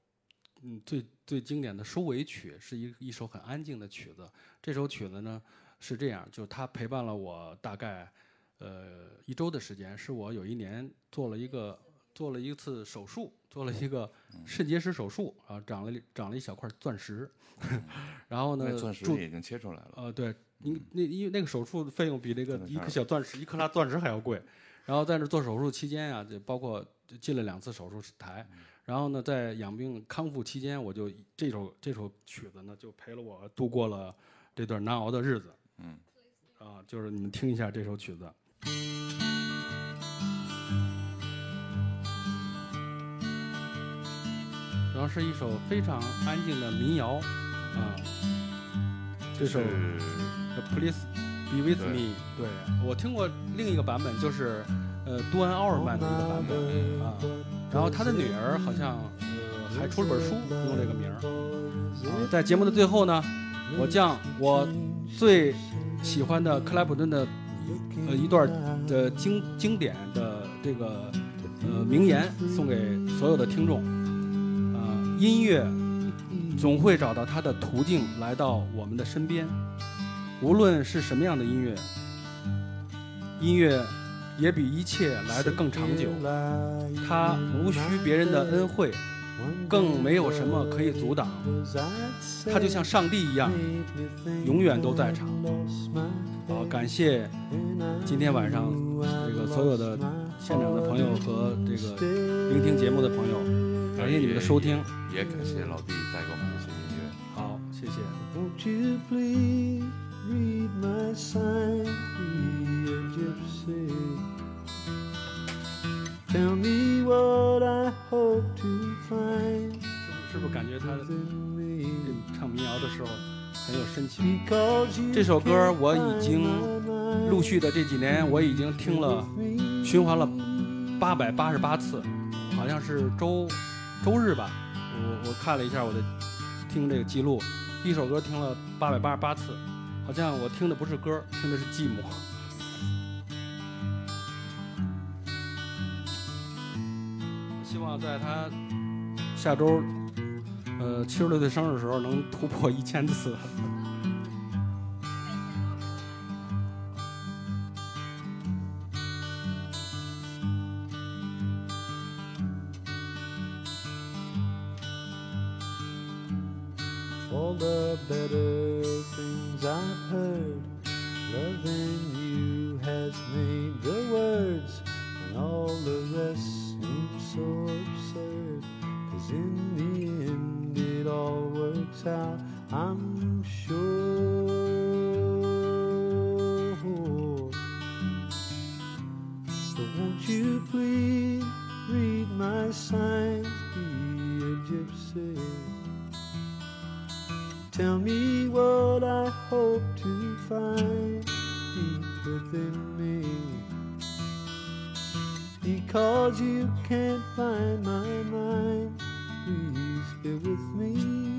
嗯最最经典的收尾曲，是一一首很安静的曲子。这首曲子呢是这样，就它陪伴了我大概呃一周的时间，是我有一年做了一个做了一次手术，做了一个肾结石手术啊，长了长了一小块钻石，然后呢那钻石已经切出来了。呃，对，因那因为那个手术费用比那个一颗小钻石、一克拉钻石还要贵。然后在那做手术期间啊，就包括进了两次手术台。然后呢，在养病康复期间，我就这首这首曲子呢，就陪了我度过了这段难熬的日子。嗯，啊，就是你们听一下这首曲子。然后是一首非常安静的民谣，啊，这首。是 Please be with me。对我听过另一个版本，就是呃杜恩·奥尔曼的一个版本啊。然后他的女儿好像呃还出了本书，用这个名儿。啊在节目的最后呢，我将我最喜欢的克莱普顿的呃一段的经经典的这个呃名言送给所有的听众。啊，音乐总会找到它的途径来到我们的身边，无论是什么样的音乐，音乐也比一切来得更长久。它无需别人的恩惠，更没有什么可以阻挡。它就像上帝一样，永远都在场。好，感谢今天晚上这个所有的现场的朋友和这个聆听节目的朋友，感谢你们的收听。也感谢老弟带给我们这些音乐。好，谢谢。read my sign, be gypsy. Tell me what I hope to find. 是不是感觉他唱民谣的时候很有深情？这首歌我已经陆续的这几年我已经听了循环了八百八十八次，好像是周周日吧，我我看了一下我的听这个记录，一首歌听了八百八十八次，好像我听的不是歌，听的是寂寞。希望在他下周呃七十六岁生日的时候能突破一千次。All the better things I've heard. Loving you has made the words and all the rest seem so absurd. Cause in the end it all works out, I'm sure. So won't you please read my signs, be a gypsy? Tell me what I hope to find deep within me. Because you can't find my mind, please bear with me